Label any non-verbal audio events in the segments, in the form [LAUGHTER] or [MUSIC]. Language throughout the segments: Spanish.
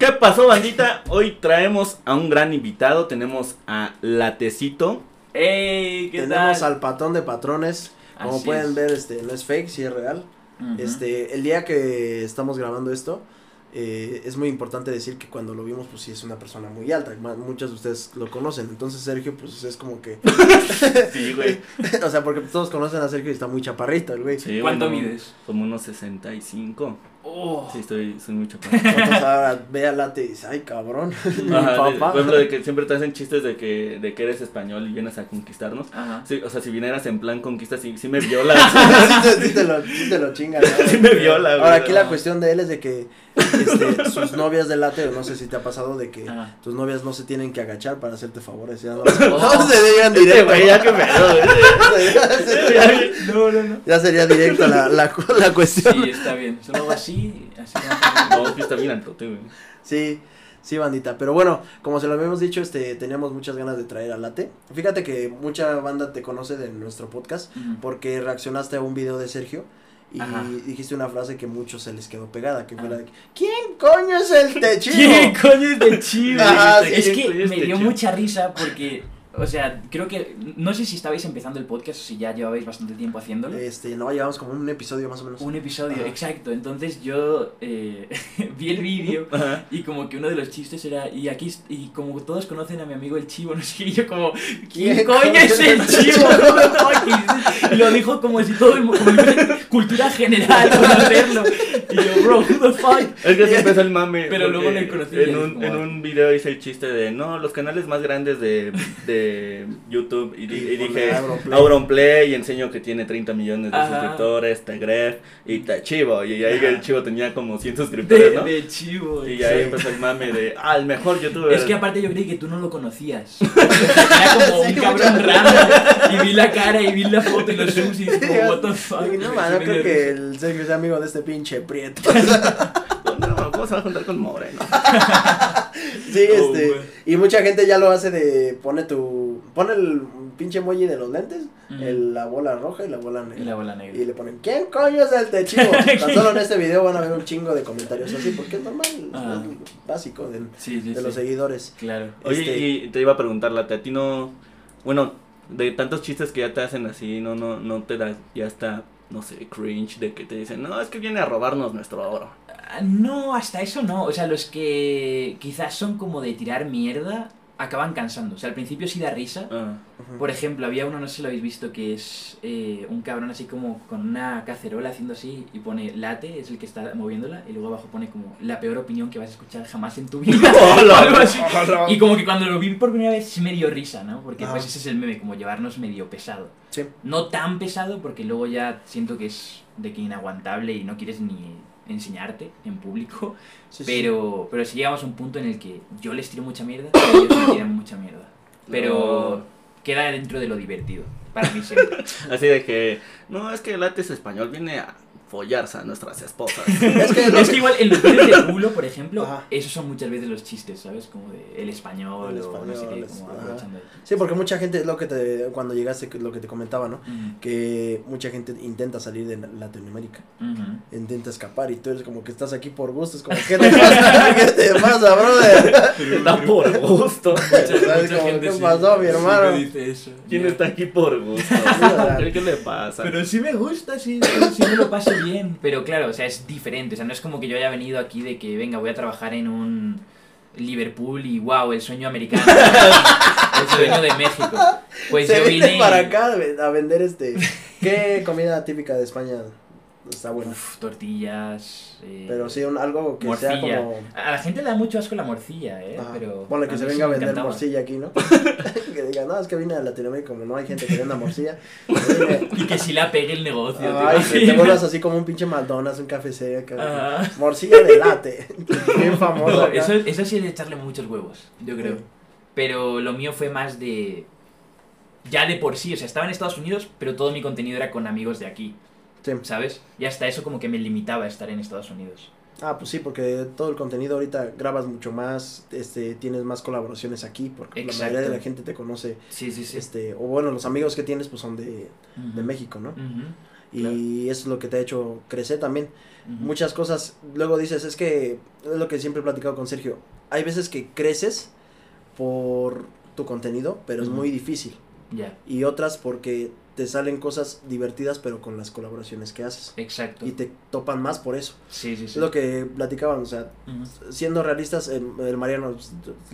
¿Qué pasó, bandita? Hoy traemos a un gran invitado. Tenemos a Latecito. ¡Ey! ¿Qué Tenemos tal? al patrón de patrones. Como Así pueden es. ver, este, no es fake, sí es real. Este, el día que estamos grabando esto, eh, es muy importante decir que cuando lo vimos, pues sí es una persona muy alta. Muchos de ustedes lo conocen. Entonces Sergio, pues es como que, [LAUGHS] Sí, güey. [LAUGHS] o sea, porque todos conocen a Sergio y está muy chaparrito el güey. Sí, ¿Cuánto bueno, mides? Como unos 65. Oh. Sí, estoy, soy muy chaparro. [LAUGHS] Entonces ahora ve al late y dice, ay cabrón, [LAUGHS] mi Ajá, papá. por ejemplo, de que [LAUGHS] siempre te hacen chistes de que, de que eres español y vienes a conquistarnos. Ajá. Sí, o sea, si vinieras en plan conquista, sí, sí me violas. sí, te, sí te lo, sí te lo chingan. ¿no? Sí me viola, güey. Ahora aquí la cuestión de él es de que este, sus novias de late, o no sé si te ha pasado de que Ajá. tus novias no se tienen que agachar para hacerte favores. Ya no, Oh. no se digan Este directo. güey, ya que. No, no, no. Ya sería directo la, la, la cuestión. Sí, está bien. Solo hago así, así. [LAUGHS] No, sí está bien altote, güey. Sí, sí, bandita. Pero bueno, como se lo habíamos dicho, este, teníamos muchas ganas de traer a Late. Fíjate que mucha banda te conoce de nuestro podcast Ujú. porque reaccionaste a un video de Sergio y Ajá. dijiste una frase que muchos se les quedó pegada, que fue Ah. la de, ¿quién coño es el techivo? [LAUGHS] ¿Quién coño es de chivo? Ajá, sí, es que me dio mucha risa porque, o sea, creo que, no sé si estabais empezando el podcast o si ya llevabais bastante tiempo haciéndolo. Este, no, llevamos como un episodio más o menos. Un episodio, Ajá. exacto. Entonces yo eh, [LAUGHS] vi el vídeo [LAUGHS] y como que uno de los chistes era, y aquí, y como todos conocen a mi amigo el chivo, no sé qué, y yo como, ¿quién ¿Quién coño es el es chivo? No [LAUGHS] Y lo dijo como si todo el mundo, cultura general conocerlo. Y yo, bro, who the fuck? Es que así empezó el mame. Pero luego le conocí En es un, como- en un video hice el chiste de, no, los canales más grandes de, de YouTube. Y, Y y dije, Auronplay. Y enseño que tiene 30 millones de Ajá. suscriptores, Tegref y Tachivo. Y ahí el chivo tenía como 100 suscriptores, De, ¿no? de chivo. Y ahí empezó el mame de, ah, el mejor youtuber. Es que aparte yo creí que tú no lo conocías. [LAUGHS] Era como Sí, un cabrón random. Y vi la cara y vi la foto y los zooms y dije como, [LAUGHS] what the fuck. No, man, no creo que el Sergio sea amigo de este pinche prieto. [LAUGHS] No, ¿cómo se va a juntar con Moreno? [LAUGHS] Sí, Oh, este, güey. y mucha gente ya lo hace de, pone tu, pone el pinche emoji de los lentes, Ujú. el- la bola roja y la bola negra. Y la bola negra. Y le ponen, ¿quién coño es el techivo? [LAUGHS] Tan solo en este video van a ver un chingo de comentarios así, porque es normal, Ah. es básico de, Sí, sí, de sí. los seguidores. Claro. Oye, Este- y te iba a preguntar, Late, a ti no, bueno, de tantos chistes que ya te hacen así, no, no, no te da, ya está, no sé, cringe de que te dicen, no, es que viene a robarnos nuestro oro. Ah, No, hasta eso no. O sea, los que quizás son como de tirar mierda acaban cansando. O sea, al principio sí da risa. Ah. Por ejemplo, había uno, no sé si lo habéis visto, que es eh, un cabrón así como con una cacerola haciendo así y pone late, es el que está moviéndola, y luego abajo pone como la peor opinión que vas a escuchar jamás en tu vida. [LAUGHS] [LAUGHS] algo así. Y como que cuando lo vi por primera vez sí me dio risa, ¿no? Porque Ajá. pues ese es el meme, como llevarnos medio pesado. Sí. No tan pesado porque luego ya siento que es de que inaguantable y no quieres ni enseñarte en público. [LAUGHS] Sí, sí. Pero, pero si llegamos a un punto en el que yo les tiro mucha mierda y ellos me tiran mucha mierda. Pero queda dentro de lo divertido, para mí [LAUGHS] siempre. así de que, no, es que Late es español, viene a follarse a nuestras esposas. [LAUGHS] Es que, [LAUGHS] es que- igual en los vídeos de culo, por ejemplo, Ajá. esos son muchas veces los chistes, ¿sabes? Como de el español, El o no sé qué, español, como. Sí, porque mucha gente, es lo que te, cuando llegaste, lo que te comentaba, ¿no? Ujú, Que mucha gente intenta salir de Latinoamérica, ujú. intenta escapar y tú eres como que estás aquí por gusto, es como, ¿qué te pasa? [LAUGHS] ¿Qué te pasa, brother? Está por gusto. ¿Sabes? Como, ¿qué pasó, mi sí hermano? me dice eso. ¿Quién Ya. está aquí por gusto? ¿Qué le pasa? Pero sí me gusta, sí, sí me lo paso bien. Pero claro, o sea, es diferente. O sea, no es como que yo haya venido aquí de que, venga, voy a trabajar en un Liverpool y wow, el sueño americano. el sueño de México. Pues Se yo vine. para acá a vender este. ¿Qué comida típica de España está buena? Uf, tortillas. eh, Pero sí, un, algo que sea como. A la gente le da mucho asco la morcilla, ¿eh? Pero. Ponle que se venga a vender encantaba. morcilla aquí, ¿no? [LAUGHS] [LAUGHS] que diga, no, es que vine a Latinoamérica, como no hay gente que venda morcilla. [LAUGHS] Y que si la pegue el negocio. ¿te Ay, que te imaginas? vuelvas así como un pinche McDonald's, un café seca. Morcilla de late. Bien famoso. No, eso, eso sí es de echarle muchos huevos, yo creo. Sí. Pero lo mío fue más de. Ya de por sí, o sea, estaba en Estados Unidos, pero todo mi contenido era con amigos de aquí, Sí. ¿sabes? Y hasta eso como que me limitaba a estar en Estados Unidos. Ah, pues sí, porque todo el contenido ahorita grabas mucho más, este, tienes más colaboraciones aquí, porque la mayoría de la gente te conoce, Sí, sí, sí. este, o bueno, los amigos que tienes pues son de, de México, ¿no? Y Claro. eso es lo que te ha hecho crecer también. Muchas cosas, luego dices, es que es lo que siempre he platicado con Sergio. Hay veces que creces por tu contenido, pero es muy difícil. Ya, Y otras porque te salen cosas divertidas, pero con las colaboraciones que haces. exacto. Y te topan más por eso. Sí, sí, sí. Es lo que platicaban, o sea, siendo realistas, el, el Mariano,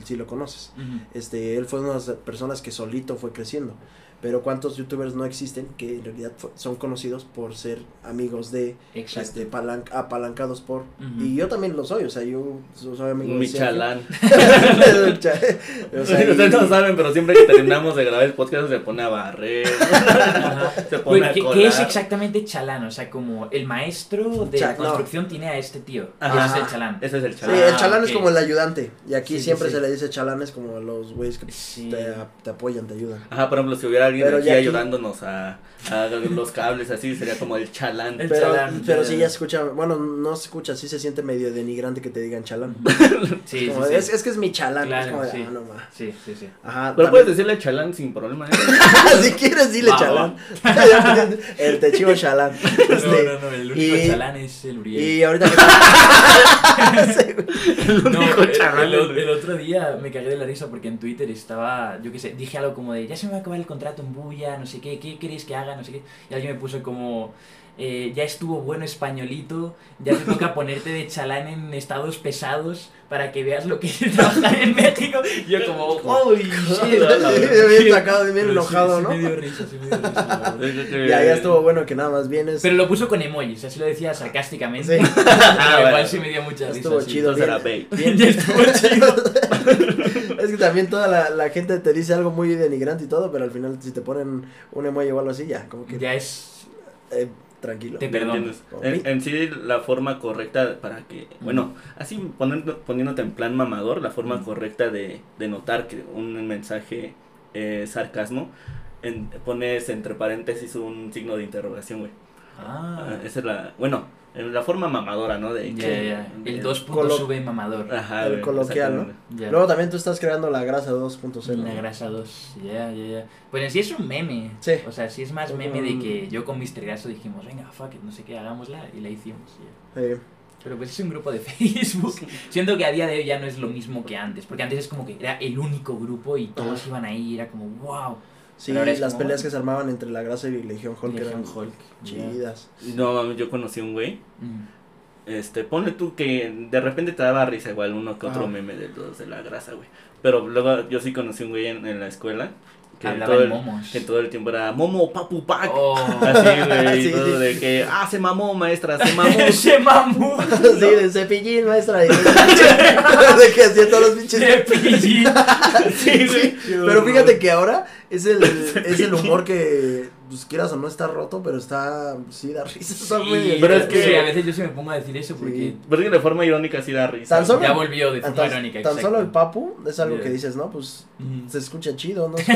si lo conoces, este, él fue una de las personas que solito fue creciendo. Pero cuántos youtubers no existen que en realidad son conocidos por ser amigos de, Exacto. este, palan- apalancados por. Ujú. Y yo también lo soy, o sea, yo so- soy amigo de. Michalán. [LAUGHS] o sea, [LAUGHS] y- Ustedes no saben, pero siempre que terminamos de grabar el podcast se pone a barrer. [LAUGHS] Se pone a ¿qué, colar. qué es exactamente chalán? O sea, como el maestro de Cha- la no. construcción tiene a este tío. Ajá. Ese es el chalán. Ese es el Sí, chalán. el Ah, chalán ok. es como el ayudante. Y aquí Sí, sí, siempre sí. se le dice chalanes como a los güeyes que Sí. te, te apoyan, te ayudan. Ajá, por ejemplo, si hubiera alguien Pero aquí ya aquí- ayudándonos a, a los cables así, sería como el chalán. El Pero, chalán, pero ya. sí ya se escucha, bueno, no se escucha, sí se siente medio denigrante que te digan chalán. [LAUGHS] Sí, sí, Como, sí. Es, es que es mi chalán. Claro, es como de, sí. ah, no ma. Sí, sí, sí. Ajá. Pero también- puedes decirle chalán sin problema. ¿eh? [LAUGHS] si quieres, dile Va, chalán. [LAUGHS] el te chivo chalán. Este, no, no, no, el único y- chalán es el Uriel. Y ahorita que [LAUGHS] Güey. No, el, el- el otro día me cagué de la risa porque en Twitter estaba, yo qué sé, dije algo como de, ya se me va a acabar el contrato en Buya, no sé qué, ¿qué queréis que haga? No sé qué. Y alguien me puso como, eh, ya estuvo bueno españolito, ya te toca ponerte de chalán en estados pesados para que veas lo que es trabajar en México. Yo como, holy [LAUGHS] shit. Bien sacado, bien Pero sí, enojado, sí ¿no? me dio risa, sí me dio risa. Ya, ya estuvo bueno que nada más vienes. Pero lo puso con emojis, así lo decía sarcásticamente. Sí. [LAUGHS] Ah, igual bueno. sí me dio mucha risa. Estuvo sí. chido. Bien. Bien. Ya [LAUGHS] estuvo chido. es que también toda la, la gente te dice algo muy denigrante y todo, pero al final si te ponen un emoji o algo así, ya, como que Ya es. eh, tranquilo. Te ¿Me perdono. En, en sí, la forma correcta para que, bueno, así poniendo, poniéndote en plan mamador, la forma correcta de, de notar que un mensaje es sarcasmo, en- pones entre paréntesis un signo de interrogación, güey. Ah. Ah, Esa es la, bueno, en la forma mamadora, ¿no? De que- ya. El de- 2 Colo- sube mamador. Ajá, el coloquial, ¿no? Ya. Luego también tú estás creando la grasa 2.0. La grasa 2. Ya, ya, ya. Pues en sí es un meme. Sí. O sea, sí es más Como meme de que yo con Mr. Graso dijimos, venga, fuck it, no sé qué, hagámosla. Y la hicimos. Eh, Pero pues es un grupo de [LAUGHS] Facebook. Siento que a día de hoy ya no es lo mismo que antes. Porque antes es como que era el único grupo y todos Ajá. iban ahí. Era como, wow. Sí, las como- peleas que se armaban entre la grasa y Legión Hulk Legion eran Hulk. chidas. No, mames, yo conocí un güey, Mm. este, ponle tú que de repente te daba risa igual uno que otro meme de los de la grasa, güey. Pero luego yo sí conocí un güey en, en la escuela que Hablaba todo, el, momos. que todo el tiempo era Momo, Papu, Pac. Oh. [LAUGHS] Así, güey, Sí, todo sí. de que, ah, se mamó, maestra, se [LAUGHS] mamó. ¡Ese mamú! [LAUGHS] sí, de cepillín, maestra. y- de que hacía todos los pinches. De pillín. sí, güey. Pero fíjate que ahora es el, [LAUGHS] es el humor que, pues quieras o no, está roto, pero está, sí, da risa. está Sí, muy- pero es sí, que- a veces yo se me pongo a decir eso porque Sí. Porque de forma irónica sí da risa. Tan solo- ya volvió de forma tan, irónica. tan exacto. solo el papu es algo Yeah. que dices, ¿no? Pues se escucha chido, ¿no? Es que,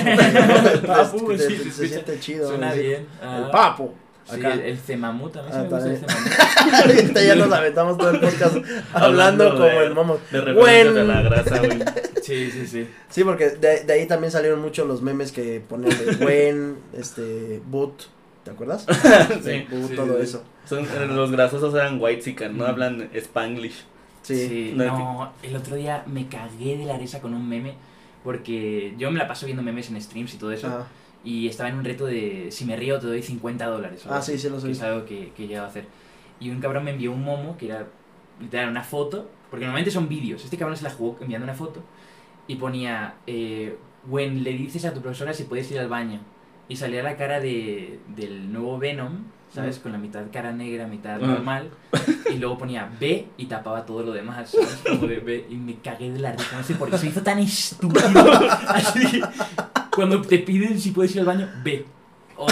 ¿no? Papu, sí, te- se se escucha- siente chido. Suena bien. El papu. Sí, el, el cemamú también Ah, se me gusta el cemamú. [LAUGHS] Ahorita ya nos aventamos todo el podcast [LAUGHS] hablando, Hablando como de- el momo. De referencias de la grasa, güey. [LAUGHS] Sí, sí, sí. Sí, porque de, de ahí también salieron muchos los memes que ponían de buen, este, boot, ¿te acuerdas? Sí, boot, sí, todo sí. eso. Son, los grasosos eran white no Mm. hablan spanglish. Sí. Sí, No, no, el otro día me cagué de la risa con un meme porque yo me la paso viendo memes en streams y todo eso Ah, y estaba en un reto de si me río te doy 50 dólares. Ah, sí, sí, lo que sé. es algo que, que he llegado a hacer. Y un cabrón me envió un momo que era literal una foto, porque normalmente son vídeos. Este cabrón se la jugó enviando una foto y ponía, eh, when le dices a tu profesora si puedes ir al baño. Y salía la cara de, del nuevo Venom, ¿sabes? Mm. Con la mitad cara negra, mitad Ah. normal. [LAUGHS] Y luego ponía B y tapaba todo lo demás, ¿sabes? Como de B. Y me cagué de la risa, no sé por qué. Se hizo tan estúpido. [LAUGHS] Así, cuando te piden si puedes ir al baño, B. Oh.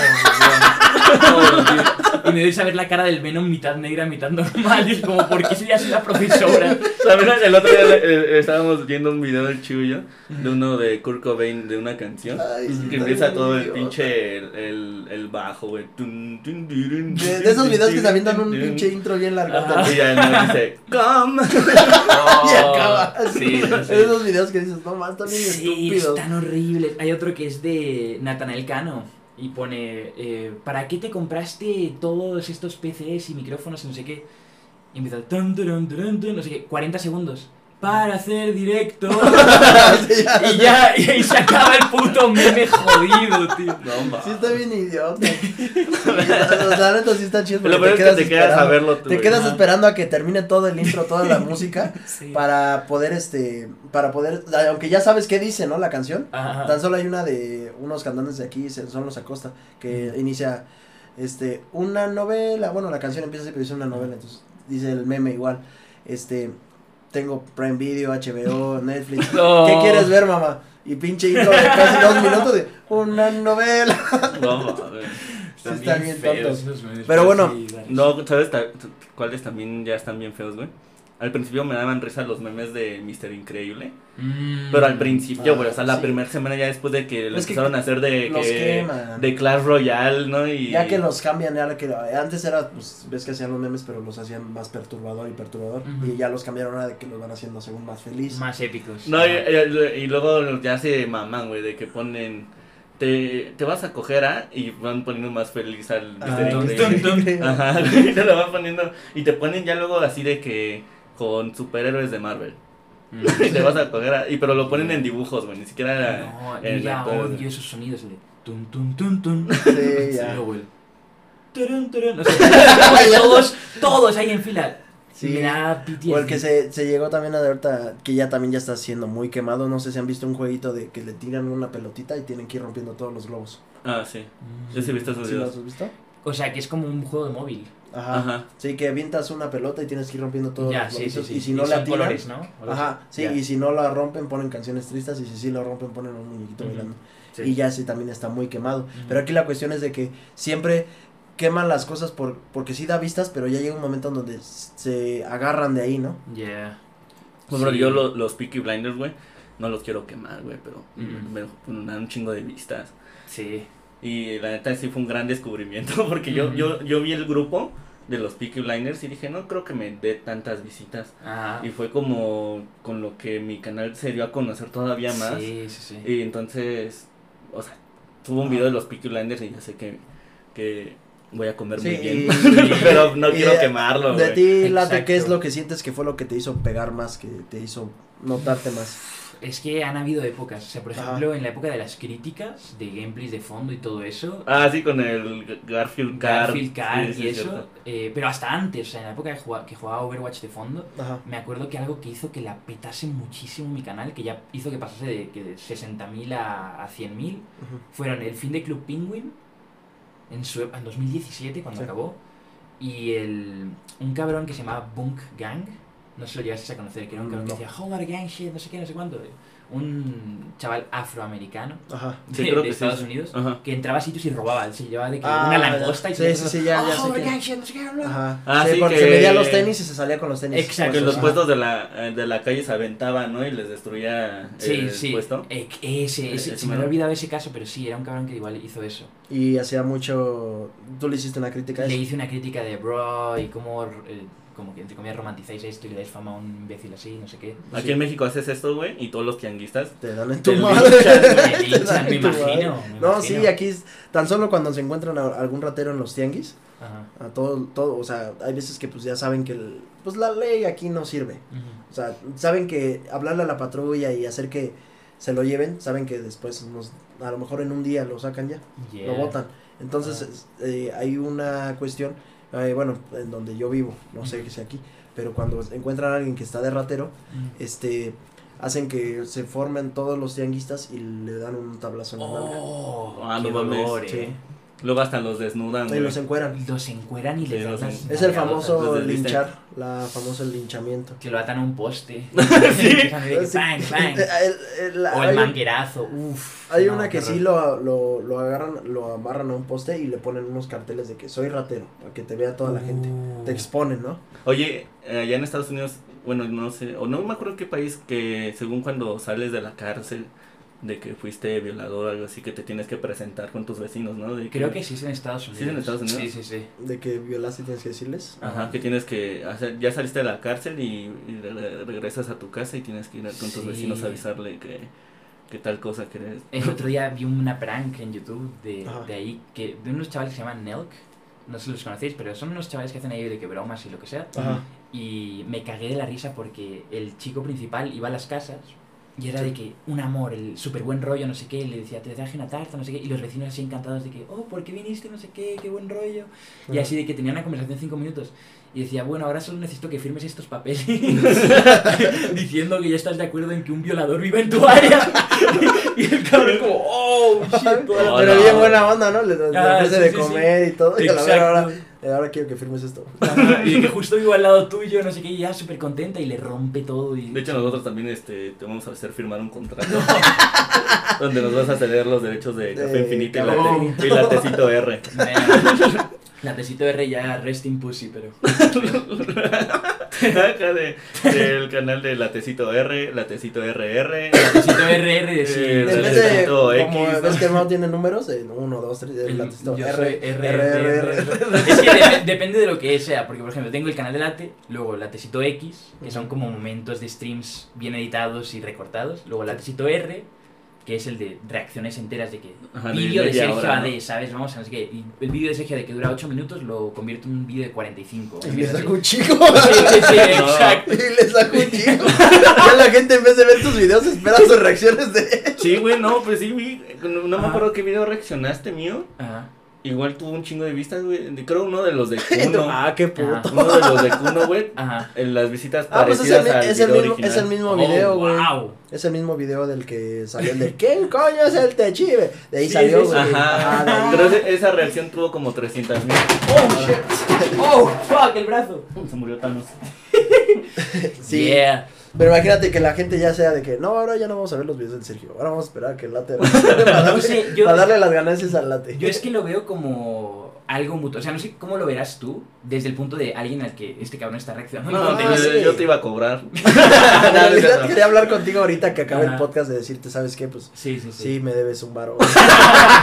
[LAUGHS] Y me debes a ver la cara del Venom mitad negra, mitad normal. Y es como, ¿por qué soy así la profesora? ¿Sabes? El otro día eh, estábamos viendo un video del Chuyo de uno de Kurt Cobain de una canción. Ay, sí, que empieza todo el pinche el, el, el bajo, güey. De, de esos videos que se avientan un pinche intro bien largo. Ajá. Y ya no dice, come. [LAUGHS] Y acaba. Sí, sí. Esos videos que dices, no más, están bien Sí, estúpidos. están horribles. Hay otro que es de Natanael Cano. Y pone, eh, ¿para qué te compraste todos estos PCs y micrófonos y no sé qué? Y empieza, turun, turun, tun, no sé qué, 40 segundos. Para hacer directo. [LAUGHS] y ya, y se acaba el puto meme jodido, tío. No, ma. Sí está bien idiota. [LAUGHS] la neta sí está chido. Que te quedas a esperando- verlo tú, Te güey. quedas Ajá. esperando a que termine todo el intro, toda la [LAUGHS] música, Sí. para poder, este, para poder, aunque ya sabes qué dice, ¿no? La canción. Ajá. Tan solo hay una de unos cantantes de aquí, son los Acosta, que inicia, este, una novela, bueno, la canción empieza así, pero dice una novela, entonces dice el meme igual, este, tengo Prime Video, HBO, [LAUGHS] Netflix, No. ¿qué quieres ver, mamá? Y pinche intro de casi dos minutos de una novela. No, mames. Sí está bien feos tontos. Pero bueno. No, ¿sabes cuáles también ya están bien feos, güey? Al principio me daban risa los memes de Mister Increíble. Mm. Pero al principio, Ah, güey, o sea, la sí. primera semana ya después de que lo que empezaron a hacer de, que, de Clash Royale, ¿no? Y Ya que los cambian, ya que antes era, pues, ves que hacían los memes, pero los hacían más perturbador y perturbador, y ya los cambiaron ahora de que los van haciendo según más feliz. Más épicos. No, y, y- y luego ya se maman, güey, de que ponen... Te, te vas a coger a... Y van poniendo más feliz al Ah. [LAUGHS] Ajá, [LAUGHS] y te lo van poniendo... Y te ponen ya luego así de que... Con superhéroes de Marvel. Mm. [LAUGHS] Y te vas a coger a... Y pero lo ponen en dibujos, güey, ni siquiera... No, en ya actores, odio güey. esos sonidos de tun tun tun tun. Sí, ya. Y luego el turun, turun, o sea, [LAUGHS] todos, todos ahí en fila. Sí. O el que se, se llegó también a de ahorita, que ya también ya está siendo muy quemado, no sé si han visto un jueguito de que le tiran una pelotita y tienen que ir rompiendo todos los globos. Ah, sí. Mm. Yo sí he visto esos ¿Sí videos. los has visto? O sea, que es como un juego de móvil. Ajá. Ajá. Sí, que avientas una pelota y tienes que ir rompiendo todos ya, los sí, sí, globitos, sí. y si no la tiran, colores, ¿no? Ajá, sí, Ya. y si no la rompen ponen canciones tristes y si sí lo rompen ponen un muñequito Ujú. bailando. Sí. Y ya sí también está muy quemado. Pero aquí la cuestión es de que siempre queman las cosas por porque sí da vistas, pero ya llega un momento en donde se agarran de ahí, ¿no? Yeah. Bueno, Sí. yo lo- los Peaky Blinders, güey, no los quiero quemar, güey, pero me, me dan un chingo de vistas. Sí. Y la neta sí fue un gran descubrimiento [LAUGHS] porque yo, yo, yo vi el grupo de los Peaky Blinders y dije, no creo que me dé tantas visitas. Ajá. Y fue como con lo que mi canal se dio a conocer todavía más. Sí, sí, sí. Y entonces, o sea, tuvo un video de los Peaky Blinders y ya sé que, que voy a comer Sí, muy bien. y- [LAUGHS] pero no quiero de- quemarlo, De ti, Late, ¿qué es lo que sientes que fue lo que te hizo pegar más, que te hizo notarte más? Es que han habido épocas. O sea, por Ajá. ejemplo, en la época de las críticas, de gameplays de fondo y todo eso. Ah, sí, con el Garfield Card. Garfield Card Sí, y es eso. eh, pero hasta antes, o sea, en la época que jugaba, que jugaba Overwatch de fondo, Ajá. me acuerdo que algo que hizo que la petase muchísimo mi canal, que ya hizo que pasase de, que de 60.000 a, a 100.000, ujú. fueron el fin de Club Penguin en, su, en 2017, cuando Sí. acabó, y el, un cabrón que se llamaba Bunk Gang, no sé si lo llegaste a conocer, que era un cabrón No. que decía, Holler Gang shit, no sé qué, no sé cuánto, un chaval afroamericano Ajá. Sí, de, creo de que sí. Estados Unidos, Ajá. que entraba a sitios y robaba, se llevaba de que Ah, una langosta y sí, todo sí, sí, ya- "Oh, ya sé Holler que- Gang shit, no sé qué, bla, bla". Ajá. Ah, sí, sí, porque que- se medía los tenis y se salía con los tenis. Exacto, Que puestos, los ajá. puestos de la, eh, de la calle se aventaban, ¿no? Y les destruía Sí, el sí. puesto. Eh, ese, ese, Ese se me había olvidado ese caso, pero sí, era un cabrón que igual hizo eso. Y hacía mucho. Tú le hiciste una crítica a Le eso. hice una crítica de bro y cómo, eh, como que entre comillas romantizáis esto y le dais fama a un imbécil así, no sé qué. Aquí Sí. en México haces esto, güey, y todos los tianguistas. Te dan en tu Te madre. linchan, Me [LAUGHS] Te linchan, dan me en tu imagino. madre. me No, sí, aquí es- tan solo cuando se encuentran a algún ratero en los tianguis, Ajá. a todo, todo, o sea, hay veces que pues ya saben que el- pues la ley aquí no sirve. O sea, saben que hablarle a la patrulla y hacer que se lo lleven, saben que después nos, a lo mejor en un día lo sacan ya, Yeah. lo botan. Entonces es- eh, hay una cuestión, eh, bueno, en donde yo vivo, no sé que sea aquí, pero cuando encuentran a alguien que está de ratero, este hacen que se formen todos los tianguistas y le dan un tablazo en la nalga. Oh, Ah, qué no mames. dolor, Sí. Luego hasta los desnudan, Y güey. los encueran. Los encueran y Sí, les dan las Es el famoso Los linchar, la famoso linchamiento. Que lo atan a un poste. [LAUGHS] [LAUGHS] Sí. Bang, bang. [LAUGHS] El- el- O hay el manguerazo. Uf. Hay no, una que sí lo, lo, lo agarran, lo amarran a un poste y le ponen unos carteles de que soy ratero, para que te vea toda la gente. Uh. Te exponen, ¿no? Oye, allá en Estados Unidos, bueno, no sé, o no me acuerdo qué país que según cuando sales de la cárcel, de que fuiste violador o algo así, que te tienes que presentar con tus vecinos, ¿no? De Creo que sí es en Estados ¿Sí Unidos. es en Estados Unidos? Sí, sí, sí. De que violaste tienes que decirles. Ajá, que tienes que hacer, ya saliste de la cárcel y, y re- regresas a tu casa y tienes que ir con tus Sí. vecinos a avisarle que, ¿Qué tal cosa querés? El otro día vi una prank en YouTube de, Ajá. de ahí, que, de unos chavales que se llaman Nelk. No sé si los conocéis, pero son unos chavales que hacen ahí de que bromas y lo que sea. Ajá. Y me cagué de la risa porque el chico principal iba a las casas y era de que un amor, el súper buen rollo, no sé qué, le decía, te traje una tarta, no sé qué, y los vecinos así encantados de que, oh, ¿por qué viniste? No sé qué, qué buen rollo. Y así de que tenía una conversación de cinco minutos. Y decía, bueno, ahora solo necesito que firmes estos papeles [LAUGHS] diciendo que ya estás de acuerdo en que un violador viva en tu área. y el cabrón como, oh, shit, Pero bien buena onda, ¿no? Le, Ah, sí, de sí, comer y todo. Y a la. Ahora, eh, ahora quiero que firmes esto. Y que [LAUGHS] justo vivo al lado tuyo, no sé qué, y ya súper contenta y le rompe todo. Y... De hecho, nosotros también este, te vamos a hacer firmar un contrato [LAUGHS] donde nos vas a ceder los derechos de Café Infinito y, Latecito R. [LAUGHS] La tecito R ya resting pussy, pero. Acá de, del canal de Latecito R, Latecito RR. La tecito RR de sí. Eh, En el vez de, como X, ves ¿no? que hermano tiene números, en 1, 2, 3, El- el latecito R, R, R, R, R, R. Es que dep- depende de lo que sea, porque por ejemplo tengo el canal de Late, luego Latecito X, que son como momentos de streams bien editados y recortados, luego Latecito R, que es el de reacciones enteras de que vídeo de Sergio hora, AD, ¿no? ¿sabes? Vamos a. Y el vídeo de Sergio de que dura 8 minutos lo convierto en un vídeo de 45. Y le saco un chico. Sí, sí, sí, [LAUGHS] No. exacto. Y le saco un chico. Ya la gente en vez de ver tus videos espera sus reacciones de él. Sí, güey, no, pues sí. No me acuerdo qué video reaccionaste mío. Ajá. Igual tuvo un chingo de vistas, güey. Creo uno de los de [LAUGHS] Kuno. Ah, qué puto. Uno de los de Kuno, güey. [LAUGHS] Ajá. En las visitas Ah, pues es parecidas el, al es el mismo, original. es el mismo Oh, video, güey. wow. Es el mismo video del que salió el de ¿Quién coño es el Techive? De ahí Sí, salió, güey. sí. Ajá, ahí. Pero esa reacción tuvo como 300 mil. Oh, shit. [LAUGHS] Oh, fuck, el brazo. Se murió Thanos. Sí. Yeah. Pero imagínate que la gente ya sea de que no, ahora ya no vamos a ver los videos del Sergio. Ahora vamos a esperar a que el late. [LAUGHS] [LAUGHS] para, darle, No sé, yo- para darle las ganancias al late. Yo es que lo veo como algo mutuo. O sea, no sé cómo lo verás tú desde el punto de alguien al que este cabrón está reaccionando. No, contenido. sí. yo te iba a cobrar. [LAUGHS] Realidad quería hablar contigo ahorita que acabe el podcast de decirte, ¿sabes qué? Pues Sí, sí, sí. sí, me debes un varo.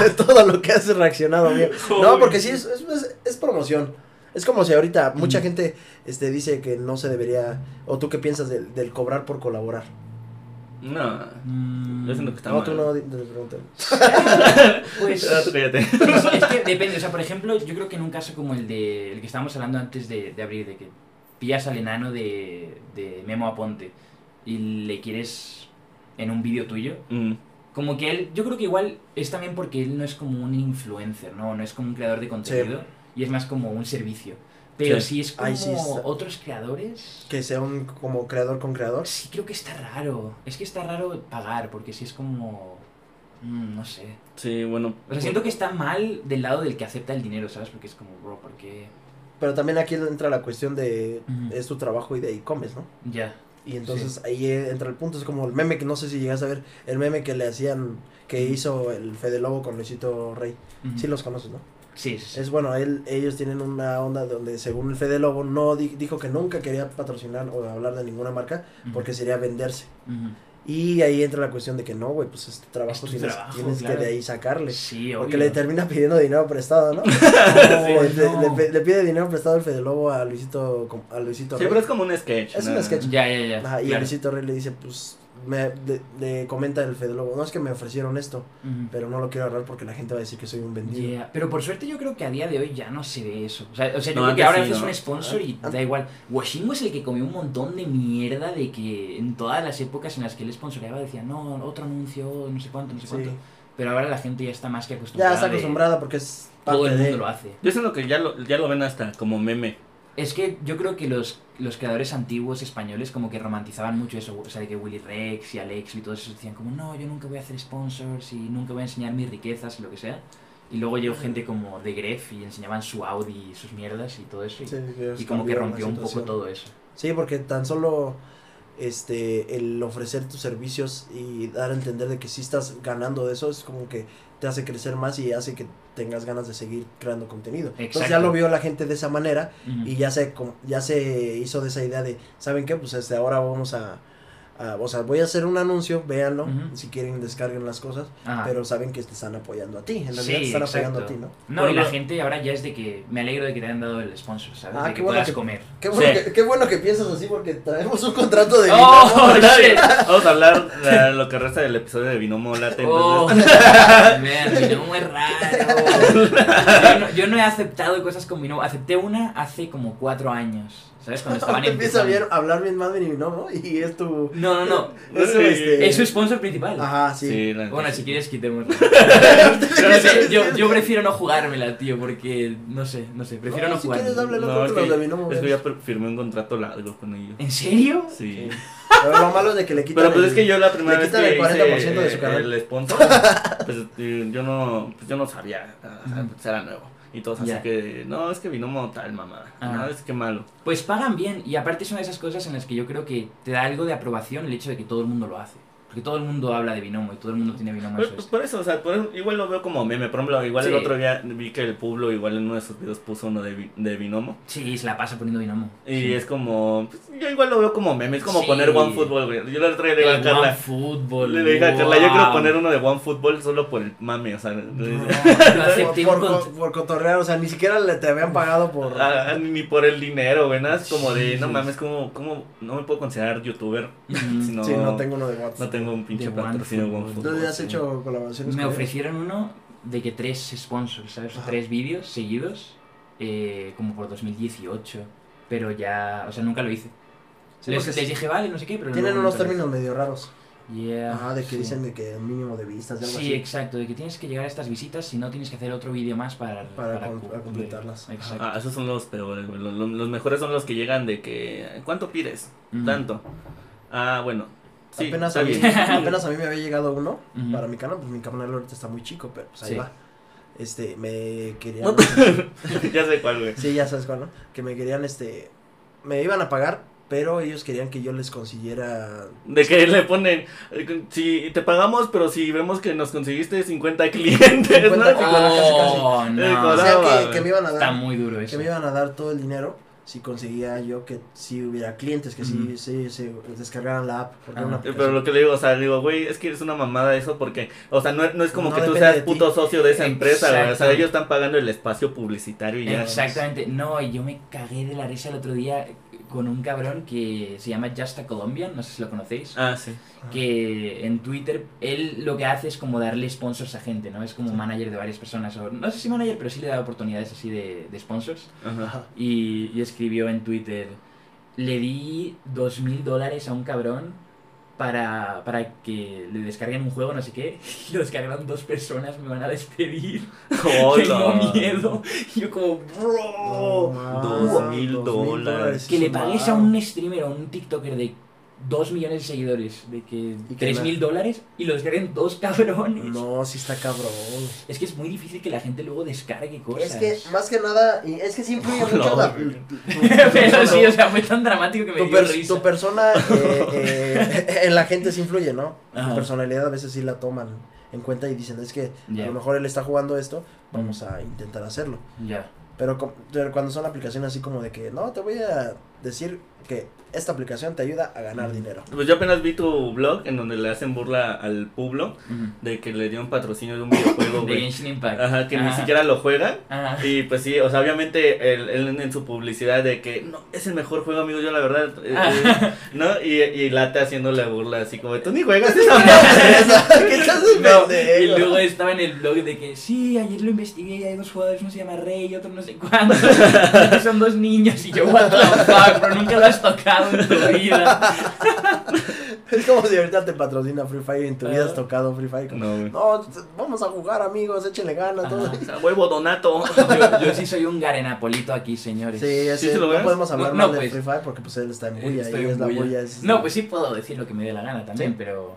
de todo lo que has reaccionado, mío. No, porque sí, es, es, es- es promoción. Es como si ahorita mucha Mm. gente este, dice que no se debería, o tú qué piensas del, del cobrar por colaborar. No, Mm, yo siento que está No, mal. tú no, te pregunto. [LAUGHS] Pues. Tú cállate. Es, es que depende, o sea, por ejemplo, yo creo que en un caso como el de el que estábamos hablando antes de, de abrir, de que pillas al enano de, de Memo Aponte y le quieres en un vídeo tuyo, Mm, como que él, yo creo que igual es también porque él no es como un influencer, ¿no? No es como un creador de contenido y es más como un servicio. Pero Sí. si es como Ay, sí, está- otros creadores, Que sea un como creador con creador. sí creo que está raro. Es que está raro pagar, porque si es como... mm, no sé. Sí, bueno. O sea, siento que está mal del lado del que acepta el dinero, ¿sabes? Porque es como, bro, ¿por qué? Pero también aquí entra la cuestión de es tu trabajo y de ahí comes, ¿no? Ya. Y entonces ahí entra el punto, es como el meme que no sé si llegas a ver, el meme que le hacían, que hizo el Fede Lobo con Luisito Rey. Ujú. Sí los conoces, ¿no? Sí. Es bueno, él, ellos tienen una onda donde según el Fede Lobo no di- dijo que nunca quería patrocinar o hablar de ninguna marca porque sería venderse. Y ahí entra la cuestión de que no, güey, pues es tu trabajo, Es tienes, trabajo, tienes claro. que de ahí sacarle. Sí, Porque le termina pidiendo dinero prestado, ¿no? [LAUGHS] No, le, no. le pe- le pide dinero prestado el Fede Lobo a Luisito, a Luisito Sí, Rey. pero es como un sketch. Es ¿no? un sketch. Ya, ya, ya. Ajá, y claro. Luisito Rey le dice, pues, me, le, le comenta el Fede Lobo, no es que me ofrecieron esto, Ujú. pero no lo quiero agarrar porque la gente va a decir que soy un vendido. Yeah, Pero por suerte yo creo que a día de hoy ya no se ve eso. O sea, o sea yo No, creo que ahora sí, haces ¿no? un sponsor y Ah, da igual. Washingo es el que comió un montón de mierda de que en todas las épocas en las que él sponsoreaba decía, no, otro anuncio, no sé cuánto, no sé Sí. cuánto. Pero ahora la gente ya está más que acostumbrada. Ya está de- acostumbrada porque es parte Todo el mundo de... lo hace. Yo siento que ya lo, ya lo ven hasta como meme. Es que yo creo que los, los creadores antiguos españoles como que romantizaban mucho eso, o sea, de que Willy Rex y Alex y todos esos decían como, no, yo nunca voy a hacer sponsors y nunca voy a enseñar mis riquezas y lo que sea. Y luego llegó gente como de Gref y enseñaban su Audi y sus mierdas y todo eso. Y, Sí, que y como que rompió un poco todo eso. Sí, porque tan solo este el ofrecer tus servicios y dar a entender de que sí estás ganando de eso es como que te hace crecer más y hace que tengas ganas de seguir creando contenido. Entonces ya lo vio la gente de esa manera y ya se ya se hizo de esa idea de, ¿saben qué? Pues este ahora vamos a ah, o sea, voy a hacer un anuncio, véanlo, si quieren descarguen las cosas, Ajá. pero saben que te están apoyando a ti, en realidad Sí, te están apoyando a ti, ¿no? No, y la gente ahora ya es de que me alegro de que te hayan dado el sponsor, ¿sabes? Ah, de qué que bueno puedas que- comer. Qué bueno, Sí. que, qué bueno que piensas así porque traemos un contrato de ¡Oh, [LAUGHS] shit! Vamos a hablar de lo que resta del episodio de Binomo Late. Oh, [LAUGHS] Binomo es raro. [LAUGHS] Yo no, yo no he aceptado cosas con Binomo. Acepté una hace como cuatro años, ¿sabes? Cuando [LAUGHS] estaban Te empieza a empezando. bien- a hablar bien más de Binomo y es tu... No, no, no. [LAUGHS] Eso, este... Es su sponsor principal. Ajá, sí. Sí, Bueno, si quieres quitémoslo. [LAUGHS] Yo, no sé, yo, yo prefiero no jugármela, tío, porque no sé, no sé, prefiero no, si jugar. quieres, háblalo No, con es que, de Binomo. es que per- firmé un contrato largo con ellos. ¿En serio? Sí. Sí. Pero lo malo es de que le quitan Pero pues el- es que yo la primera le vez quitan que el 40% hice de su canal. el sponsor, pues eh, yo no, pues yo no sabía, o sea, pues era nuevo. Y todos así que, no, es que Binomo tal mamá, Ajá. no, es que malo. Pues pagan bien y aparte es una de esas cosas en las que yo creo que te da algo de aprobación el hecho de que todo el mundo lo hace. Porque todo el mundo habla de binomo y todo el mundo tiene binomo. Es. por eso, o sea, por eso, igual lo veo como meme. Por ejemplo, igual el otro día vi que el Pueblo igual en uno de sus videos puso uno de, de Binomo. Sí, se la pasa poniendo binomo. Y Sí. es como, pues, yo igual lo veo como meme, es como Sí. poner One Football, güey. Yo el otro día le dije a Carla, fútbol. le dije a Carla, yo quiero poner uno de One Football solo por el mame, o sea, No, [LAUGHS] lo Por, por, por, cotorrear, o sea, ni siquiera le te habían pagado por... ah, ni por el dinero, güey, nada, es como de, no mames, como, como, no me puedo considerar youtuber Mm. [LAUGHS] si no, sí, no tengo uno de WhatsApp. no tengo un pinche patrocinio de. ¿Tú ya has hecho colaboraciones Me ofrecieron uno de que tres sponsors, ¿sabes? Ajá. tres vídeos seguidos, eh, como por 2018. Pero ya, o sea, nunca lo hice. Sí, les, dije, vale, no sé qué, pero Tienen unos términos medio raros. Yeah, Ajá, de que sí. dicen de que mínimo de vistas, de algo Sí, así. exacto, de que tienes que llegar a estas visitas, si no tienes que hacer otro vídeo más para, Para com- para completarlas. Exacto. Ah, esos son los peores. Los, los- mejores son los que llegan de que. ¿Cuánto pides? Ujú. Tanto. Ah, bueno. Sí, apenas, está a mí, apenas a mí me había llegado uno para mi canal, pues mi canal ahorita está muy chico, pero pues ahí Sí. va. Este, me querían... [LAUGHS] ya sé cuál, güey. sí, ya sabes cuál, ¿no? Que me querían, este... Me iban a pagar, pero ellos querían que yo les consiguiera... De que le ponen. Si te pagamos, pero si vemos que nos conseguiste 50 clientes, 50 ¿no? clientes. Oh, Eh, no. O sea, que, que me iban a Está dar... muy duro Que eso. me iban a dar todo el dinero si conseguía yo que si hubiera clientes, que Ujú. si sí, se descargaran la app. Una Pero lo que le digo, o sea, digo, güey, es que eres una mamada eso porque, o sea, no, no es como No que tú seas ti. puto socio de esa empresa, güey. O sea, ellos están pagando el espacio publicitario y ya. Exactamente. No, y yo me cagué de la risa el otro día con un cabrón que se llama Justa Colombian, no sé si lo conocéis. Ah, sí. que en Twitter él lo que hace es como darle sponsors a gente, ¿no? Es como manager de varias personas, o no sé si manager, pero sí le da oportunidades así de, de sponsors. Ajá. Ajá. Y, y escribió en Twitter, le di dos mil dólares a un cabrón para, para que le descarguen un juego, no sé qué, y lo descargaron dos personas, me van a despedir, [LAUGHS] tengo Hola. miedo. Y yo como, bro, No, dos mil dólares. que le es pagues a un un streamer o un TikToker de 2 millones de seguidores, de que Y que 3 la- mil dólares y lo descarguen dos cabrones. No, sí está cabrón. Es que es muy difícil que la gente luego descargue cosas. Es que, más que nada, y es que sí influye [LAUGHS] No, mucho la, tu- [LAUGHS] tu- Pero sí, o sea, fue tan dramático que me tu, dio per- risa. tu persona eh, eh, [LAUGHS] en la gente sí influye, ¿no? Ajá. Tu personalidad a veces sí la toman en cuenta y dicen, es que a lo mejor él está jugando esto, vamos a intentar hacerlo. Ya. Pero cuando son aplicaciones así como de que, no, te voy a decir que esta aplicación te ayuda a ganar dinero. Pues yo apenas vi tu blog en donde le hacen burla al Pueblo de que le dio un patrocinio de un videojuego, [COUGHS] De güey. Genshin Impact. Ajá, que ni siquiera lo juegan. Ajá. Y pues sí, o sea, obviamente él, él en su publicidad de que no, es el mejor juego, amigo, yo la verdad, eh, eh, ¿no? Y, y Late haciéndole burla así como, tú ni juegas esa madre". [LAUGHS] ¿Qué estás de No, pendejo? y luego estaba en el blog de que sí, ayer lo investigué y hay dos jugadores, uno se llama Rey y otro no sé cuándo. [LAUGHS] Son dos niños y yo, what the fuck, pero nunca lo has tocado en tu vida. [LAUGHS] Es como si ahorita te patrocina Free Fire y en tu vida has tocado Free Fire. No, güey. No, vamos a jugar amigos, échenle ganas. todo. O sea, huevo donato. [LAUGHS] Yo, yo sí soy un garenapolito aquí, señores. Sí, ¿Sí no ves? podemos hablar No, no, de pues, Free Fire porque pues él está en bulla en es la bulla. bulla. es- No, pues sí puedo decir lo que me dé la gana también, Sí. pero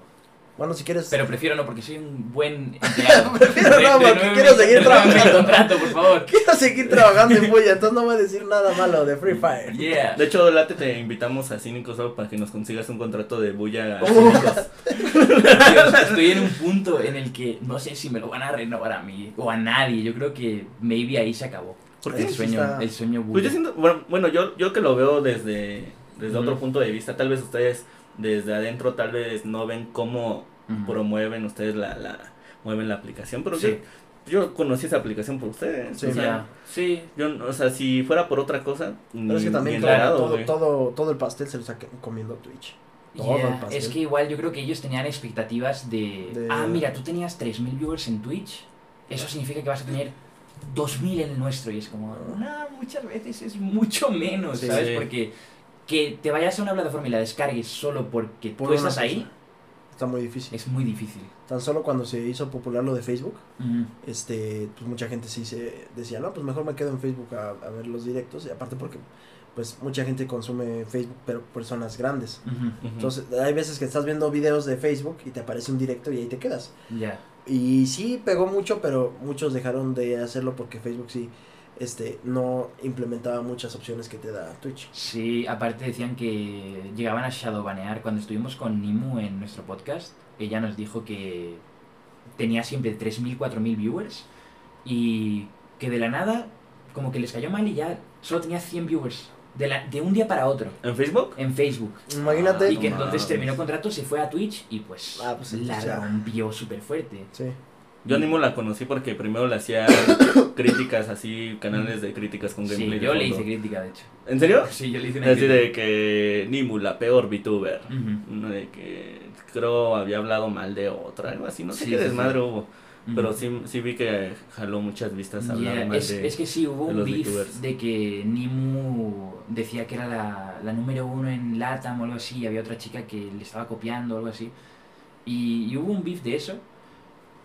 Bueno, si quieres... pero prefiero no porque soy un buen [LAUGHS] empleado. Prefiero no, porque quiero seguir trabajando. contrato, por favor. [LAUGHS] Quiero seguir trabajando en bulla, entonces no voy a decir nada malo de Free Fire. Yeah. De hecho, Late te invitamos a Cínicos solo para que nos consigas un contrato de bulla Uh. Estoy en un punto en el que no sé si me lo van a renovar a mí o a nadie. Yo creo que maybe ahí se acabó. ¿Por qué? El sueño, está- el sueño Pues yo bulla. siento, bueno, bueno, yo, yo que lo veo desde, desde otro punto de vista, tal vez ustedes desde adentro tal vez no ven cómo promueven ustedes la, la mueven la aplicación, pero Sí. yo, yo conocí esa aplicación por ustedes. Sí. o sea, Ya. Sí. yo, o sea, si fuera por otra cosa, Pero es que también ni todo, enterado, todo, todo, todo el pastel se lo está comiendo Twitch. Todo Yeah, el pastel. Es que igual yo creo que ellos tenían expectativas de, De- Ah, mira, tú tenías 3.000 viewers en Twitch. Eso significa que vas a tener 2.000 en el nuestro. Y es como, no, muchas veces es mucho menos. ¿sabes? Sí. Porque que te vayas a una plataforma y la descargues solo porque Por tú estás ahí. Está muy difícil. es muy difícil. Tan solo cuando se hizo popular lo de Facebook, este, pues mucha gente sí se decía, no, pues mejor me quedo en Facebook a, a ver los directos. Y aparte porque, pues mucha gente consume Facebook, pero personas grandes. Entonces, hay veces que estás viendo videos de Facebook y te aparece un directo y ahí te quedas. Ya. Y sí pegó mucho, pero muchos dejaron de hacerlo porque Facebook sí este no implementaba muchas opciones que te da Twitch. Sí, aparte decían que llegaban a shadowbanear. Cuando estuvimos con Nimu en nuestro podcast, ella nos dijo que tenía siempre 3.000, 4.000 viewers y que de la nada como que les cayó mal y ya solo tenía 100 viewers de, la, de un día para otro ¿En Facebook? en Facebook. Imagínate. y que entonces mames. terminó contrato, se fue a Twitch y pues Ah, pues, la rompió súper fuerte. Sí. Yo ni mo la conocí porque primero le hacía [COUGHS] críticas así, canales de críticas con Sí, gameplay. de yo le hice crítica, de hecho. ¿En serio? Sí, yo le hice una Así crítica. de que Nimu, la peor VTuber. Ujú. No, De que creo había hablado mal de otra, algo así. No sé Sí, qué sí, desmadre sí. hubo. Pero sí, sí vi que jaló muchas vistas hablar Yeah, mal es, de... es que sí, hubo un beef VTubers. de que Nimu decía que era la, la número uno en LATAM o algo así, y había otra chica que le estaba copiando o algo así. Y, y hubo un beef de eso,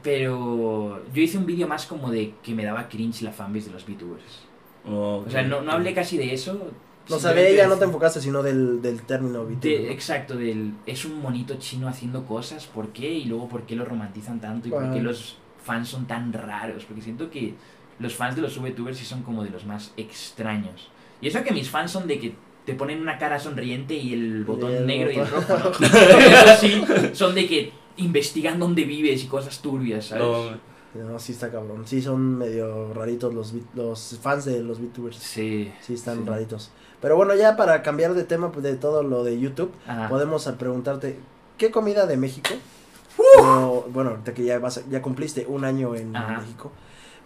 pero yo hice un vídeo más como de que me daba cringe la fanbase de los VTubers. O sea, no, no hablé casi de eso. No simplemente sabía, ya no de- te enfocaste sino del, del término VTuber. de- ¿no? exacto, del es un monito chino haciendo cosas, ¿por qué? Y luego, ¿por qué lo romantizan tanto? ¿Y por qué los fans son tan raros? Porque siento que los fans de los VTubers sí son como de los más extraños. Y eso que mis fans son de que te ponen una cara sonriente y el botón Y el negro y el rojo, ¿no? [LAUGHS] Eso sí, son de que investigan dónde vives y cosas turbias, ¿sabes? No, No, sí está cabrón. Sí son medio raritos los, los fans de los VTubers. Sí. Sí están Sí. raritos. Pero bueno, ya para cambiar de tema pues, de todo lo de YouTube, Ajá. podemos preguntarte, ¿qué comida de México? o, bueno, ahorita que ya, vas ya cumpliste un año en Ajá. México,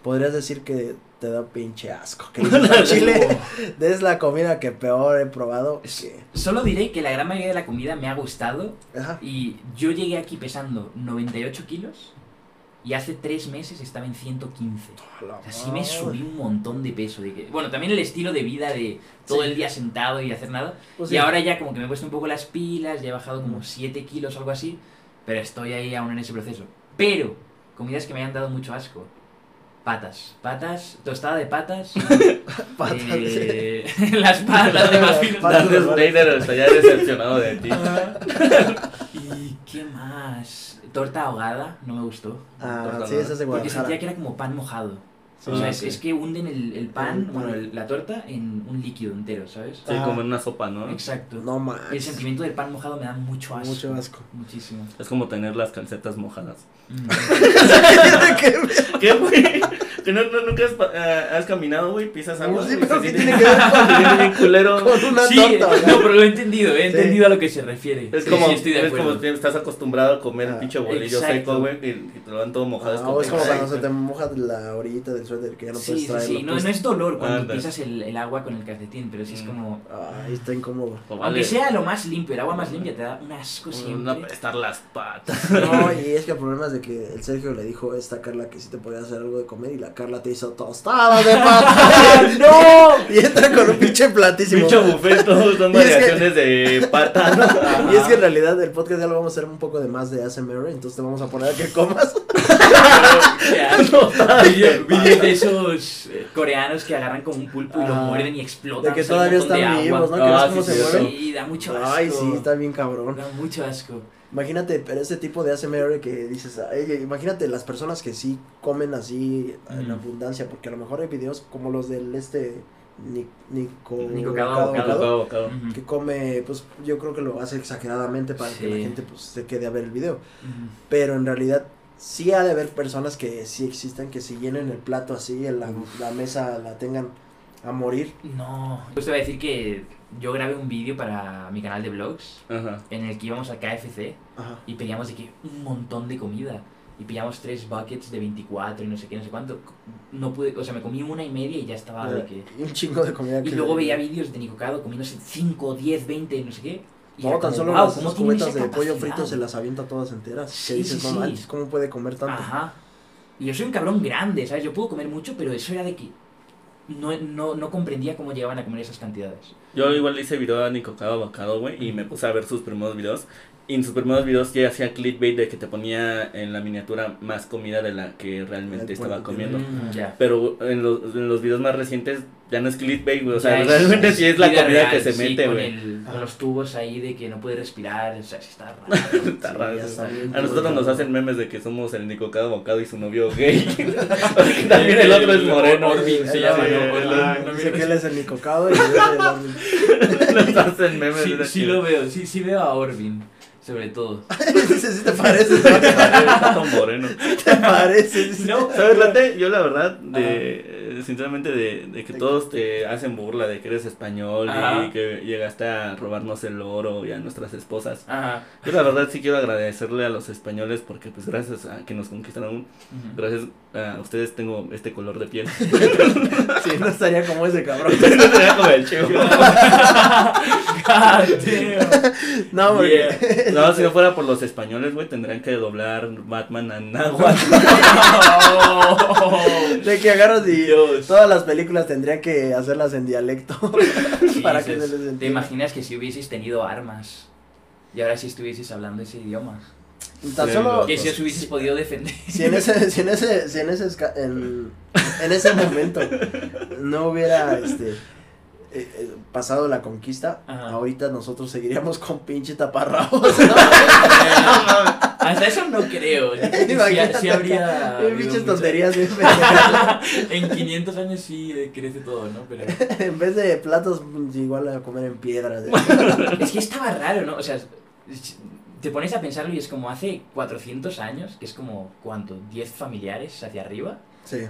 podrías decir que te da pinche asco. Que [LAUGHS] "Al Chile [LAUGHS] es la comida que peor he probado. Que- Solo diré que la gran mayoría de la comida me ha gustado Ajá. Y yo llegué aquí pesando 98 kilos y hace 3 meses estaba en 115. O sea, sí me subí un montón de peso. De que, bueno, también el estilo de vida de todo Sí. el día sentado y hacer nada. Pues y sí. ahora ya como que me he puesto un poco las pilas, ya he bajado Mm. como 7 kilos o algo así. Pero estoy ahí aún en ese proceso. Pero, comidas que me han dado mucho asco. Patas. Patas, tostada de patas. [LAUGHS] Patas. eh, las patas de más Las [LAUGHS] patas. Dante Snyder estaría decepcionado de ti. [LAUGHS] ¿Y qué más? Torta ahogada, no me gustó. Ah, Torta sí, ahogada. esa es de Porque sentía que era como pan mojado. Sí, o sea, es, es que hunden el, el pan, El pan. bueno, el- la torta, en un líquido entero, ¿sabes? Sí, Ah. como en una sopa, ¿no? Exacto. No El manches. sentimiento del pan mojado me da mucho asco. Mucho asco. Muchísimo. Es como tener las calcetas mojadas. Mm. [LAUGHS] [LAUGHS] ¿Qué, güey? Que no, no- nunca has, eh, has caminado, güey, pisas algo. Sí, y pero ¿qué tiene que ver con- [LAUGHS] culero. [LAUGHS] Con una sí, torta. ¿verdad? no, pero lo he entendido, he Sí. entendido a lo que se refiere. Es Sí, como, sí, estoy de es acuerdo. como estás acostumbrado a comer Ah, el pinche bolillo exacto. seco, güey, y, y te lo dan todo mojado. Ah, o es como cuando se te moja la orillita del suéter que ya no sí, puedes sí, traerlo. sí. No, pues. no es dolor cuando Ándale. pisas el, el agua con el calcetín, pero sí es Mm. como... Ay, está incómodo. vale, Aunque sea lo más limpio, el agua más limpia te da un asco siempre. Una apestar las patas. No, [LAUGHS] y es que el problema es de que el Sergio le dijo a esta Carla que sí te podía hacer algo de comer y la Carla te hizo tostadas de pata. [LAUGHS] ¡No! [LAUGHS] Y entra con un pinche platísimo. Pinche buffet, todos [LAUGHS] son que- variaciones de pata, ¿no? Y es que en realidad el podcast ya lo vamos a hacer un poco de más de ASMR, entonces te vamos a poner a que comas. Qué asco. Vídeos vídeos de esos eh, coreanos que agarran como un pulpo y lo Ah, muerden y explotan. De que todavía están vivos, ¿no? Que Ah, ves sí, cómo se sí, mueven. Sí, da mucho asco. Ay, sí, está bien cabrón. Da mucho asco. Imagínate, pero ese tipo de ASMR que dices, ay, imagínate las personas que sí comen así en Mm. abundancia, porque a lo mejor hay videos como los del este Ni- Nico, Nico que come, pues yo creo que lo hace exageradamente para que la gente pues se quede a ver el video. Pero en realidad sí ha de haber personas que sí existen, que si llenen el plato así, en la, la mesa la tengan a morir. No. Pues te voy a decir que yo grabé un vídeo para mi canal de vlogs Ajá. en el que íbamos al KFC Ajá. y pedíamos de que un montón de comida. Y pillamos tres buckets de 24 y no sé qué, no sé cuánto. No pude, o sea, me comí una y media y ya estaba de que... Un chingo de comida. Y que- luego veía vídeos de Nico Cado comiéndose 5, 10, 20, no sé qué. Y No, tan como, solo "Guau, las ¿cómo esas tienen cubetas de pollo capacidad?". frito se las avienta todas enteras. Sí, que dices, sí, no sí. ¿cómo puede comer tanto? Ajá. Y yo soy un cabrón grande, ¿sabes? Yo puedo comer mucho, pero eso era de que no, no, no comprendía cómo llegaban a comer esas cantidades. Yo igual le hice video a Nico Cabo Bocado, güey, y me puse a ver sus primeros videos. Y en sus primeros videos ya hacía clickbait de que te ponía en la miniatura más comida de la que realmente estaba comiendo. Mm. Pero en los, en los videos más recientes ya no es clickbait, güey. O sea, es- realmente sí es la comida real, que se sí, mete, con güey. Con Ajá. los tubos ahí de que no puede respirar, o sea, sí está raro. [LAUGHS] Está Sí, raro A nosotros nos hacen memes de que somos el Nico Cabo Bocado y su novio gay. [LAUGHS] [LAUGHS] También el otro es moreno. Orbin se llama, ¿no? dice que él es el Nicocado y yo el Armin. Nos hacen memes. Sí, de sí lo veo, sí, sí veo a Orbin, sobre todo. [LAUGHS] Sí te parece. Tato moreno. [LAUGHS] te parece. No, ¿Sabes, Late? Yo la verdad, de, sinceramente, de, de que todos te hacen burla de que eres español Ajá. y que llegaste a robarnos el oro y a nuestras esposas. Ajá. Yo la verdad sí quiero agradecerle a los españoles porque pues gracias a que nos conquistaron, Ujú. gracias a ustedes tengo este color de piel. [LAUGHS] Sí, no estaría como ese cabrón. [LAUGHS] No sería como el chivo. [LAUGHS] No, porque. Yeah. No, si no fuera por los españoles, güey, tendrían que doblar Batman a náhuatl. De que agarras y Dios. todas las películas tendrían que hacerlas en dialecto. [LAUGHS] [LAUGHS] para que se les ¿Te imaginas que si hubieseis tenido armas y ahora si estuvieseis hablando ese idioma? Tan Sí, solo. loco. Que si os hubieseis podido defender. Si en ese, si en ese, si en ese, en, en ese momento [LAUGHS] no hubiera este eh, eh, pasado la conquista, Ajá. ahorita nosotros seguiríamos con pinche taparrabos. [LAUGHS] Hasta eso no creo. [LAUGHS] Sí habría. Eh, Pinches tonterías, [LAUGHS] en 500 años sí eh, crece todo, ¿no? Pero En vez de platos, pues, igual a comer en piedras. es que estaba raro, ¿no? O sea, te pones a pensarlo y es como hace 400 años, que es como, ¿cuánto? ¿10 familiares hacia arriba? Sí.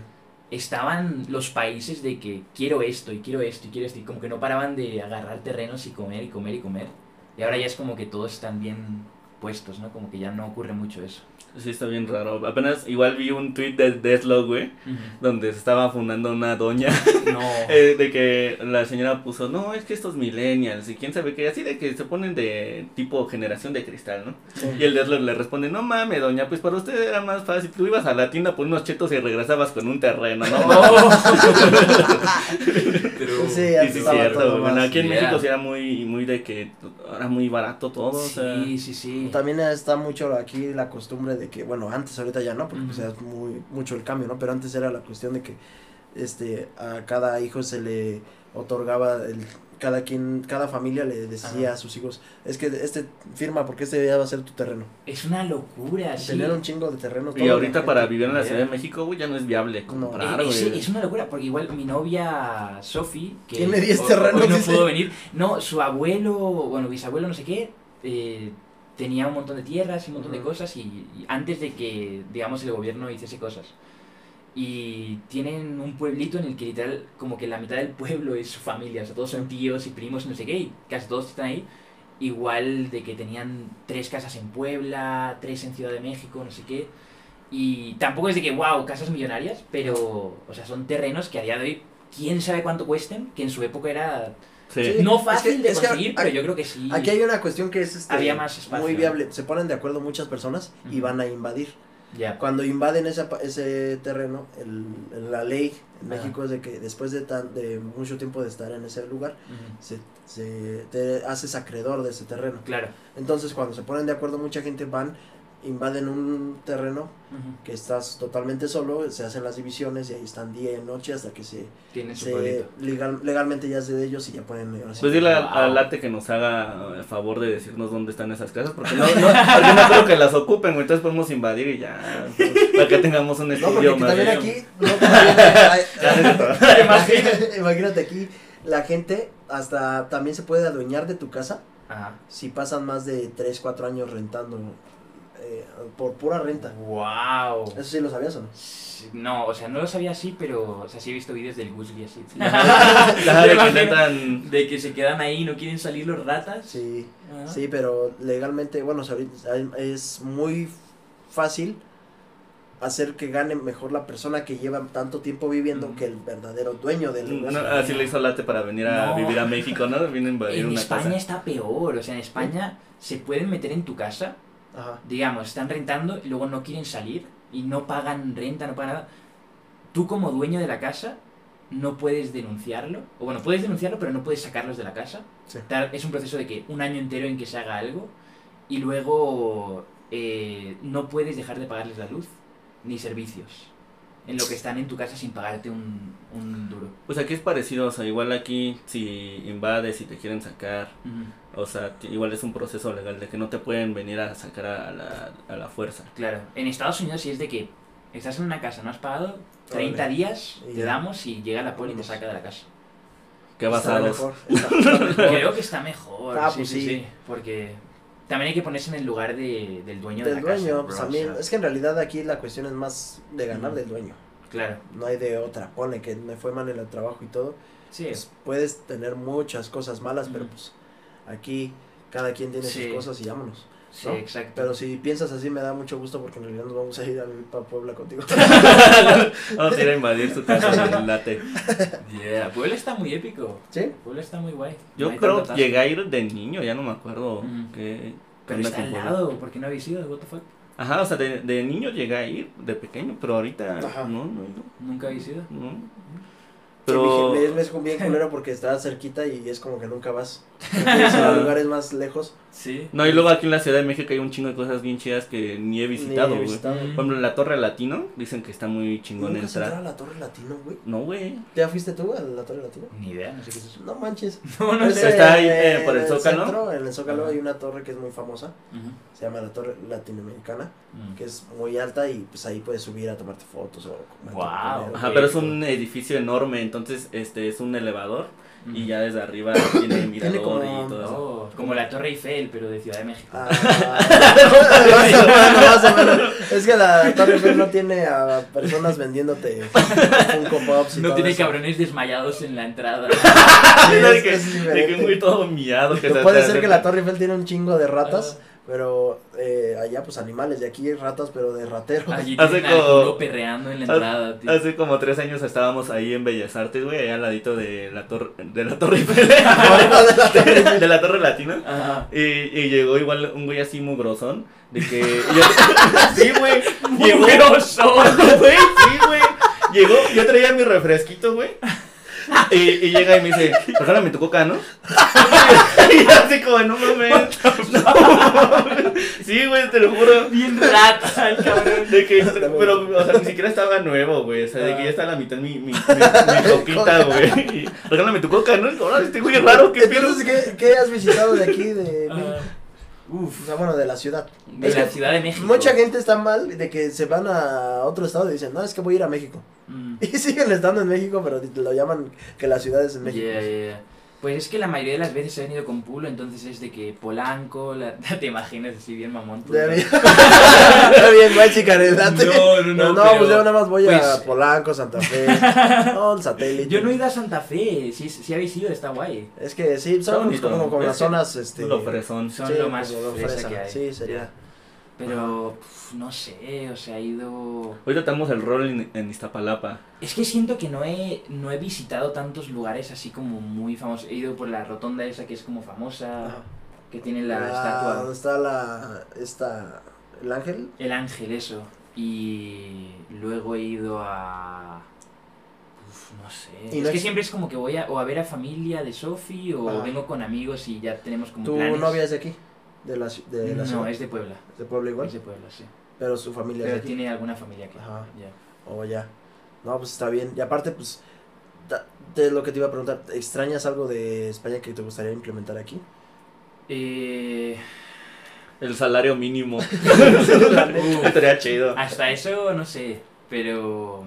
Estaban los países de que quiero esto y quiero esto y quiero esto y como que no paraban de agarrar terrenos y comer y comer y comer. Y ahora ya es como que todos están bien puestos, ¿no? Como que ya no ocurre mucho eso. Sí, está bien raro. Apenas igual vi un tweet de Deathlock, güey, donde se estaba fundando una doña. [LAUGHS] No. [LAUGHS] Eh, de que la señora puso, no, es que estos millennials y quién sabe qué, así de que se ponen de tipo generación de cristal, ¿no? Y el Deathlock le responde, no mames, doña, pues para usted era más fácil, tú ibas a la tienda por unos chetos y regresabas con un terreno, ¿no? [LAUGHS] Sí, sí, estaba cierto. Bueno, aquí en Yeah. México sí era muy, muy de que era muy barato todo, o sea. Sí, sí, sí. También está mucho aquí la costumbre de que, bueno, antes ahorita ya no, porque Ujú. pues, es muy mucho el cambio, ¿no? Pero antes era la cuestión de que este a cada hijo se le otorgaba el cada quien cada familia le decía Ajá. a sus hijos, es que este firma porque este ya va a ser tu terreno. Es una locura, sí. Tener un chingo de terrenos. Y ahorita para vivir en la. Ciudad de México, güey, ya no es viable comprar, Eh, es, güey. es una locura, porque igual mi novia Sofi, que Tiene 10 hoy- terrenos, hoy no dice. pudo venir, no, su abuelo, bueno, bisabuelo, no sé qué, eh, tenía un montón de tierras y un montón de cosas y, y antes de que, digamos, el gobierno hiciese cosas. Y tienen un pueblito en el que literal, como que la mitad del pueblo es su familia, o sea, todos son tíos y primos, no sé qué, y casi todos están ahí. Igual de que tenían tres casas en Puebla, tres en Ciudad de México, no sé qué. Y tampoco es de que, wow, casas millonarias, pero, o sea, son terrenos que a día de hoy, quién sabe cuánto cuesten, que en su época era Sí. No es fácil que- de es que conseguir, aquí- pero yo creo que sí. Aquí hay una cuestión que es este, Había más espacio. muy viable, se ponen de acuerdo muchas personas y van a invadir. Cuando invaden ese, pa- ese terreno, el, la ley en Ajá. México es de que después de, tan, de mucho tiempo de estar en ese lugar, se, se te haces acreedor de ese terreno. Claro. Entonces, cuando se ponen de acuerdo, mucha gente van, invaden un terreno que estás totalmente solo, se hacen las divisiones y ahí están día y noche hasta que se, Tiene su se pueblito. legal, legalmente ya es de ellos y ya pueden... sí Pues dile a, Wow. a Late que nos haga el favor de decirnos dónde están esas casas, porque no, [LAUGHS] no, porque no creo que las ocupen, güey, entonces podemos invadir y ya, para que tengamos un No, porque estudio que más. también aquí... [LAUGHS] no, también [LAUGHS] no imagínate aquí, la gente hasta también se puede adueñar de tu casa Ajá. si pasan más de 3, 4 años rentando eh, por pura renta. ¡Wow! ¿Eso sí lo sabías o no? No, o sea, no lo sabía así, pero o sea, sí he visto vídeos del Gus y así. [LAUGHS] [LAUGHS] De ¿Te que se quedan ahí y no quieren salir los ratas. Sí, Ah. sí, pero legalmente, bueno, es muy fácil hacer que gane mejor la persona que lleva tanto tiempo viviendo Mm. que el verdadero dueño del No, así le hizo late para venir a No. vivir a México, ¿no? Viene a invadir En una España casa. está peor, o sea, en España se pueden meter en tu casa, Ajá. digamos, están rentando y luego no quieren salir y no pagan renta, no pagan nada. Tú como dueño de la casa no puedes denunciarlo, o bueno, puedes denunciarlo, pero no puedes sacarlos de la casa. Sí. Es un proceso de que un año entero en que se haga algo y luego eh, no puedes dejar de pagarles la luz ni servicios en lo que están en tu casa sin pagarte un, un duro. Pues aquí es parecido, o sea, igual aquí si invades, si te quieren sacar, o sea, igual es un proceso legal de que no te pueden venir a sacar a la, a la fuerza. Claro, en Estados Unidos sí es de que estás en una casa, no has pagado, 30 Órale. días Y te ya. damos y llega la poli y te saca de la casa. ¿Qué [LAUGHS] mejor. Creo que está mejor. Ah, sí, pues sí, sí. sí, Porque también hay que ponerse en el lugar de, del dueño de Del la casa. dueño, bro, pues también, es que en realidad aquí la cuestión es más de ganar del dueño. Claro, No hay de otra. Ponle que me fue mal en el trabajo y todo. sí. Pues puedes tener muchas cosas malas, pero pues aquí cada quien tiene Sí. sus cosas y vámonos. Sí, ¿no? exacto. Pero si piensas así me da mucho gusto porque en realidad nos vamos a ir a vivir para Puebla contigo. [LAUGHS] Vamos a ir a invadir su casa del late. Yeah, Puebla está muy épico. ¿Sí? Puebla está muy guay. Yo No creo que llegué a ir de niño, ya no me acuerdo. Qué- qué Pero está al lado, ¿por qué no habéis ido? What the fuck? Ajá, o sea, de, de niño llegué a ir, de pequeño, pero ahorita Ajá. no, no, he ido, ¿Nunca habéis ido? no. Pero... Pero me, es bien culero [LAUGHS] porque está cerquita y es como que nunca vas. [LAUGHS] A lugares más lejos. Sí. No, y luego aquí en la Ciudad de México hay un chingo de cosas bien chidas que ni he visitado, güey. Mm. Por ejemplo, la Torre Latino, dicen que está muy chingón ¿Nunca entrar. a la Torre Latino, güey? No, güey. ¿Ya fuiste tú a la Torre Latino? Ni idea, no sé qué es eso. No manches. [LAUGHS] No, no Es, sé. Está ahí, eh, por el en Zócalo. centro, en el Zócalo Ajá. hay una torre que es muy famosa. Ujú. Se llama la Torre Latinoamericana. Mm. Que es muy alta y pues ahí puedes subir a tomarte fotos o comer. Ajá, pero es un edificio enorme, entonces este es un elevador Mm. y ya desde arriba [COUGHS] tiene mirador como- y todo eso. Oh, como la Torre Eiffel, pero de Ciudad de México. Ah, [LAUGHS] más o menos, [LAUGHS] más o menos. Es que la Torre Eiffel no tiene a personas vendiéndote Funko Pops y no todo tiene eso. cabrones desmayados en la entrada. [LAUGHS] Sí, de es- que, es de que muy todo miado. Que puede se- ser que la Torre Eiffel tiene un chingo de ratas, Ah. Pero eh, allá pues animales, y aquí hay ratas pero de rateros. Allí Hace como- perreando en la entrada, tío. Hace como tres años estábamos ahí en Bellas Artes, güey, allá al ladito de la torre, de la torre [LAUGHS] [LAUGHS] de la Torre Eiffel. de la torre latina. Ajá. Y, y llegó igual un güey así mugrosón, de que... [LAUGHS] yo- sí, güey. Llegó... Mugroso. Güey, sí, güey. Llegó, yo traía mi refresquito, güey. [LAUGHS] Y, y llega y me dice, regálame tu coca, ¿no? [LAUGHS] y así como, no mames. [LAUGHS] No. Sí, güey, te lo juro. Bien rata el cabrón. De que, pero, o sea, ni siquiera estaba nuevo, güey. O sea, de que ya está a la mitad mi, mi, mi, mi coquita, güey. Regálame tu coca, ¿no? Ahora este güey es raro, ¿qué? Entonces, ¿qué, ¿qué has visitado de aquí? De, Ah, o sea, bueno, de la ciudad. de Es la Ciudad de México. Mucha gente está mal de que se van a otro estado y dicen, no, es que voy a ir a México. Mm. [LAUGHS] Y siguen estando en México, pero lo llaman que la ciudad es en México. Yeah, yeah, yeah. Pues es que la mayoría de las veces se han ido con Pulo, entonces es de que Polanco, la... [LAUGHS] te imaginas así bien mamón. Pulo. Ya [LAUGHS] bien, Ya bien, guay, chicarelate. No, no, no, No, pero- pues yo nada más voy pues- a Polanco, Santa Fe. [LAUGHS] No, el satélite. Yo no he ido a Santa Fe, sí, sí habéis ido, está guay. Es que sí, Está son como, como es las zonas, este... Lo fresón. Son sí, lo más como lo fresa, fresa, que hay. Sí, sería. Pero, pf, no sé, o sea, he ido... Ahorita tenemos el rol en, en Iztapalapa. Es que siento que no he, no he visitado tantos lugares así como muy famosos. He ido por la rotonda esa que es como famosa, Ajá. que tiene la Ah, estatua. ¿Dónde está la... esta... el ángel? El ángel, eso. Y luego he ido a... Uf, no sé. Y es no que es- siempre es como que voy a, o a ver a familia de Sofi o Ajá. vengo con amigos y ya tenemos como ¿Tu planes. novia es de aquí? De la, ci- de la no, ciudad. es de Puebla. de Puebla igual, Es de Puebla, sí. pero su familia es Pero aquí. tiene alguna familia aquí. Ajá. Ya. Oh, ya. No, pues está bien. Y aparte, pues, de lo que te iba a preguntar, ¿extrañas algo de España que te gustaría implementar aquí? Eh, El salario mínimo. [LAUGHS] [LAUGHS] Estaría chido. hasta eso no sé, pero...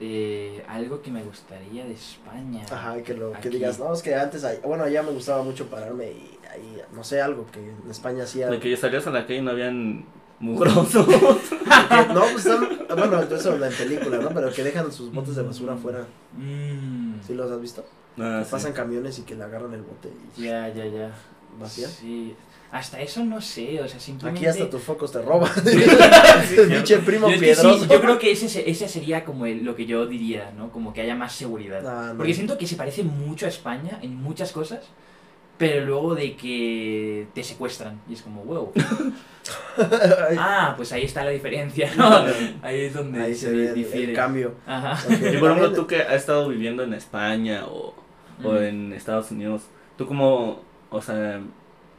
eh, algo que me gustaría de España. Ajá, que lo que Aquí. digas, no, es que antes, bueno, allá me gustaba mucho pararme y ahí, no sé, algo que en España hacía. De que salías a la calle y no habían mugrosos. [LAUGHS] que- no, pues están, bueno, eso en película, ¿no? Pero que dejan sus botes de basura afuera. Mm. ¿Sí los has visto? Ah, Que sí. pasan camiones y que le agarran el bote y Ya, ya, ya. vacía. Sí. Hasta eso no sé, o sea, simplemente... Aquí hasta tus focos te roban. [LAUGHS] [LAUGHS] Sí, El pinche primo Yo, que sí, piedroso. yo creo que ese, se- ese sería como el- lo que yo diría, ¿no? Como que haya más seguridad. Ah, no. Porque siento que se parece mucho a España en muchas cosas, pero luego de que te secuestran y es como, wow. [LAUGHS] Ah, pues ahí está la diferencia, ¿no? Ahí es donde Ahí se, se ve el, difiere. el cambio. Ajá. Y por ejemplo, tú que has estado viviendo en España o, en Estados Unidos, ¿tú cómo, o sea,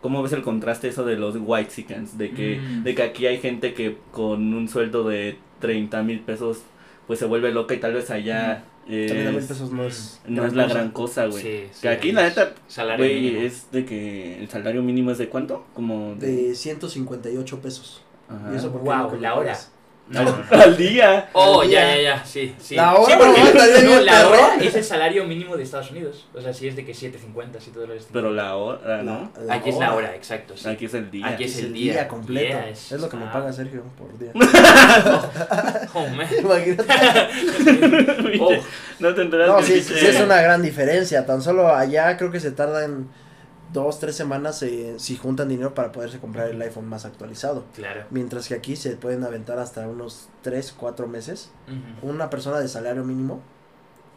cómo ves el contraste eso de los white de que, Mm. de que aquí hay gente que con un sueldo de 30 mil pesos pues se vuelve loca y tal vez allá También mil es- pesos no es. no es la cosa. gran cosa, güey. Sí, sí, que aquí la neta, Salario güey, es de que el salario mínimo es de cuánto? Como De 158 pesos. Ajá. Y eso lo que la hora. No, no, no. [LAUGHS] al día. Oh, Al ya, día. ya, ya, sí, sí. La hora, Sí, porque- no, la hora es el salario mínimo de Estados Unidos. O sea, sí es de que 7.50, sí todo lo es. Pero la hora, ¿no? La- Aquí es la hora, exacto. Sí. Aquí es el día. Aquí Es es el el día, día. completo. Yeah, es, lo que me ah. paga Sergio por día. [LAUGHS] Oh, man. Imagínate. [LAUGHS] Oh, No te enteras No, sí, sí es una gran diferencia. Tan solo allá creo que se tardan dos, tres semanas eh, si juntan dinero para poderse comprar el iPhone más actualizado. claro. Mientras que aquí se pueden aventar hasta unos tres, cuatro meses una persona de salario mínimo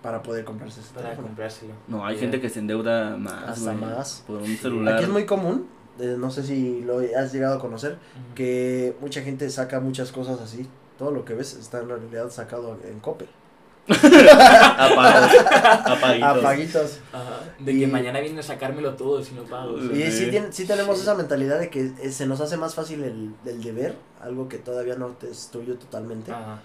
para poder comprarse ese Para teléfono. comprárselo. No, hay Yeah. gente que se endeuda más. Hasta más. Por un celular. Aquí es muy común, eh, no sé si lo has llegado a conocer, que mucha gente saca muchas cosas así. Todo lo que ves está en realidad sacado en Coppel. [LAUGHS] Apagos. Apaguitos. Apaguitos. Ajá. De Y- que mañana vienen a sacármelo todo si no pago. sí. Y sí, Sí. tien- sí tenemos esa mentalidad de que eh, se nos hace más fácil el, el deber, algo que todavía no te es tuyo totalmente, Ajá.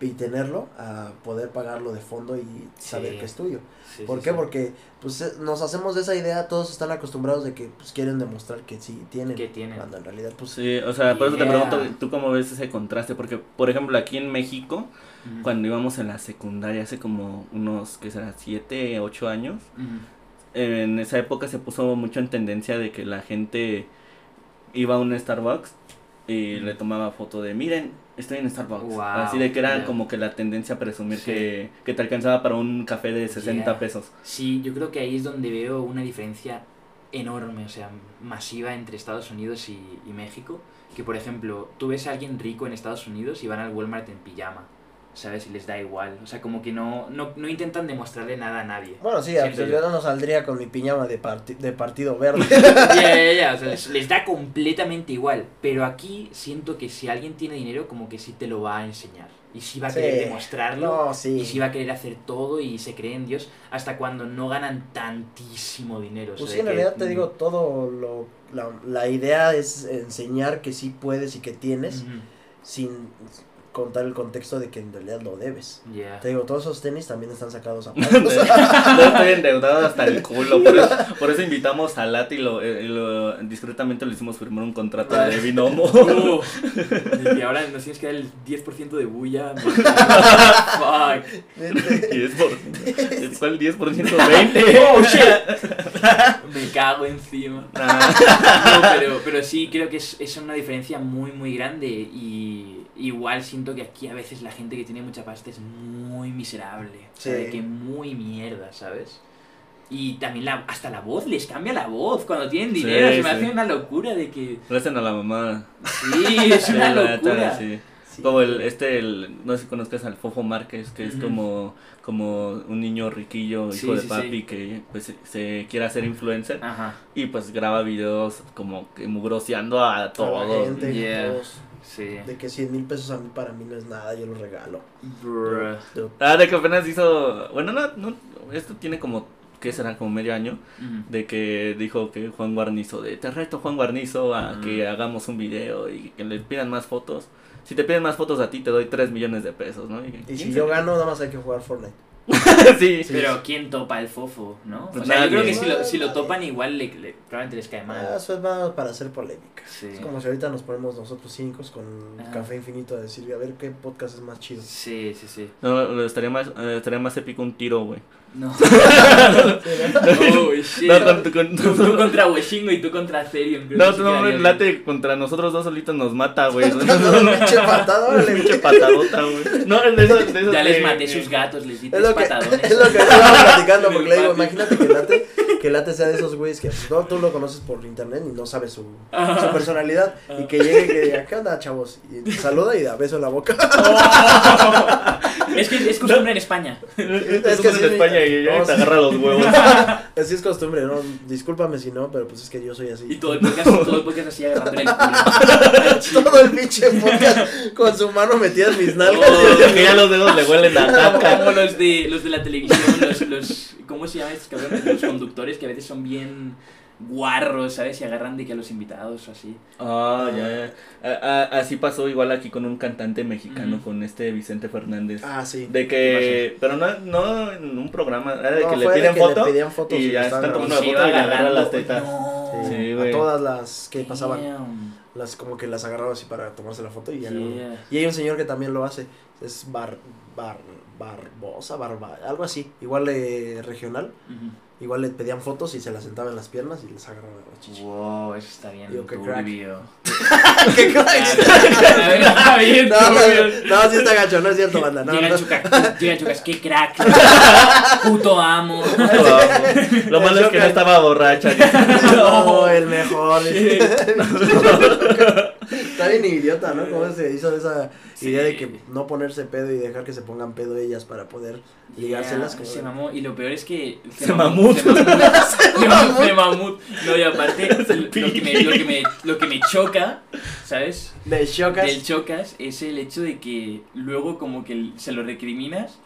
y tenerlo a poder pagarlo de fondo y saber Sí. que es tuyo. Sí, ¿Por sí, qué? sí. Porque pues eh, nos hacemos de esa idea, todos están acostumbrados de que pues quieren demostrar que sí tienen, Que tienen. cuando en realidad pues Sí, o sea, por eso te pregunto, ¿tú cómo ves ese contraste? Porque, por ejemplo, aquí en México, Cuando íbamos en la secundaria, hace como unos, ¿qué será? ¿Siete, ocho años? Ujú. En esa época se puso mucho en tendencia de que la gente iba a un Starbucks y le tomaba foto de, miren, estoy en Starbucks. Wow, Así de que era como que la tendencia a presumir Sí. que, que te alcanzaba para un café de 60 Yeah. pesos. Sí, yo creo que ahí es donde veo una diferencia enorme, o sea, masiva entre Estados Unidos y, y México. Que, por ejemplo, tú ves a alguien rico en Estados Unidos y van al Walmart en pijama, ¿sabes? Y les da igual. O sea, como que no, no, no intentan demostrarle nada a nadie. Bueno, sí, pues, yo. no saldría con mi piñama de, parti- de partido [LAUGHS] verde. Ya, ya, ya, les, da completamente igual. Pero aquí siento que si alguien tiene dinero, como que sí te lo va a enseñar. Y sí va a Sí. querer demostrarlo. no, sí. Y sí va a querer hacer todo y se cree en Dios hasta cuando no ganan tantísimo dinero. o sea, Pues sí, en que- realidad te digo, todo lo, la, la idea es enseñar que sí puedes y que tienes, sin contar el contexto de que en realidad lo debes. ya. Te digo, todos esos tenis también están sacados a [LAUGHS] Yo pagos. estoy endeudado hasta el culo. Por eso, por eso invitamos a Lati y lo, eh, y lo- discretamente le hicimos firmar un contrato de binomo. Uh, de que ahora nos tienes que dar el 10% de bulla. [LAUGHS] Fuck. Vete. 10 por, ¿Cuál 10%? 20. [LAUGHS] Oh shit. Me cago encima. Nah. No, pero, pero sí creo que es, es una diferencia muy muy grande y igual siento que aquí a veces la gente que tiene mucha pasta es muy miserable. O sea, Sí. de que muy mierda, ¿sabes? Y también la, hasta la voz, les cambia la voz cuando tienen Sí, dinero. Se me sí. hace una locura de que... Lo hacen a la mamá. Sí, es Sí, una locura. sí. Sí. Como el, este, el, no sé si conozcas al Fofo Márquez, que es como, como un niño riquillo, hijo Sí, de sí, papi, sí. que pues se- se quiere hacer influencer Ajá. y pues graba videos como que mugroseando a A la todos. gente, Yeah. todos, Sí. de que 100 mil pesos a mí para mí no es nada, yo los regalo. Bruh. Yo- Ah, de que apenas hizo, bueno, no, no, esto tiene como, ¿qué será? Como medio año, de que dijo que Juan Guarnizo, de te reto Juan Guarnizo a que hagamos un video y que le pidan más fotos. Si te piden más fotos a ti, te doy 3 millones de pesos, ¿no? Y ¿quién si yo gano, nada más hay que jugar Fortnite. [LAUGHS] sí, Pero ¿quién topa el fofo, no? Pues o sea, yo creo que si lo, si lo topan igual le, le- probablemente les cae mal. Ah, eso es más para hacer polémica. Sí. Es como si ahorita nos ponemos nosotros cínicos con Ajá. café infinito a decir, a ver qué podcast es más chido. Sí, sí, sí. No, estaría más, eh, estaría más épico un tiro, güey. No. [LAUGHS] oh, shit. No, con- con- Tú, tú contra Weshingo y tú contra creo No, tú no, bien. late contra nosotros dos solitos nos mata, güey. No, no, pinche güey. Pinche patadota, güey. No, de eso, de eso Ya les maté sus gatos, les di Es tres lo que, patadones. es lo que estábamos platicando, [LAUGHS] porque le digo, imagínate que Late, que Late sea de esos güeyes que no, tú lo conoces por internet y no sabes su, su personalidad y que llegue y que diga, ¿qué onda, chavos? Y te saluda y da beso en la boca. [LAUGHS] Es que es costumbre en España. Es que sí, en España no, te agarra los huevos. [LAUGHS] Así es costumbre, ¿no? Discúlpame si no, pero pues es que yo soy así. Y todo el podcast, todo el podcast así agarrándole el culo. [LAUGHS] Todo el pinche podcast con su mano metida en mis nalgas. Oh, que ya los dedos le huelen a caca. como los de los de la televisión, los, los ¿cómo se llaman estos cabrones? Los conductores que a veces son bien guarros, ¿sabes? Y agarran de que a los invitados o así. Ah, ya, ya. Así pasó igual aquí con un cantante mexicano, con este Vicente Fernández. Ah, sí. De que, pero no, no en un programa, era de No, que le fue de piden que foto le pedían fotos y y ya están estaban tomando foto y agarran las tetas. No. Sí, A todas las que pasaban, las como que las agarraba así para tomarse la foto y ya. Yeah. Y hay un señor que también lo hace, es Bar, Bar, Barbosa, Barba, algo así, igual de regional. Igual le pedían fotos y se las sentaba en las piernas y les agarraba la chichi. Wow, eso está bien qué turbio. [LAUGHS] ¡Qué crack! Está [LAUGHS] bien No, no, no, sí está gacho, no es cierto, banda, no, Llega no. Chucas, llega Chucas, qué crack. [LAUGHS] Puto amo. Lo malo es que no estaba borracha. No, el mejor. Está bien idiota, ¿no? ¿Cómo se hizo esa Sí. idea de que no ponerse pedo y dejar que se pongan pedo ellas para poder ligárselas? Yeah, como se mamó. Y lo peor es que. Se mamut. Se mamut. [LAUGHS] Se mamut. No, y aparte, [LAUGHS] lo que, me, lo, que me, lo que me choca, ¿sabes? De chocas. Del chocas es el hecho de que luego, como que se lo recriminas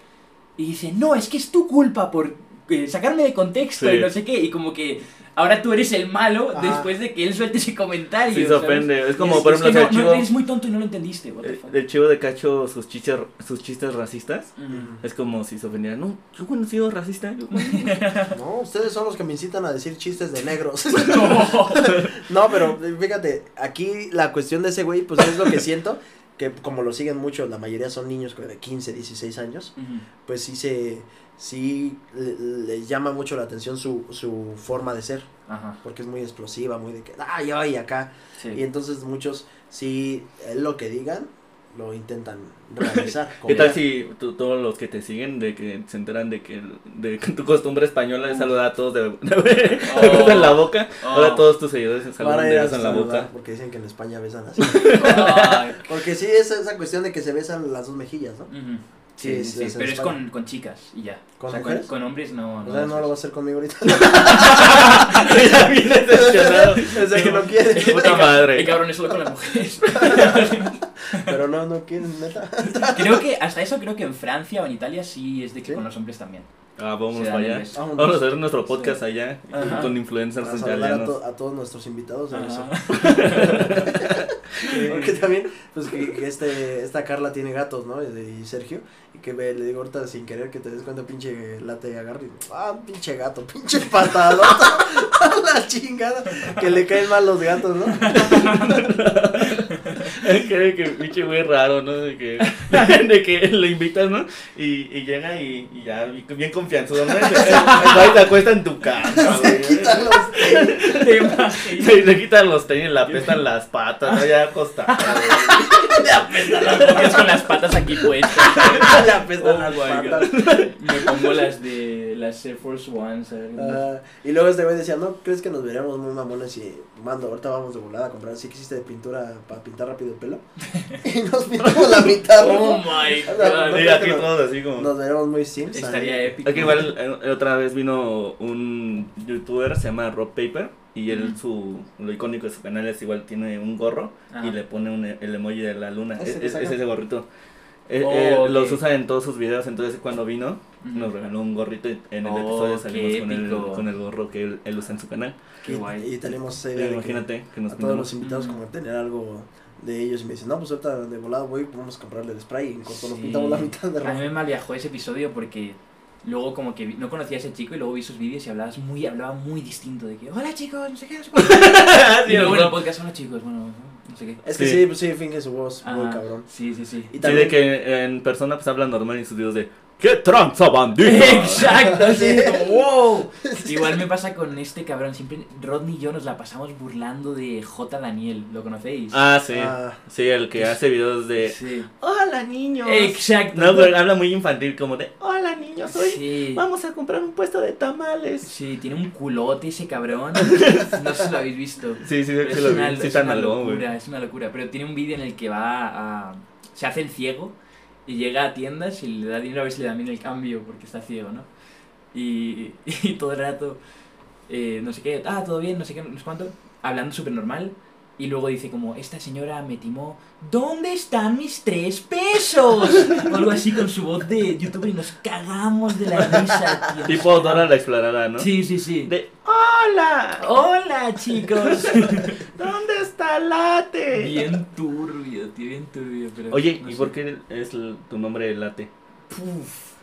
y dice, no, es que es tu culpa por eh, sacarme de contexto Sí. y no sé qué. Y como que ahora tú eres el malo Ajá. después de que él suelte ese comentario. Sí se ¿sabes? ofende. Es como, Es- por es ejemplo, que si no, el no, chivo, eres muy tonto y no lo entendiste. What the eh, fuck. el chivo de cacho sus chistes, sus chistes racistas. Mm. Es como si se ofendiera. No, yo cuando he sido racista. Yo, [LAUGHS] No, ustedes son los que me incitan a decir chistes de negros. [LAUGHS] No. [LAUGHS] no, pero fíjate, aquí la cuestión de ese güey, pues es lo que siento, que como lo siguen mucho, la mayoría son niños de 15, 16 años, Ujú. pues sí se, sí le- llama mucho la atención su, su forma de ser, Ajá. porque es muy explosiva, muy de que, ay, ay, acá, Sí. y entonces muchos, sí, eh, lo que digan, lo intentan realizar. ¿Qué tal si tú- todos los que te siguen de que se enteran de que, de que tu costumbre española es saludar a todos de, de, en la boca? Oh. Ahora todos tus seguidores se saludan de beso en la boca. Porque dicen que en España besan así. Porque sí, es esa cuestión de que se besan las dos mejillas, ¿no? Ujú. Sí, Sí, sí, sí, pero es con, con chicas y ya. ¿Con o sea, mujeres? con, hombres no. O sea, no lo va a hacer conmigo ahorita. [LAUGHS] [LAUGHS] Bien decepcionado. o sea, que no quiere. Puta [LAUGHS] El madre. cabrón es solo con las mujeres. Pero no, no quiere, neta. creo que, hasta eso creo que en Francia o en Italia sí es de que ¿Sí? con los hombres también. Ah, dan para allá. Vámonos. Vamos a hacer nuestro podcast allá Ajá. con influencers a, italianos. to- a todos nuestros invitados. de. Ajá. [LAUGHS] Porque también, pues que, que este, esta Carla tiene gatos, ¿no? Y, Sergio. Y que le digo ahorita sin querer que te des cuenta, pinche late agarra y. Ah, pinche gato, [LAUGHS] pinche patadota. [LAUGHS] A la chingada. Que le caen mal los gatos, ¿no? que, que pinche güey raro, ¿no? De que, de que lo invitas, ¿no? Y, y llega y, y ya, bien confianzudo, ¿no? Va y te acuesta en tu casa, [LAUGHS] güey. Quitan los tenis. Se le quitan los tenis, le apestan las patas, ¿no? Ya acostado. [LAUGHS] Le apestan las Porque con las patas aquí puestas. patas. [LAUGHS] Le apestan Oh las my patas. Me pongo las de las Air Force One, ¿sabes? Ah, y luego este güey decía, ¿no crees que nos veríamos muy mamones y mando, ahorita vamos de volada a comprar, sí que hiciste de pintura para pintar rápido el pelo? y nos pintamos la mitad, Oh my O sea, god. Y aquí todos así como... Nos veríamos muy sims. Estaría épico. Aquí igual eh, otra vez vino un youtuber, se llama Rob Paper, y él su, lo icónico de su canal es igual tiene un gorro Ajá. y le pone un, el emoji de la luna, Ese es, que es- saca. es ese gorrito. Eh, Oh, eh, ok. Los usa en todos sus videos, entonces cuando vino Ujú. nos regaló un gorrito y en el Oh, episodio qué salimos con el, con el gorro que él, él usa en su canal. Qué guay. Y tenemos esa idea de que Imagínate que nos a todos los pintamos. invitados Mm. como tener algo de ellos y me dicen, no, pues ahorita de volada voy, vamos a comprarle el spray y en corto nos Sí. pintamos la mitad de A mí rojo. me mal viajó ese episodio porque luego como que vi- no conocía a ese chico y luego vi sus vídeos y hablabas muy, hablaba muy distinto de que hola chicos, no sé qué, no sé cuánto". [LAUGHS] Sí, y luego en el ¿no? podcast, hola chicos, bueno, no sé qué. Es que Sí. sí, pues sí, finge su voz muy cabrón. Sí, sí, sí. Y Sí, también, de que en persona pues habla normal y en sus videos de ¡Qué tranza bandito! Exacto, así [LAUGHS] wow. Igual me pasa con este cabrón. Siempre Rodney y yo nos la pasamos burlando de J. Daniel. ¿Lo conocéis? Ah, sí. Ah. Sí, el que hace videos de. sí. Hola niños. Exacto. No, pero habla muy infantil, como de. Hola niños, hoy Sí. vamos a comprar un puesto de tamales. Sí, tiene un culote ese cabrón. [LAUGHS] No sé si lo habéis visto. Sí, sí, sí, Es lo una, vi. Sí, es tan una locura, es una locura. Pero tiene un vídeo en el que va a. Se hace el ciego y llega a tiendas y le da dinero a ver si le dan bien el cambio porque está ciego, ¿no? Y, [LAUGHS] y todo el rato, eh, no sé qué, ah, todo bien, no sé qué, no sé cuánto, hablando súper normal. Y luego dice como, esta señora me timó, ¿dónde están mis tres pesos? O algo así con su voz de youtuber y nos cagamos de la risa, tío. Tipo Dora la Exploradora, ¿no? Sí, sí, sí. De. ¡Hola! Hola, chicos. [LAUGHS] ¿Dónde está Late? Bien turbio, tío, bien turbio. Pero Oye, no ¿y sé. por qué es el- tu nombre Late?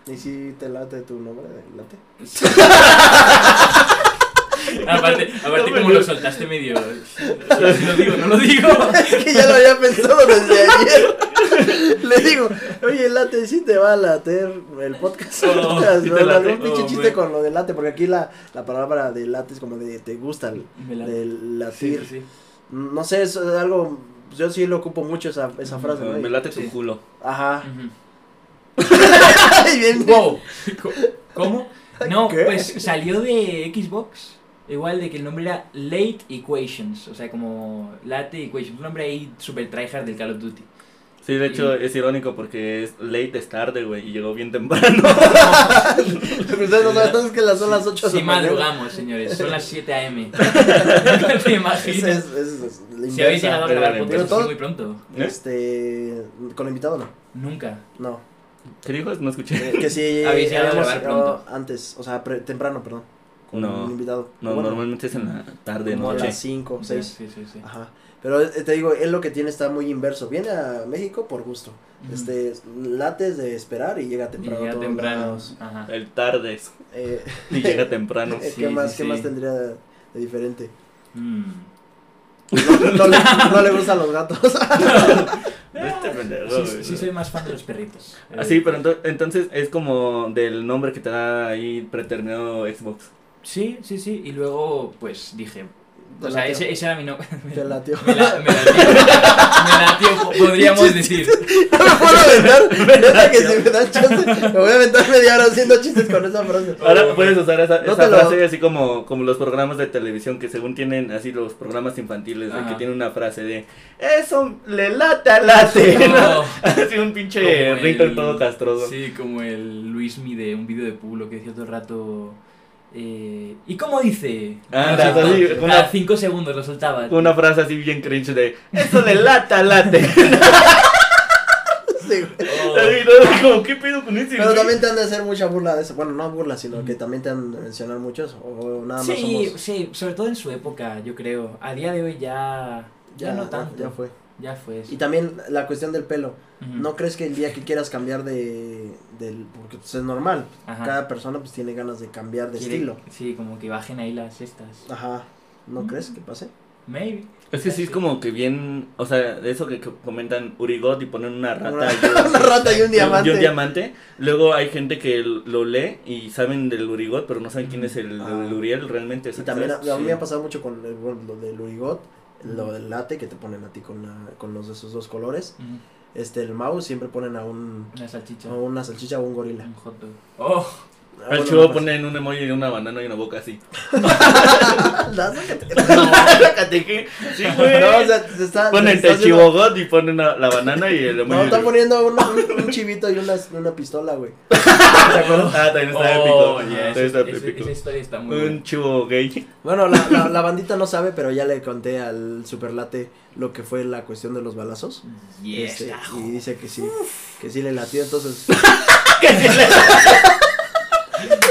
¿Y si te late tu nombre? ¿Late? [LAUGHS] [LAUGHS] aparte, aparte No como lo soltaste medio. Si lo digo, no lo digo. [LAUGHS] Es que ya lo había pensado desde ayer. [LAUGHS] Le digo, oye, late, sí te va a later el podcast. Oh, sí te Pero late. algún pinche Oh, chiste con lo de late, porque aquí la, la palabra de late es como de te gusta, el- de latir. sí, sí. No sé, es algo. Yo sí lo ocupo mucho esa, esa frase, ¿no? Me late tu Sí. culo. Ajá. Ujú. Y bien- Wow. ¿Cómo? No, ¿Qué? pues salió de Xbox. Igual de que el nombre era Late Equations. O sea, como Late Equations. Un nombre ahí super tryhard del Call of Duty. Sí, de hecho Y- es irónico porque es late es tarde, güey, y llegó bien temprano. [LAUGHS] Ustedes no saben es que las son las 8 de Sí la mañana. madrugamos, señores. Son las 7 am. [LAUGHS] [LAUGHS] ¿Te imaginas? Es, ese es la Si habéis llegado a grabar podcast así muy pronto. ¿Eh? Este. Con invitado no. Nunca. No. ¿Qué dijo? No escuché. Eh, que sí, Habéis llegado a grabar pronto. antes, o sea, pre- temprano, perdón. Con No. un invitado. No, Bueno, normalmente es en la tarde, como a noche. las 5, 6. Sí, sí, sí. Ajá. Pero eh, te digo, él lo que tiene está muy inverso. Viene a México por gusto. Este, lates de esperar y llega temprano. a llega temprano. Ajá. El tardes. Eh, [LAUGHS] Y llega temprano. [LAUGHS] ¿Qué Sí, más, sí, qué sí. más tendría de diferente? Mm. No, no le, [LAUGHS] no le gustan los gatos. Este pendejo, Sí, soy más fan de los perritos. Así, Eh, pero ento- entonces es como del nombre que te da ahí preterminado Xbox. Sí, sí, sí. Y luego, pues dije. O sea, ese, ese era mi nombre. [LAUGHS] Te latió. Me, la, me latió. [LAUGHS] Me latió, podríamos decir. No me puedo aventar. [LAUGHS] Neta que si me dan chance, me voy a aventar media hora haciendo chistes con esa frase. Ahora Oh, puedes usar esa, No esa lo- frase así como, como los programas de televisión que según tienen así los programas infantiles de que tienen una frase de eso le late a late. No. así un pinche el- todo castroso. Sí, como el Luismi de un vídeo de Pulo que decía todo el rato. Eh, ¿Y cómo dice? Ah, una- cada cinco segundos lo soltaba. Una frase así bien cringe de eso le late a late. [LAUGHS] Sí. Oh. Como, ¿qué pedo con ese? Pero güey? también te han de hacer mucha burla de eso. Bueno, no burla, sino que también te han de mencionar muchos. O nada más Sí, somos. sí, sobre todo en su época, yo creo. A día de hoy ya. Ya, no tanto. Ya fue. Ya fue eso. Y también la cuestión del pelo. ¿No crees que el día que quieras cambiar de. del porque pues, es normal. Ajá. Cada persona pues tiene ganas de cambiar de Quiere- estilo. Sí, como que bajen ahí las estas. Ajá. ¿No crees que pase? Maybe. Es que sí es como que bien, o sea, de eso que comentan Urigot y ponen una rata Una, y [LAUGHS] un- una rata y un diamante. y un diamante. Luego hay gente que lo lee y saben del Urigot, pero no saben quién es el, Ah. el Uriel realmente. Y también a, a mí Sí. me ha pasado mucho con el- lo del Urigot, lo del late que te ponen a ti con, la, con los de esos dos colores. Este, el mouse siempre ponen a un Una salchicha. a una salchicha o un gorila. Un hot dog. Oh, Ah, bueno, chivo pues- ponen un emoji de una banana y una boca así. [LAUGHS] La- [LAUGHS] sácate. Que. Sí, güey. No, o sea, se está, ponen el haciendo- chivogot y ponen la, la banana y el emoji. No, están poniendo un, un, un chivito y una, una pistola, güey. [LAUGHS] ¿Te acuerdas? Ah, también está oh, épico. yeah, También está ese- ese- épico. esa historia está muy Un buena. chivo gay. Bueno, la, la, la bandita no sabe, pero ya le conté al superlate lo que fue la cuestión de los balazos. Yes, Este, y dice que sí, que sí le latió, entonces.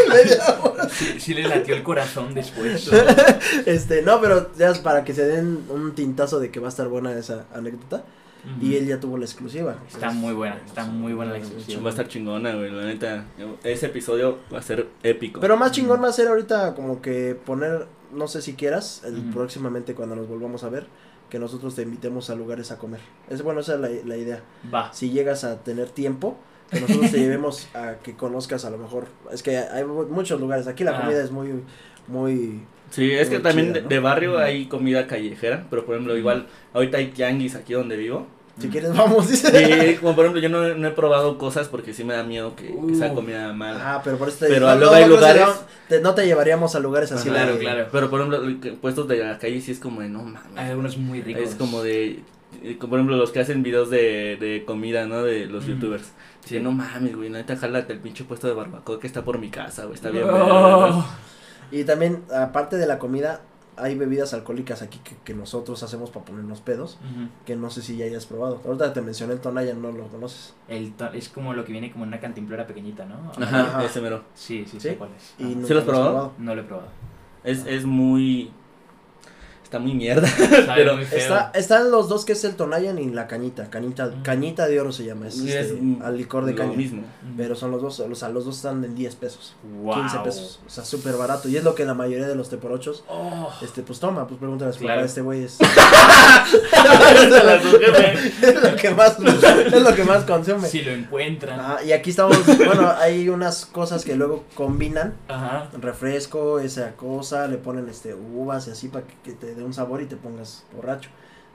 Media hora. Sí, sí le latió el corazón después. [LAUGHS] este, no, pero ya es para que se den un tintazo de que va a estar buena esa anécdota. Y él ya tuvo la exclusiva. Está muy buena, está muy buena la exclusiva. Va a estar chingona, güey. La neta. Ese episodio va a ser épico. Pero más chingón va a ser ahorita como que poner, no sé si quieras, el, Ujú. próximamente cuando nos volvamos a ver, que nosotros te invitemos a lugares a comer. Es bueno, esa es la, la idea. Va. Si llegas a tener tiempo, que nosotros te llevemos a que conozcas a lo mejor. Es que hay mu- muchos lugares. Aquí la Ah. comida es muy, muy. Sí, es que también chida, de, ¿no? de barrio hay comida callejera, pero por ejemplo, igual ahorita hay tianguis aquí donde vivo. Si quieres, vamos, dice. Y como por ejemplo, yo no, no he probado cosas porque sí me da miedo que, que sea Uh. comida mala. Ah, pero por eso te Pero no, luego no, hay no, lugares- No, te- no te llevaríamos a lugares así. De- Claro, claro. Pero por ejemplo, puestos de la calle sí es como de no mames. Hay algunos muy ricos. Es como de, eh, como por ejemplo los que hacen videos de, de comida, ¿no? De los youtubers. Sí, no mames, güey, neta, jálate el pinche puesto de barbacoa que está por mi casa, güey, está bien. Oh. ¿no? Y también, aparte de la comida, hay bebidas alcohólicas aquí que, que nosotros hacemos para ponernos pedos. Que no sé si ya hayas probado. Ahorita te mencioné el Tonayan, no lo conoces. El es como lo que viene como en una cantimplora pequeñita, ¿no? Ajá, Ajá. ese mero. Sí, sí, ¿Sí? sé cuál es. Y Ajá. nunca ¿Sí lo has probado? No lo he probado. Es, es muy... Está muy mierda. [LAUGHS] [LAUGHS] Pero muy. Está, están los dos que es el Tonayan y la cañita. Cañita, Mm. cañita de oro se llama. Es, este, es, al licor de lo caña. mismo. Pero son los dos, o sea, los dos están en 10 pesos. Wow. 15 pesos. O sea, súper barato. Y es lo que la mayoría de los teporochos, Oh. este, pues toma, pues pregúntale a su Claro. este güey es, [LAUGHS] es lo que más, es lo que más consume. Si lo encuentran. Ajá, y aquí estamos, bueno, hay unas cosas que luego combinan, Ajá. refresco, esa cosa, le ponen este uvas y así para que, que te dé un sabor y te pongas borracho.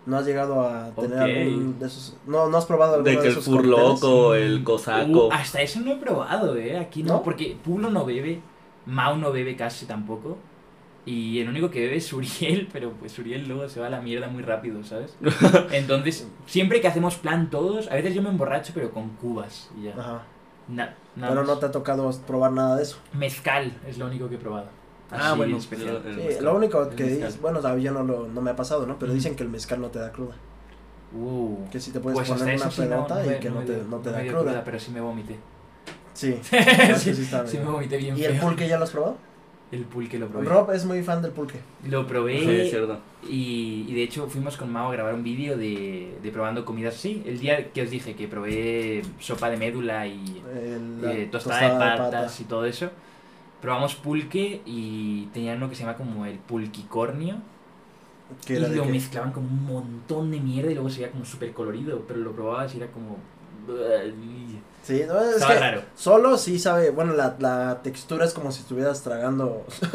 ¿No has llegado a tener Ok. algún de esos? No, no has probado alguno De de, que el esos furloco, el cosaco. Uh, hasta eso no he probado, ¿eh? Aquí no, ¿No? porque Pulo no bebe, Mau no bebe casi tampoco. Y el único que bebe es Uriel, [LAUGHS] pero pues Uriel luego se va a la mierda muy rápido, ¿sabes? [LAUGHS] Entonces, siempre que hacemos plan todos, a veces yo me emborracho, pero con cubas y ya. Ajá. Na- nada Pero más. no te ha tocado probar nada de eso. Mezcal es lo único que he probado. Ah, Así, bueno, especial. el Sí, mezcal. lo único el que dices, bueno, a mí ya no, lo, no me ha pasado, ¿no? Pero Ujú. dicen que el mezcal no te da cruda. Uh. Que si te puedes Pues poner una sí no- pelota no y que no, te, no te da dio cruda. pero sí me vomité. Sí. [LAUGHS] sí, sí está sí bien. me vomité bien ¿Y el feo. pulque ya lo has probado? El pulque lo probé. Rob es muy fan del pulque. Lo probé. Sí, es cierto. Y, y de hecho fuimos con Mao a grabar un vídeo de, de probando comidas así. El día que os dije que probé sopa de médula y El- eh, tostada, de patas pata. y todo eso. Probamos pulque y tenían uno que se llama como el pulquicornio. ¿Qué Y lo mezclaban con un montón de mierda y luego se veía como súper colorido. Pero lo probabas y era como... Sí, no, es que raro. solo sí sabe, bueno, la, la textura es como si estuvieras tragando [LAUGHS]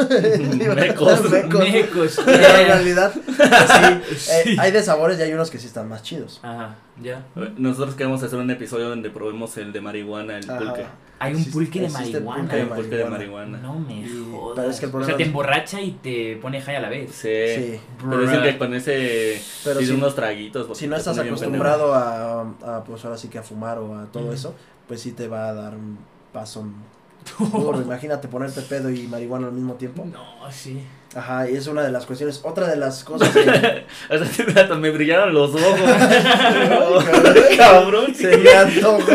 Mecos. mecos. Mecos. Pero en realidad, sí, [LAUGHS] eh, Sí. hay de sabores y hay unos que sí están más chidos. Ajá, ya. Nosotros queremos hacer un episodio donde probemos el de marihuana, el Ajá. pulque. Hay un pulque de marihuana. Hay de un pulque de marihuana. marihuana. No me jodas. pero es que el o sea, te emborracha y te pone high a la vez. Sí. Sí. Pero dicen que con ese Pero si, unos traguitos. si no estás acostumbrado a, a, pues ahora sí que a fumar o a todo eso, pues sí te va a dar un paso [LAUGHS] duro. Imagínate ponerte pedo y marihuana al mismo tiempo. No, sí. Ajá, y es una de las cuestiones. Otra de las cosas que. [LAUGHS] Hasta me brillaron los ojos. [LAUGHS] Ay, Cabrón. se me antojó.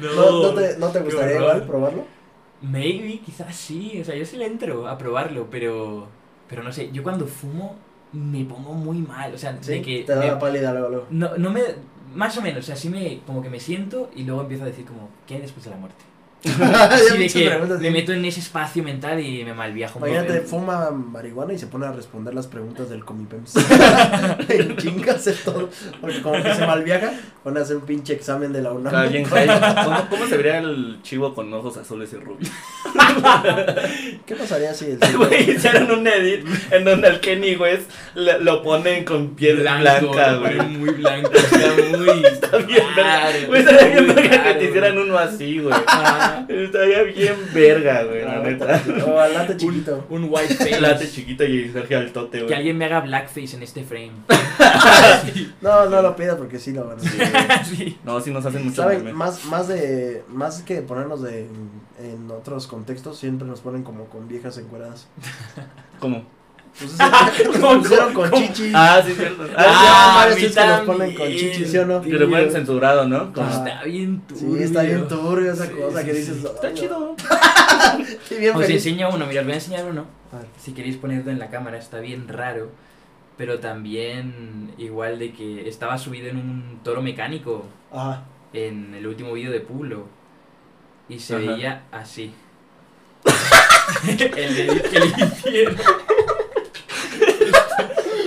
No, ¿No, no te, no te gustaría igual probarlo? Maybe, quizás sí. O sea, yo sí le entro a probarlo, pero. Pero no sé, yo cuando fumo me pongo muy mal. O sea, de Sí, que. te da me- la pálida luego, luego. no, no me. Más o menos, o sea, sí me. Como que me siento y luego empiezo a decir, como, ¿qué hay después de la muerte? [LAUGHS] Así de que preguntas, me meto en ese espacio mental y me malviajo Imagínate, fuma marihuana y se pone a responder las preguntas del Comipems. En chingas de todo. Porque como que se malviaja, pone a hacer un pinche examen de la UNAM. [LAUGHS] ¿Cómo, ¿Cómo se vería el chivo con ojos azules y rubios? [LAUGHS] [LAUGHS] ¿Qué pasaría si el Güey, hicieron un edit en donde al Kenny West le- lo ponen con piel Blanco, blanca, güey. muy blanco, está muy. [LAUGHS] Está bien verga. Güey, estaría bien verga que te hicieran uno así, güey. Estaría bien verga, güey, la neta. O al late chiquito. Un white [LAUGHS] face. Late chiquito y Sergio Altote, Que güey. alguien me haga blackface en este frame. No, no lo pidas porque sí lo van a hacer. Sí. No, sí nos hacen mucho ¿Saben? meme. Más, más de. Más que ponernos de. En otros siempre nos ponen como con viejas encueradas. [LAUGHS] ¿Cómo? Pues eso, nos [LAUGHS] pusieron con chichi. Ah, sí, cierto. Ah, Ah, varios que nos ponen con también. chichi, ¿sí o no? que le ponen censurado, ¿no? Como- Ah. Está bien turbio. Sí, está bien turbio esa Sí, cosa sí, que dices. Está "Ay, chido. [LAUGHS] Bien Os feliz. enseño uno, mira, os voy a enseñar uno. A. Si queréis ponerlo en la cámara, está bien raro. Pero también igual de que estaba subido en un toro mecánico Ajá. en el último vídeo de Pulo. Y se Ajá. veía así. El edit que le hicieron.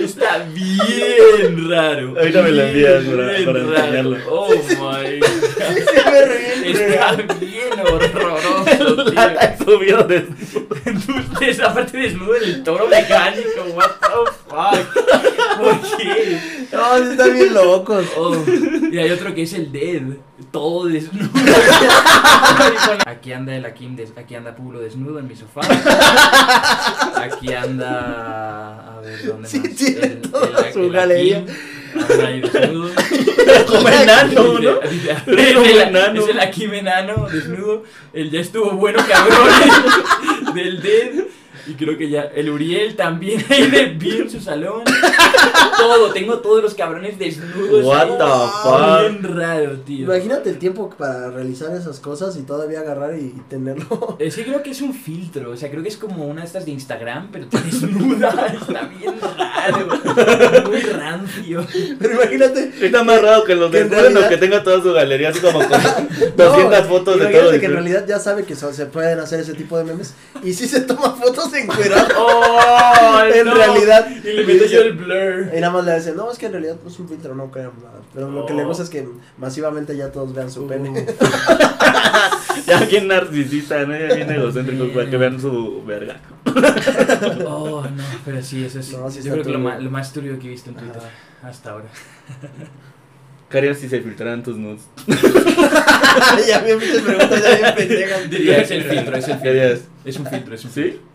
Está bien raro. Ahorita me lo envías para- Bien para raro. enseñarlo. Oh my god. Está bien horroroso. [LAUGHS] Lata subido de... Esa parte desnudo del toro mecánico, what the fuck. ¿Por qué? No, están bien locos. Oh, y hay otro que es el Dead, todo desnudo. [LAUGHS] Aquí anda el Akim, des- aquí anda Pulo desnudo en mi sofá. [LAUGHS] Aquí anda. A ver, ¿dónde Sí, más? tiene El- toda el- su el galería. Akim desnudo. [LAUGHS] Como enano, ¿no? Como Es el, enano. es el Akim enano desnudo. El ya estuvo bueno, cabrón. [LAUGHS] del Dead. Y creo que ya. El Uriel también [LAUGHS] ahí de bien en su salón. Todo, tengo todos los cabrones desnudos. What ahí. the fuck? Bien raro, tío. Imagínate el tiempo para realizar esas cosas y todavía agarrar y tenerlo. Es que creo que es un filtro, o sea, creo que es como una de estas de Instagram, pero te desnuda, [LAUGHS] está bien raro, muy rancio. Pero imagínate. Está más raro que los Que en de bueno, realidad- que tenga toda su galería así como con [LAUGHS] 200 No, fotos de imagínate todo. que en realidad ya sabe que se pueden hacer ese tipo de memes y sí se toma fotos Oh, [LAUGHS] en no. realidad. Y le meto yo el blur. Y nada más le dicen, no, es que en realidad no es un filtro, no crean nada. Pero lo que le Oh. gusta es que masivamente ya todos vean su pene. [LAUGHS] Ya bien narcisista, ¿no? Ya bien egocéntrico para que vean su verga. Oh, no, pero sí, eso es, No, sí yo creo que lo más, lo más turbio que he visto en Twitter hasta ahora. ¿Qué harías si se filtraran tus nudes? [LAUGHS] ya bien muchas preguntas, ya bien pendejas. Diría, es el filtro, es el ¿Qué harías? filtro. Es un filtro, es un ¿Sí? filtro. Ujú.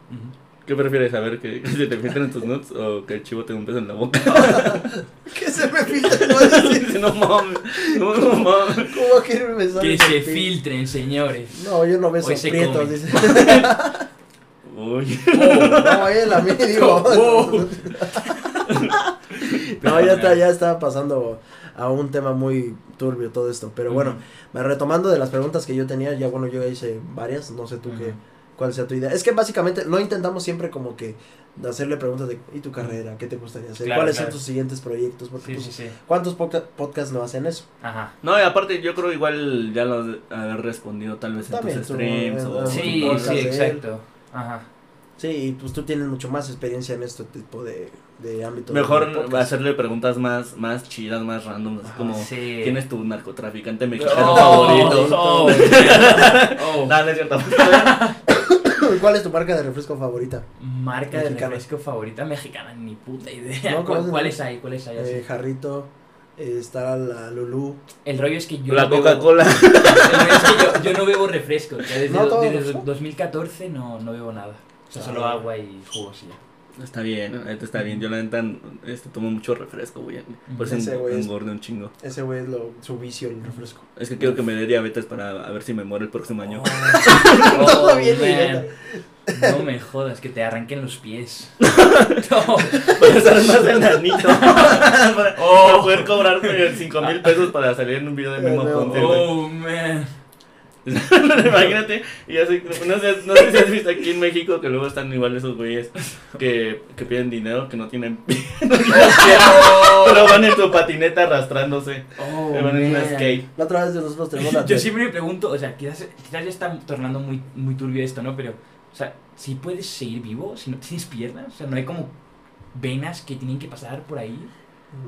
¿Qué prefieres saber? ¿Que [LAUGHS] que se te filtren tus nudes o que el chivo te dé un beso en la boca? [LAUGHS] Que se me filtra, no a decir, [LAUGHS] no mames, no, no mames. ¿Cómo quiere besar Que se filtren, señores. No, yo no beso prietos, dice. Uy. No, él a mí digo. No, ya está, ya está pasando a un tema muy turbio todo esto. Pero bueno, retomando de las preguntas que yo tenía, ya bueno, yo hice varias, no sé tú qué, Ujú. Cuál sea tu idea. Es que básicamente no intentamos siempre como que hacerle preguntas de, ¿y tu carrera? ¿Qué te gustaría hacer? Claro, ¿Cuáles claro. son tus siguientes proyectos? Porque Sí, pues, sí, sí. ¿cuántos podca- podcasts no hacen eso? Ajá. No, y aparte yo creo igual ya lo has haber respondido tal vez en tus tú, streams en- o Sí, sí, exacto. Ajá. Sí, y pues tú tienes mucho más experiencia en este tipo de, de ámbito. Mejor de hacerle preguntas más, más chidas, más random, así Ajá, como Sí. ¿quién es tu narcotraficante mexicano Oh, favorito? oh, oh. No, no es cierto. [COUGHS] ¿Cuál es tu marca de refresco favorita? Marca de refresco favorita mexicana, ni puta idea. No, ¿Cuál-. ¿Cuáles hay? ¿Cuáles hay? Eh, Jarrito, eh, está la Lulú. El rollo es que yo La no Coca-Cola. El rollo es que yo, yo no bebo refresco. ya desde, No, desde refresco. 2014 no, no bebo nada. O sea, solo Ah. agua y jugos y ya. Está bien, neta está bien. Yo la neta este, tomo mucho refresco, güey. Por eso engordé un chingo. Ese güey es lo, su vicio, el refresco. Es que quiero que me dé diabetes para a ver si me muero el próximo año. Oh, Todo bien, man. [LAUGHS] idiota. No me jodas, que te arranquen los pies. [LAUGHS] No. Para estar más enanito. [LAUGHS] para, Oh. para poder cobrarme 5 mil pesos para salir en un video de Memo Oh. Ponte. Oh, man. [LAUGHS] Imagínate, y así, no sé, no sé si has visto aquí en México que luego están igual esos güeyes que, que piden dinero, que no tienen pie, [LAUGHS] pero van en su patineta arrastrándose, Oh, van en una man. skate. La otra vez nosotros tenemos la Yo siempre me pregunto, o sea, quizás, quizás ya está tornando muy, muy turbio esto, ¿no? Pero, o sea, si puedes seguir vivo si no tienes piernas, o sea, no hay como venas que tienen que pasar por ahí.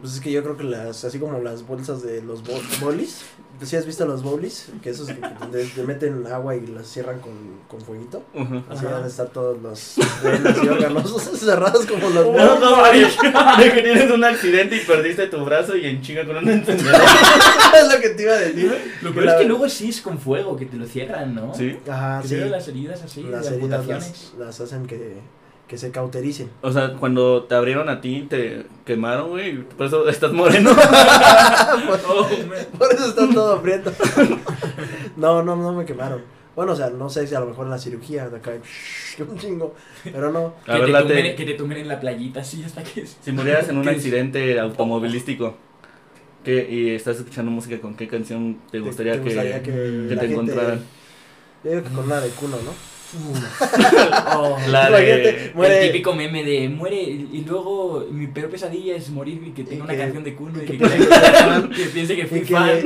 Pues es que yo creo que las, así como las bolsas de los bo- bolis, ¿sí has visto los bolis? Que esos que donde te meten agua y las cierran con, con fueguito. Ujú. Así Ajá. van a estar todos los venas y órganos [LAUGHS] cerrados como los No, bolis. no, de, [LAUGHS] de que tienes un accidente y perdiste tu brazo y en chinga con un encendedor. [LAUGHS] es lo que te iba a decir. Lo peor es que luego sí es con fuego, que te lo cierran, ¿no? ¿Sí? Ajá, Que sí. las heridas así, Las de heridas amputaciones. las, las hacen que, que se cautericen. O sea, cuando te abrieron a ti, te quemaron, güey, por eso estás moreno. [LAUGHS] Oh. Por eso está todo prieto. [LAUGHS] no, no, no me quemaron. Bueno, o sea, no sé si a lo mejor en la cirugía de acá, [LAUGHS] un chingo, pero no. Que ver, te, tumben, que te tumben en la playita así hasta que... Si murieras en un accidente automovilístico ¿qué, y estás escuchando música, ¿con qué canción te gustaría, te gustaría que, que que la te gente- encontraran? Yo digo que con una de cuno, ¿no? [LAUGHS] Oh, La de... muere- El típico meme de muere y luego mi peor pesadilla es morir y que tenga una que- canción de Kuno y que que, [LAUGHS] piense que piense que fui Y que, fan. y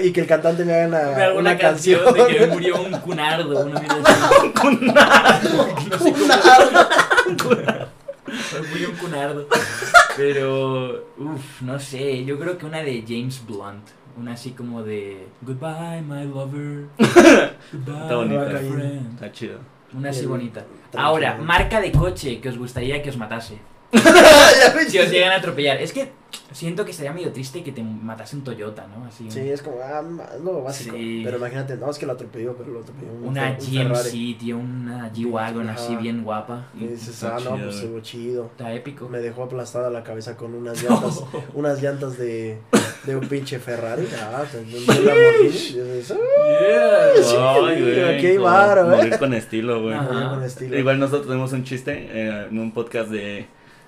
que- y que el cantante me haga una, una, canción, de que [LAUGHS] murió un cunardo, una así. cunardo. No sé cómo. murió un cunardo. Pero, uff, no sé, yo creo que una de James Blunt. Una así como de Goodbye, my lover. [LAUGHS] Goodbye, Está bonita. my friend. Está chido. Una así bonita. Ahora, marca de coche que os gustaría que os matase. [LAUGHS] Si os llegan a atropellar. Es que siento que sería medio triste que te matase un Toyota, ¿no? Así. Sí, es como, ah, lo básico. Sí. Pero imagínate, no, es que lo atropelló, pero lo atropelló. un Una un. GMC, tío, una G-Wagon así bien guapa. Y dices, Está ah, no, pues estuvo chido. Está épico. Me dejó aplastada la cabeza con unas [LAUGHS] llantas, unas llantas de, de un pinche Ferrari. [LAUGHS] Ah, pues, un Lamborghini. Dices, ah, ¿eh? Morir con estilo, güey. Morir con estilo. Igual nosotros tenemos un chiste eh, en un podcast de,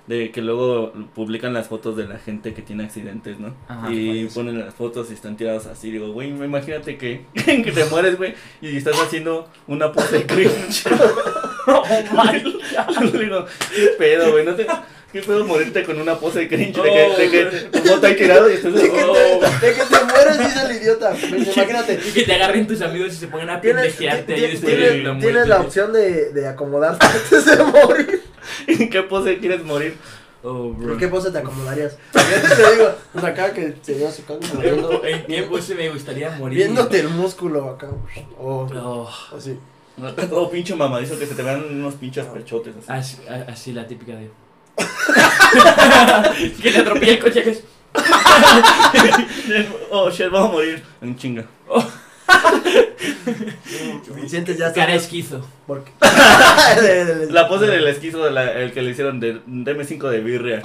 de que luego publican las fotos de la gente que tiene accidentes, ¿no? Ajá, y ponen las fotos y están tirados así. Digo, güey, imagínate que, [LAUGHS] que te mueres, güey, y estás haciendo una pose de cringe. [LAUGHS] [LAUGHS] Oh my Le digo, ¿qué pedo, güey? ¿No te, ¿Qué pedo morirte con una pose de cringe? De que, de que tu foto ahí tirado y estás De que, oh. te, de que te mueres, dice el idiota. Pues, imagínate. Y que te agarren tus amigos y se pongan a pendejearte ahí tienes, tienes- tienes la opción de, de acomodarte antes de morir. [LAUGHS] ¿En qué pose quieres morir? Oh, bro. ¿En qué pose te acomodarías? [LAUGHS] Yo te digo, pues acá que serías acá como viendo- ¿En qué pose me gustaría morir? Viéndote el músculo acá. O Oh, así. Todo pinche mamadizo que se te vean unos pinches pechotes así. así, así la típica de. [LAUGHS] que te atropella el coche que es. oh, shit, vamos a morir. En chinga. Y sientes [LAUGHS] ya Cara esquizo. Porque... De- de- de- La pose del esquizo, de la, el que le hicieron de DM5 de birria.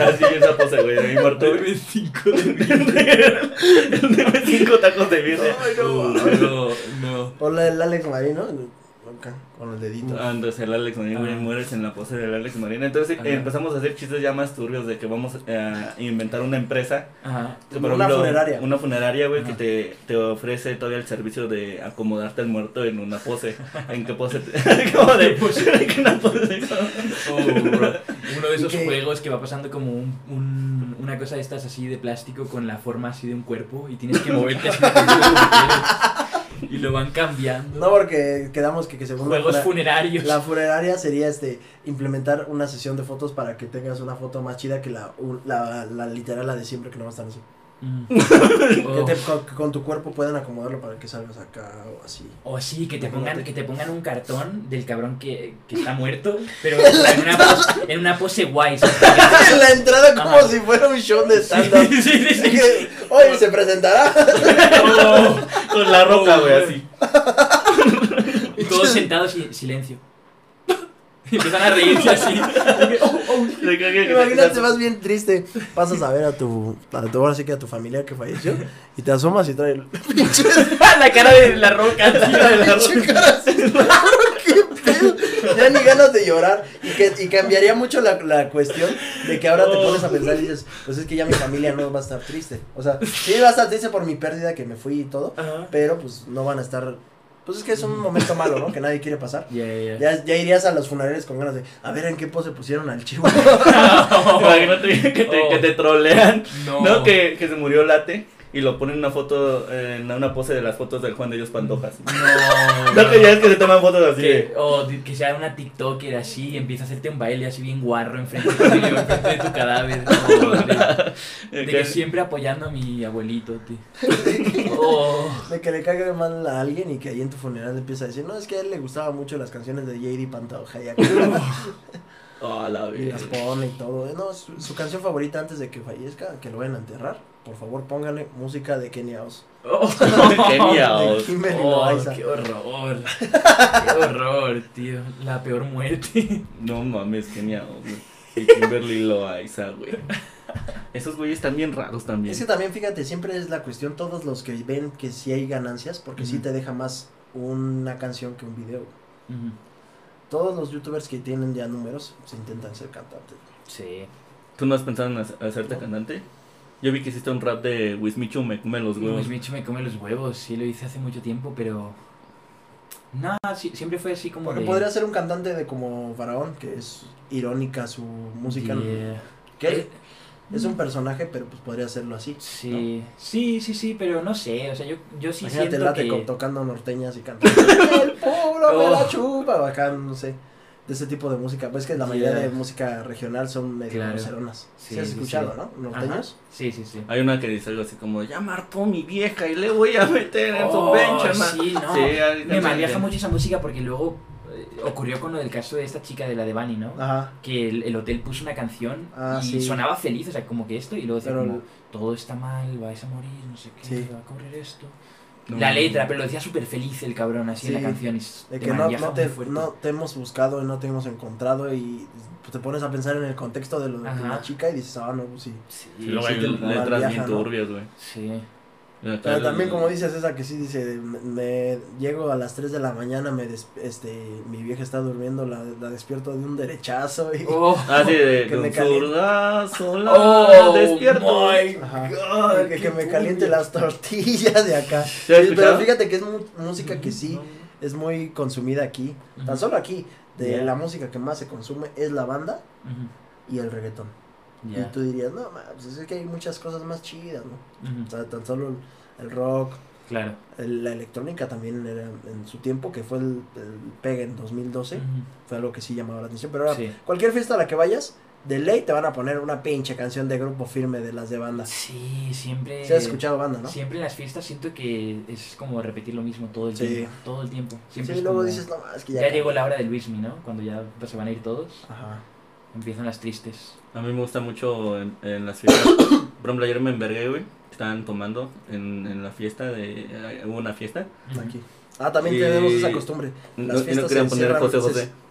Así esa pose, güey, de muerto. güey. 5 [LAUGHS] El DM5 tacos de birria. Ay, no. No, no. O la del Alex Marín, ¿no? Acá, con el dedito. Andas el Alex Marín, güey, Ah. mueres en la pose del Alex Marín. Entonces Ajá. eh, empezamos a hacer chistes ya más turbios de que vamos a inventar una empresa. Ajá. que, por Una ejemplo, funeraria. Una funeraria, güey, que te, te ofrece todavía el servicio de acomodarte al muerto en una pose. [LAUGHS] ¿En qué pose? Te... [LAUGHS] ¿Cómo de [LAUGHS] ¿En qué una pose? Oh. Uno de ¿Y esos qué? juegos que va pasando como un, un- una cosa de estas así de plástico con la forma así de un cuerpo y tienes que moverte así como lo van cambiando. No, porque quedamos que, que según la Juegos funa- funerarios. La funeraria sería este implementar una sesión de fotos para que tengas una foto más chida que la, la, la literal, la de siempre que no va a estar así. Mm. [LAUGHS] Que Oh. te- con, que con tu cuerpo puedan acomodarlo para que salgas acá o así. O sí, que te pongan, que te pongan un cartón del cabrón que, que está muerto, pero [LAUGHS] en una pose, en una pose guay. [LAUGHS] ¿sabes? en la entrada como Ajá. si fuera un show de stand-up. Sí, sí, sí, sí. Que, Oye, ¿se presentará? Oh, Con la roca, güey, así. y todos sentados y silencio. Y empiezan a reírse así. [LAUGHS] Le cagué que- Imagínate, vas bien triste. Pasas a ver a tu, a tu, ahora sí que a tu familia que falleció y te asomas y trae el [LAUGHS] pinche [LAUGHS] la cara de la roca. de la roca. cara así. ¿Qué pedo? Ya ni ganas de llorar. Y, que, y cambiaría mucho la, la cuestión de que ahora te pones a pensar y dices, pues es que ya mi familia no va a estar triste. O sea, sí va a estar triste por mi pérdida que me fui y todo, Ajá. pero pues no van a estar. Pues es que es un momento malo, ¿no? Que nadie quiere pasar. [LAUGHS] Ya, ya, ya. Ya, ya irías a los funerales con ganas de, a ver en qué pose pusieron al chivo. [LAUGHS] [LAUGHS] Imagínate que te, que te trolean. No. No, que, que se murió Late y lo ponen en una foto, en una pose de las fotos del Juan de Dios Pandojas. No. [LAUGHS] No, que ya es que se toman fotos así. Que, de- o de- que sea una TikToker así y empieza a hacerte un baile así bien guarro enfrente de tu, enfrente de tu cadáver. [LAUGHS] De, de que que- siempre apoyando a mi abuelito, tío. [LAUGHS] Oh. De que le caiga mal a alguien y que ahí en tu funeral empieza a decir, no, es que a él le gustaban mucho las canciones de J.D. Pantoja y, acá, Oh, la y las pone y todo. No, su, su canción favorita antes de que fallezca, que lo vayan a enterrar, por favor póngale música de Kenia Oz. [LAUGHS] Oh. De Kimberly Oh, Loaiza. qué horror. [LAUGHS] Qué horror, tío. La peor muerte. No mames, genial, güey. Y [LAUGHS] Kimberly Loaiza, güey. Esos güeyes están bien raros también. Es que también, fíjate, siempre es la cuestión, todos los que ven que sí hay ganancias, porque sí Ujú. te deja más una canción que un video. Todos los youtubers que tienen ya números se intentan ser cantantes. Sí. ¿Tú no has pensado en hac- hacerte cantante? Yo vi que hiciste un rap de Wismichu me come los huevos. Luis Micho me come los huevos, sí lo hice hace mucho tiempo, pero. No, sí- siempre fue así como. Porque de... podría ser un cantante de como Faraón, que es irónica su música. Yeah. Que Eh, es un personaje, pero pues podría hacerlo así. Sí, sí, sí, sí, pero no sé, o sea, yo, yo sí Imagínate siento late que... con- tocando norteñas y cantando. [LAUGHS] El pueblo me la Oh. chupa, o acá, no sé. De ese tipo de música. Ves que la Yeah. mayoría de música regional son medio Claro. groseronas. Sí, Sí, has sí, escuchado, sí. ¿no? Ajá. Norteños. Sí, sí, sí. Hay una que dice algo así como, ya marcó mi vieja y le voy a meter en su Oh, pencha, man". sí, no. Sí, Me que- mucho esa música porque luego eh, ocurrió con lo del caso de esta chica de la de Bunny, ¿no? Ajá. Que el, el hotel puso una canción Ah, y sí. sonaba feliz, o sea, como que esto, y luego decía Pero como, todo está mal, vais a morir, no sé qué, Sí. va a ocurrir esto. No, la letra, pero lo decía súper feliz el cabrón, así en Sí. la canción. Y s- De te que no, te, no te hemos buscado y no te hemos encontrado y te pones a pensar en el contexto de, lo, de la chica y dices, ah, no, pues sí. Sí, Y luego hay letras bien turbias, güey. sí. Acá Pero también como dices esa que sí dice, me, me- llego a las 3 de la mañana, me des- este, mi vieja está durmiendo, la, la despierto de un derechazo y... Oh, [LAUGHS] Ah, sí, de Que de me un caliente. zurdazo, la oh, despierto. my que, me caliente las tortillas de acá. ¿Sí has Sí, pero fíjate que es mu- música que sí es muy consumida aquí, tan solo aquí. De la música que más se consume es la banda y el reggaetón. Y tú dirías, no, ma, pues es que hay muchas cosas más chidas, ¿no? O sea, tan solo el, el rock, Claro. el- la electrónica también era en su tiempo, que fue el, el en 2012, Ujú, fue algo que sí llamaba la atención. Pero ahora, Sí. cualquier fiesta a la que vayas, de ley te van a poner una pinche canción de grupo firme de las de banda. Sí, siempre. ¿Se has escuchado banda, no? Siempre en las fiestas siento que es como repetir lo mismo todo el Sí. tiempo. Todo el tiempo. Sí, Siempre y es luego como, dices, no, es que ya. Ya llegó la hora del Luismi, ¿no? Cuando ya se van a ir todos, Ajá. Empiezan las tristes. A mí me gusta mucho en, en las fiestas. [COUGHS] Por ejemplo, ayer me envergué, güey. Estaban tomando en, en la fiesta de... eh, Hubo una fiesta. Aquí. Ah, también Y- tenemos esa costumbre. No, Las no fiestas querían se poner cierran- José José. [LAUGHS]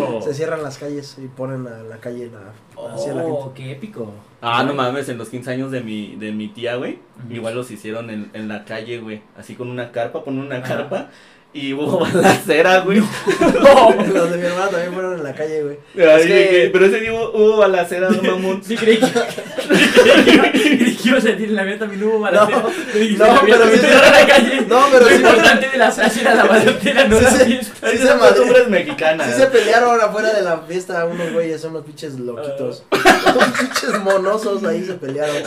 Oh, Se cierran las calles y ponen a la calle la, hacia la gente. oh qué épico. Ah, no mames, en los 15 años de mi, de mi tía, güey. Ujú. Igual los hicieron en, en la calle, güey. Así con una carpa, ponen una Ajá. carpa. Y hubo [LAUGHS] balacera, [LAUGHS] güey. Los de mi hermana también fueron en la calle, güey. Ay, Es que- de que- Pero ese día hubo, hubo balacera, no mamón. Sí, creí que, creí que ibas a decir en la mía también hubo balacera. No, no, pero también sí- cerraron la calle. No, pero Lo sí, importante de la frase era la balacera, no Sí, la sí. fiesta. Sí Esas se costumbres mexicanas. Sí se pelearon afuera de la fiesta unos güeyes, son los pinches loquitos. Unos pinches monosos ahí se pelearon. [LAUGHS]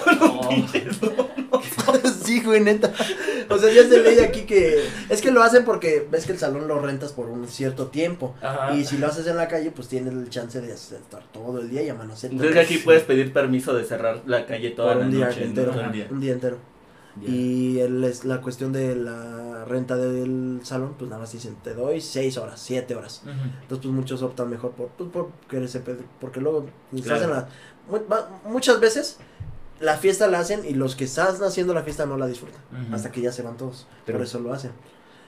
sí, güey, neta. O sea, ya se ley aquí que... Es que lo hacen porque ves que el salón lo rentas por un cierto tiempo. Ajá. Y si lo haces en la calle, pues tienes el chance de estar todo el día y amanecer. el aquí día. puedes pedir permiso de cerrar la calle toda por la un día noche. ¿no? entero. Todo el día. Un día entero. Ya. Y el, es la cuestión de la renta del salón, pues nada más dicen, te doy seis horas, siete horas. Ujú. Entonces, pues muchos optan mejor por, pues, por quererse pedir, porque luego se Claro. hacen la- mu- muchas veces la fiesta la hacen y los que están haciendo la fiesta no la disfrutan, Ujú. hasta que ya se van todos, Pero- por eso lo hacen.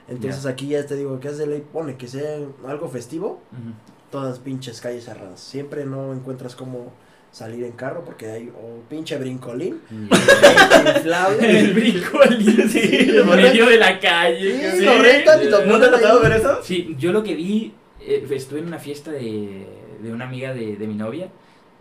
Entonces aquí ya te digo que es de ley, pone que sea algo festivo, Ujú. todas pinches calles cerradas. Siempre no encuentras cómo salir en carro porque hay o pinche brincolín, [LAUGHS] pinche inflable. El brincolín, [LAUGHS] sí, en lo medio de la calle. Sí, lo rentan y lo ¿No te ha tocado ver eso? Sí, yo lo que vi, eh, estuve en una fiesta de, de una amiga de, de mi novia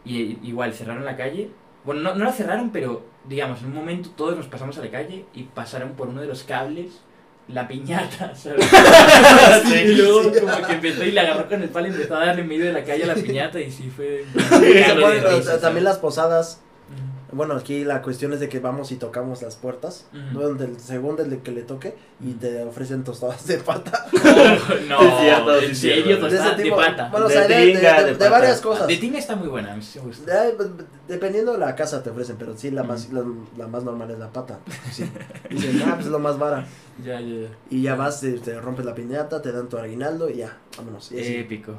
y igual cerraron la calle. Bueno, no, no la cerraron, pero digamos, en un momento todos nos pasamos a la calle y pasaron por uno de los cables la piñata, [LAUGHS] ¿sabes? [LAUGHS] y luego sí. como que empezó y le agarró con el palo y empezó a darle en medio de la calle a la piñata y sí fue... También las posadas. Bueno, aquí la cuestión es de que vamos y tocamos las puertas, Ujú. donde el segundo el que le toque y te ofrecen tostadas de pata. [LAUGHS] No, Sí, es cierto, en es serio, cierto. De de pata. Bueno, o De sea, de, de- tinga, de- de de pata. varias cosas. De tinga está muy buena, a mí sí me gusta. De- dependiendo de la casa te ofrecen, pero sí, la más, la, la más normal es la pata. [LAUGHS] Sí. Dicen, ah, pues es lo más vara. Ya, ya, ya. Y ya vas, te, te rompes la piñata, te dan tu aguinaldo y ya, vámonos. Y. Épico.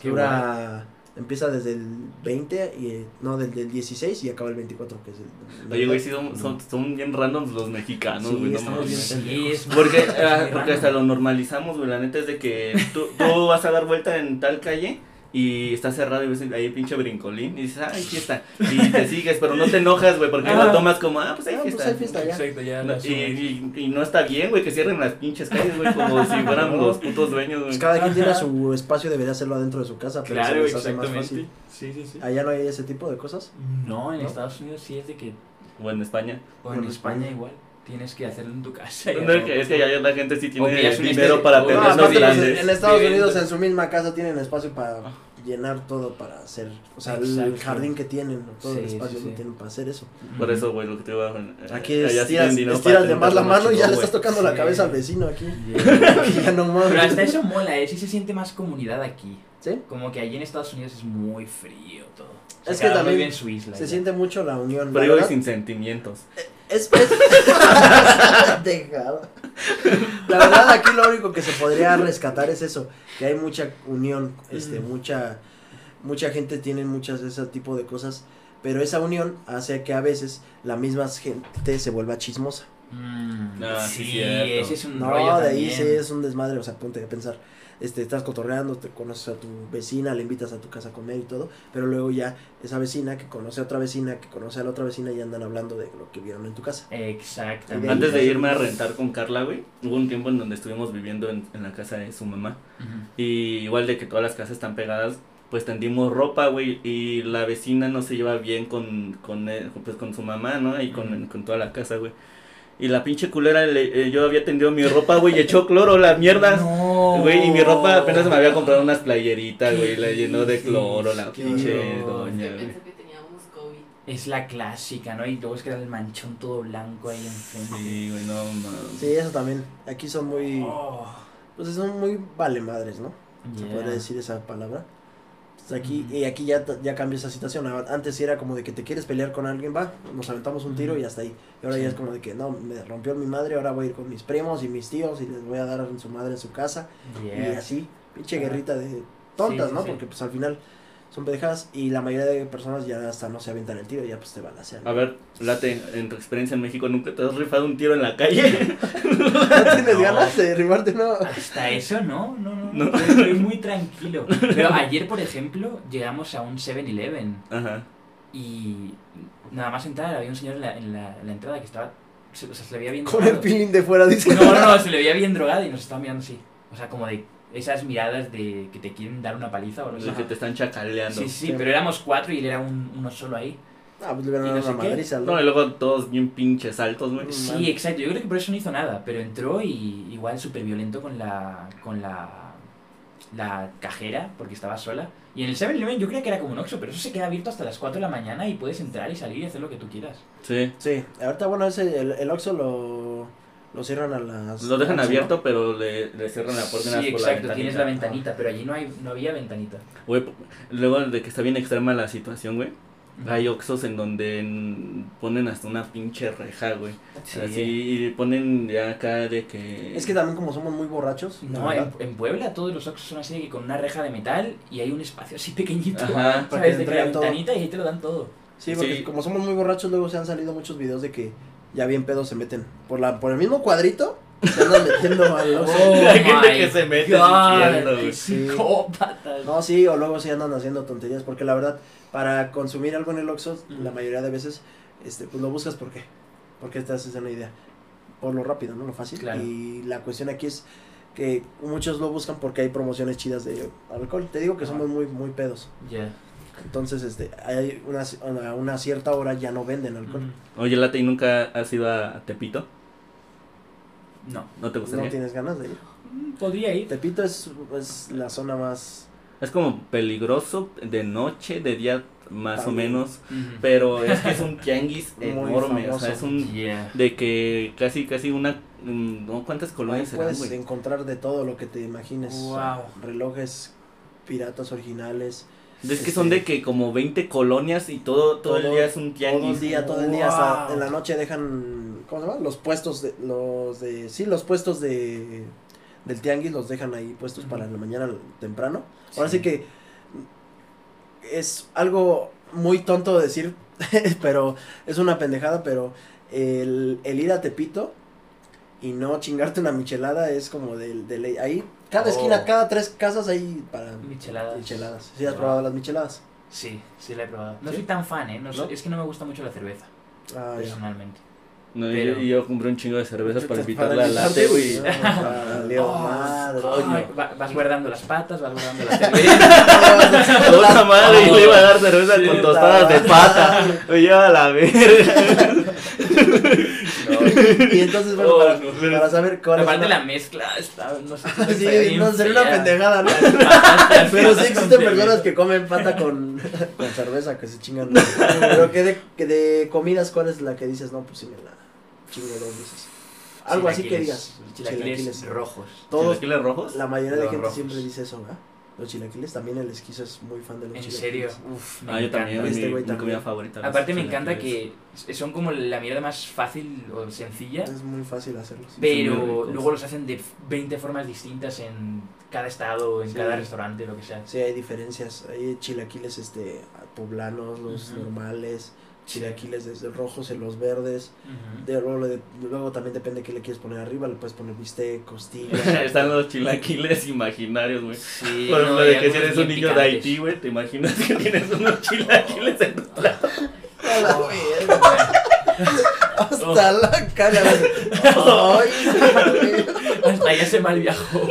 Qué Dura, empieza desde el 20, y, eh, no, del, del 16 y acaba el 24, que es el... Oye, güey, sí son, son, son bien randoms los mexicanos, Sí, güey, no bien Porque, ah, porque hasta lo normalizamos, güey. La neta es de que tú, tú vas a dar vuelta en tal calle y está cerrado y ves ahí pinche brincolín y dices, ah, aquí está. Y te sigues, pero no te enojas, güey, porque Ah. lo tomas como, ah, pues hay Ah, pues fiesta. hay fiesta. ya. Exacto, ya. No, y, y, y no está bien, güey, que cierren las pinches calles, güey, como si fueran No. los putos dueños, güey. Pues cada quien tiene su espacio, debería hacerlo adentro de su casa, pero Claro, se les hace más exactamente. fácil. Sí, sí, sí. Allá no hay ese tipo de cosas. No, en ¿No? Estados Unidos sí es de que. O en España. O en En España España. igual. Tienes que hacerlo en tu casa. No, es que, es que ya la gente sí que tiene dinero este- para o- No, terrenos aparte, pues, grandes. en Estados Sí, Unidos en su misma casa tienen espacio para llenar todo para hacer, o sea, el Exacto. jardín que tienen, ¿no? todo el Sí, espacio sí, que sí. tienen para hacer eso. Por eso, güey, lo que te iba a... eh, Aquí allá estiras, estiras de más la tener mano y ya le estás tocando la cabeza al vecino aquí. [LAUGHS] [LAUGHS] Yeah. ya no mames. Pero hasta eso mola, ¿eh? Sí se siente más comunidad aquí. ¿Sí? Como que allí en Estados Unidos es muy frío todo. O sea, Es que también vive en su isla. Se ya. siente mucho la unión. Frío y sin sentimientos. Es, es... [LAUGHS] Dejado. La verdad aquí lo único que se podría rescatar es eso, que hay mucha unión, este, Mm. mucha, mucha gente tiene muchas de ese tipo de cosas, pero esa unión hace que a veces la misma gente se vuelva chismosa. Mm, Ah, sí, es un No, rollo de ahí también. sí es un desmadre, o sea, ponte a pensar, este, estás cotorreando, te conoces a tu vecina, le invitas a tu casa a comer y todo, pero luego ya esa vecina que conoce a otra vecina, que conoce a la otra vecina y andan hablando de lo que vieron en tu casa. Exactamente. Antes de irme a rentar con Carla, güey, hubo un tiempo en donde estuvimos viviendo en, en la casa de su mamá. Y igual de que todas las casas están pegadas, pues tendimos ropa, güey, y la vecina no se lleva bien con, con, eh, pues, con su mamá, ¿no? Y con, con toda la casa, güey. Y la pinche culera, le- eh, yo había tendido mi ropa, güey, y echó cloro la mierda. No. Güey, y mi ropa apenas me había comprado unas playeritas, güey, la ¿Qué llenó de cloro, la pinche doña, Yo güey. Es la clásica, ¿no? Y luego es que era el manchón todo blanco ahí enfrente. Sí, güey, no mames. Sí, eso también. Aquí son muy, Oh, pues son muy vale madres, ¿no? Se yeah. podría decir esa palabra. Aquí, y aquí ya, ya cambia esa situación. Antes era como de que te quieres pelear con alguien, va, nos aventamos un tiro y hasta ahí. Y ahora Sí. ya es como de que no, me rompió mi madre, ahora voy a ir con mis primos y mis tíos y les voy a dar a su madre en su casa. Y así, pinche guerrita de tontas, Sí, sí, ¿no? Porque pues al final son pendejadas y la mayoría de personas ya hasta no se avientan el tiro y ya pues te balacean. A ver, Late, en tu experiencia en México, ¿nunca te has rifado un tiro en la calle? [LAUGHS] ¿No tienes No. ganas de derribarte uno? Hasta eso, ¿no? No, no, No. no. Estoy muy tranquilo. [LAUGHS] Pero ayer, por ejemplo, llegamos a un 7-Eleven Ajá. y nada más entrar había un señor en la, en la, en la entrada que estaba. Se, o sea, se le veía bien Con el drogado. peeling de fuera, dice. No, no, no, se le veía bien drogado y nos estaba mirando así. O sea, como de esas miradas de que te quieren dar una paliza o algo De así. que te están chacaleando. Sí, sí, Sí. pero éramos cuatro y él era un, uno solo ahí. Ah, pues le no sé madriza. No, y luego todos bien pinches altos, güey. Sí, exacto. Yo creo que por eso no hizo nada, pero entró y igual súper violento con la con la la cajera porque estaba sola. Y en el 7-Eleven yo creía que era como un Oxxo, pero eso se queda abierto hasta las 4 de la mañana y puedes entrar y salir y hacer lo que tú quieras. Sí. Sí, ahorita bueno, ese, el, el Oxxo lo, lo cierran a las... Lo dejan 11, ¿no? abierto, pero le, le cierran la puerta Sí, más por exacto, tienes la ventanita, pero allí no hay no había ventanita. Güey, luego de que está bien extrema la situación, güey. Hay oxos en donde en- ponen hasta una pinche reja, güey. Sí. Así, y ponen ya acá de que... Es que también como somos muy borrachos. la No, en, en Puebla todos los Oxxos son así de que con una reja de metal y hay un espacio así pequeñito. Ajá. Para [LAUGHS] que ¿Sabes? De que la todo. ventanita y ahí te lo dan todo. Sí, porque Sí. como somos muy borrachos, luego se han salido muchos videos de que ya bien pedos se meten por la por el mismo cuadrito, se andan [LAUGHS] metiendo al Oxxo. Hay gente que se mete God, güey. Sí. psicópatas. No, sí, o luego sí andan haciendo tonterías, porque la verdad, para consumir algo en el Oxxo, la mayoría de veces, este, pues lo buscas ¿por qué? Porque te haces una idea. Por lo rápido, ¿no? Lo fácil. Claro. Y la cuestión aquí es que muchos lo buscan porque hay promociones chidas de alcohol. Te digo que somos muy, muy pedos. Ya. Entonces, este, hay una, a una cierta hora ya no venden alcohol. Oye, Late, ¿y nunca has ido a Tepito? No. ¿No te No gustaría? tienes ganas de ir. Mm, Podría ir. Tepito es, es la zona más... Es como peligroso de noche, de día más o menos. Pero es que es un tianguis [LAUGHS] enorme. O sea, es un... Yeah. De que casi, casi una... ¿no? ¿Cuántas Ahí colonias serán, puedes encontrar de todo lo que te imagines. Wow. Relojes piratas originales. Es que son de que como 20 colonias y todo, todo, el día es un Todo el tianguis. día, todo el día, hasta Wow. en la noche dejan, ¿cómo se llama? Los puestos de, los de, sí, los puestos de, del tianguis los dejan ahí puestos para la mañana temprano. Ahora sí Sí. que es algo muy tonto decir, [LAUGHS] pero es una pendejada, pero el, el ir a Tepito y no chingarte una michelada es como de, de ley. Ahí, cada Oh. esquina, cada tres casas hay para Micheladas. micheladas. ¿Sí has probado las micheladas? Sí, sí la he probado. No ¿Sí? soy tan fan, ¿eh? No soy- ¿No? Es que no me gusta mucho la cerveza, Ah, ya. personalmente. No, y- Pero- y yo compré un chingo de cervezas para invitarle Para a Late, güey. Valió Oh, vas guardando las patas, vas guardando la [LAUGHS] cerveza. Puta madre, y le iba a dar cerveza Sí, con tostadas de pata. Oye, a la verga. [LAUGHS] [LAUGHS] Y entonces, bueno, Oh, para, no, pero- para saber cuál es Aparte una- la mezcla está, no sé. [LAUGHS] Sí, está no, sería una pendejada, ¿no? Pero sí existen personas que comen pata con, con cerveza, que se chingan. Pero que de, que de comidas, ¿cuál es la que dices? No, pues sí me la chingo dos veces. Algo así que digas. Chilaquiles Chilaquiles. rojos. Todos, ¿Chilaquiles rojos? la mayoría de Los gente rojos. siempre dice eso, ¿verdad? Los chilaquiles, también el esquizo es muy fan de los En chilaquiles. serio, uf, me Ah, yo también, Este mi, güey mi también. comida favorita. Aparte me encanta que son como la mierda más fácil o sencilla, Es muy fácil hacerlos. pero luego los hacen de 20 formas distintas en cada estado, en Sí. cada restaurante, lo que sea. Sí, hay diferencias. Hay chilaquiles este, poblanos, los Ujú. normales, chilaquiles desde rojos en los verdes. De, luego, también depende qué le quieres poner arriba. Le puedes poner bistec, costilla. [LAUGHS] Están los chilaquiles imaginarios, güey. Sí, Por ejemplo, no, de que si eres un niño de picantes. Haití, güey, te imaginas que tienes unos chilaquiles en tu plato. A la verga. Hasta la cara. Ay. Hasta ya se mal viajó.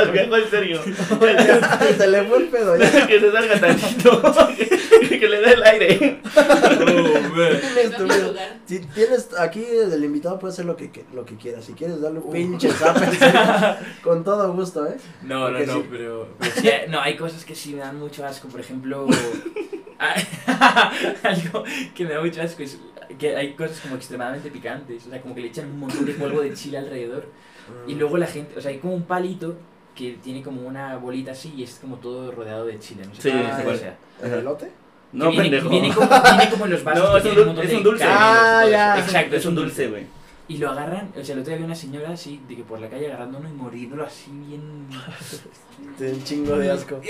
Se mal viajo en serio. [LAUGHS] Se le fue el pedo. Ya. [LAUGHS] que se salga tantito. que, [LAUGHS] que le dé el aire. Si tienes aquí el invitado puede hacer lo que, que- lo que quiera. Si quieres darle un pinche zape, con todo gusto, ¿eh? No, no, Porque no, sí. pero, pero sí, no, hay cosas que sí me dan mucho asco, por ejemplo, algo que me da mucho asco es que hay cosas como extremadamente picantes, o sea, como que le echan un montón de polvo de chile alrededor y luego la gente, o sea, hay como un palito que tiene como una bolita así y es como todo rodeado de chile, no sé Sí, sí. sea. ¿El elote? No, viene, pendejo. Viene como, viene como en los [LAUGHS] vasos. No, que es un montón es un dulce. Ah, ya. Exacto, Es un dulce, güey. Y lo agarran, o sea, el otro día había una señora así, de que por la calle agarrando uno y mordiéndolo así bien... [LAUGHS] Te un chingo de asco.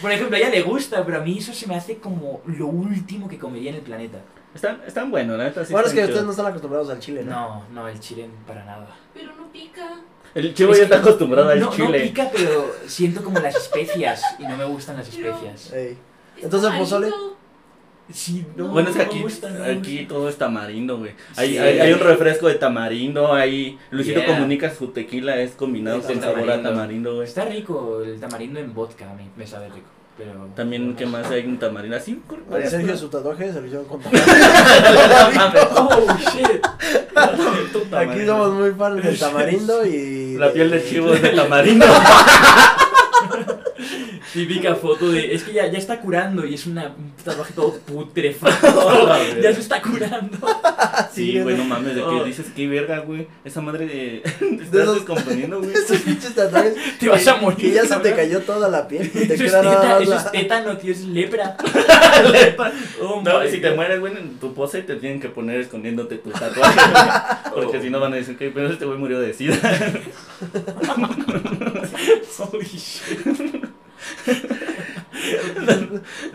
Por ejemplo, a ella le gusta, pero a mí eso se me hace como lo último que comería en el planeta. Están, están buenos, la neta. Sí bueno, es que ustedes no están acostumbrados al chile, ¿no? No, no, el chile para nada. Pero no pica. El chivo Es ya está acostumbrado al no, No chile. pica, pero siento como las especias y no me gustan las especias. Ey. Entonces, pozole. Sí, no, Bueno, es que no me aquí, gusta, no aquí todo es tamarindo, güey. Hay, Sí. hay, hay un refresco de tamarindo, hay... Luisito Yeah. comunica su tequila, es combinado con sabor a tamarindo. tamarindo, güey. Está rico el tamarindo en vodka, a mí me sabe rico. Pero También, ¿qué más hay? Un tamarindo así. A Sergio su tatuaje se lo hicieron con [LAUGHS] [LAUGHS] oh, shit. Aquí somos muy fans del tamarindo y... La piel de chivo es de [LAUGHS] tamarindo. Típica foto de. Es que ya, ya está curando y es una, un tatuaje todo putrefacto. [LAUGHS] ya se está curando. Sí, güey, no mames, de que Oh. dices, qué verga, güey. Esa madre de... [LAUGHS] Te estás [LAUGHS] descomponiendo, güey. Esos pinches tatuajes. Te vas a morir, Que ya se te cayó toda la piel y te Eso es, queda nada teta, más eso es la- tétano, tío, es lepra. Oh No, my si te mueres, güey, en tu pose te tienen que poner escondiéndote tu tatuaje. Porque Oh. si no van a decir que pero este güey murió de sida. Holy shit.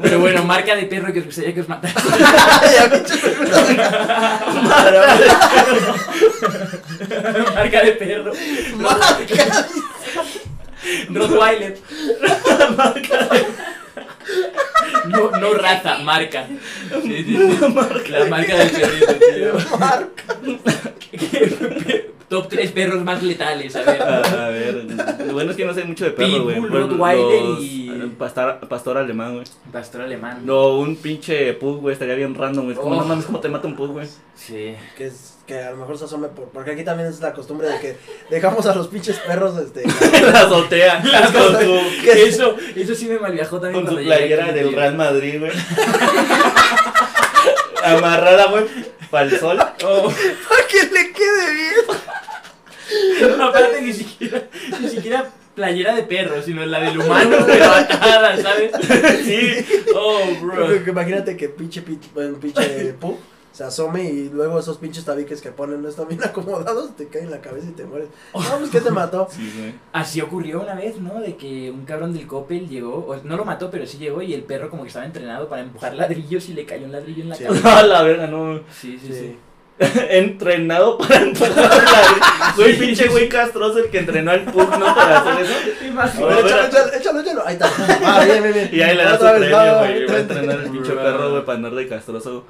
Pero bueno, marca de perro que os gustaría que os pinche [LAUGHS] marca de perro. Marca. Rottweiler. No, no raza, marca. Sí, sí, sí. La marca del perrito, tío. Marca. Top 3 perros más letales, a ver. [LAUGHS] A ver, lo bueno es que no sé mucho de perro, güey. Rottweiler los- y- Pastor, pastor alemán, güey. Pastor alemán. No, un pinche pug, güey, estaría bien random, güey. Es como, Oh. no mames, ¿cómo te mata un pug, güey? Sí. Que, es, que a lo mejor se asome por, porque aquí también es la costumbre de que dejamos a los pinches perros este [LAUGHS] La azotea. [LAUGHS] La. Eso, eso sí me malviajó también con su playera aquí, del. Real Madrid, güey. Amarrada, güey, para el sol. Oh, para que le quede bien. [LAUGHS] aparte ni siquiera, ni siquiera playera de perro, sino la del humano, pero atada, ¿sabes? Sí. Oh, bro. Porque Imagínate que pinche un pinche pu se asome y luego esos pinches tabiques que ponen no están bien [LAUGHS] acomodados, te caen en la cabeza y te mueres. No, pues ¿qué te mató? Sí. Así ocurrió una vez, ¿no? De que un cabrón del Coppel llegó, o no lo mató, pero sí llegó y el perro como que estaba entrenado para empujar ladrillos y le cayó un ladrillo en la Sí. cabeza. [LAUGHS] A la verga, no. Sí, sí, sí. [LAUGHS] Entrenado para empujar la Güey, Sí, pinche güey castroso el que entrenó al pug, ¿no? Para hacer eso. [LAUGHS] ¿Te A imaginas? ver, échalo, échalo, échalo, échalo. Ahí está. Ah, bien, bien, bien. Y ahí le da su premio, güey. Va a entrenar el pinche perro, güey, para andar de castroso.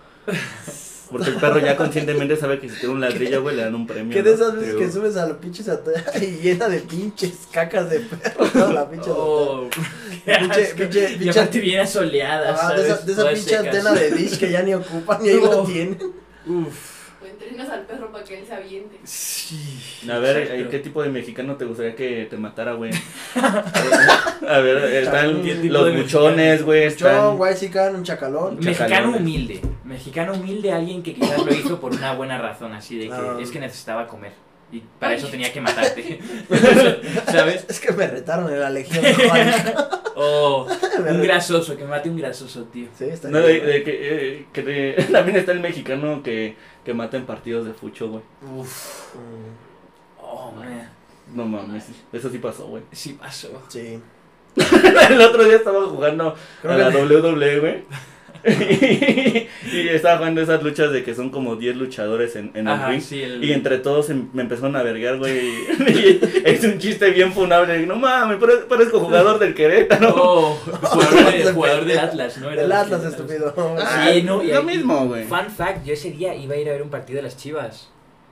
Porque el perro ya conscientemente sabe que si tiene un ladrillo, güey, le dan un premio. ¿Qué de ¿no? esas veces que subes a los pinches [LAUGHS] y llena de pinches cacas de perro toda la pinche? Oh, Pinche- pinche- Y pinche- aparte bien soleada, Ah, de esa, de esa pinche antena de dish que ya ni ocupan y ahí No. la tienen. Uf. Caminas al perro para que él se aviente. Sí. A ver, Exacto. ¿eh, ¿qué tipo de mexicano te gustaría que te matara, güey? [LAUGHS] A ver, están ¿Qué tipo los buchones, güey, Yo, están... Waxican, un chacalón. Mexicano humilde. Mexicano humilde, alguien que quizás lo hizo por una buena razón, así de que Ah. es que necesitaba comer. Y para Ay. eso tenía que matarte. [LAUGHS] ¿Sabes? Es que me retaron en la legión. [LAUGHS] Juan. O [LAUGHS] Me un grasoso, que me mate un grasoso, tío. Sí, está No, bien. de, de que, eh, que de- también está el mexicano que, que mata en partidos de fucho, güey. Uf. Oh, man. No mames, eso sí pasó, güey. Sí pasó. Sí. El otro día estaba jugando Creo a la que- WWE, güey. [LAUGHS] y estaba jugando esas luchas de que son como 10 luchadores en, en el ring. sí, el... Y entre todos em- me empezaron a vergar, güey. Y [LAUGHS] es un chiste bien funable. No mames, pare- parezco jugador del Querétaro. Oh, [LAUGHS] jugador, de- jugador del Atlas, ¿no? Era Atlas, estúpido. Sí, no, y lo ahí- mismo, güey. Fun fact, yo ese día iba a ir a ver un partido de las Chivas,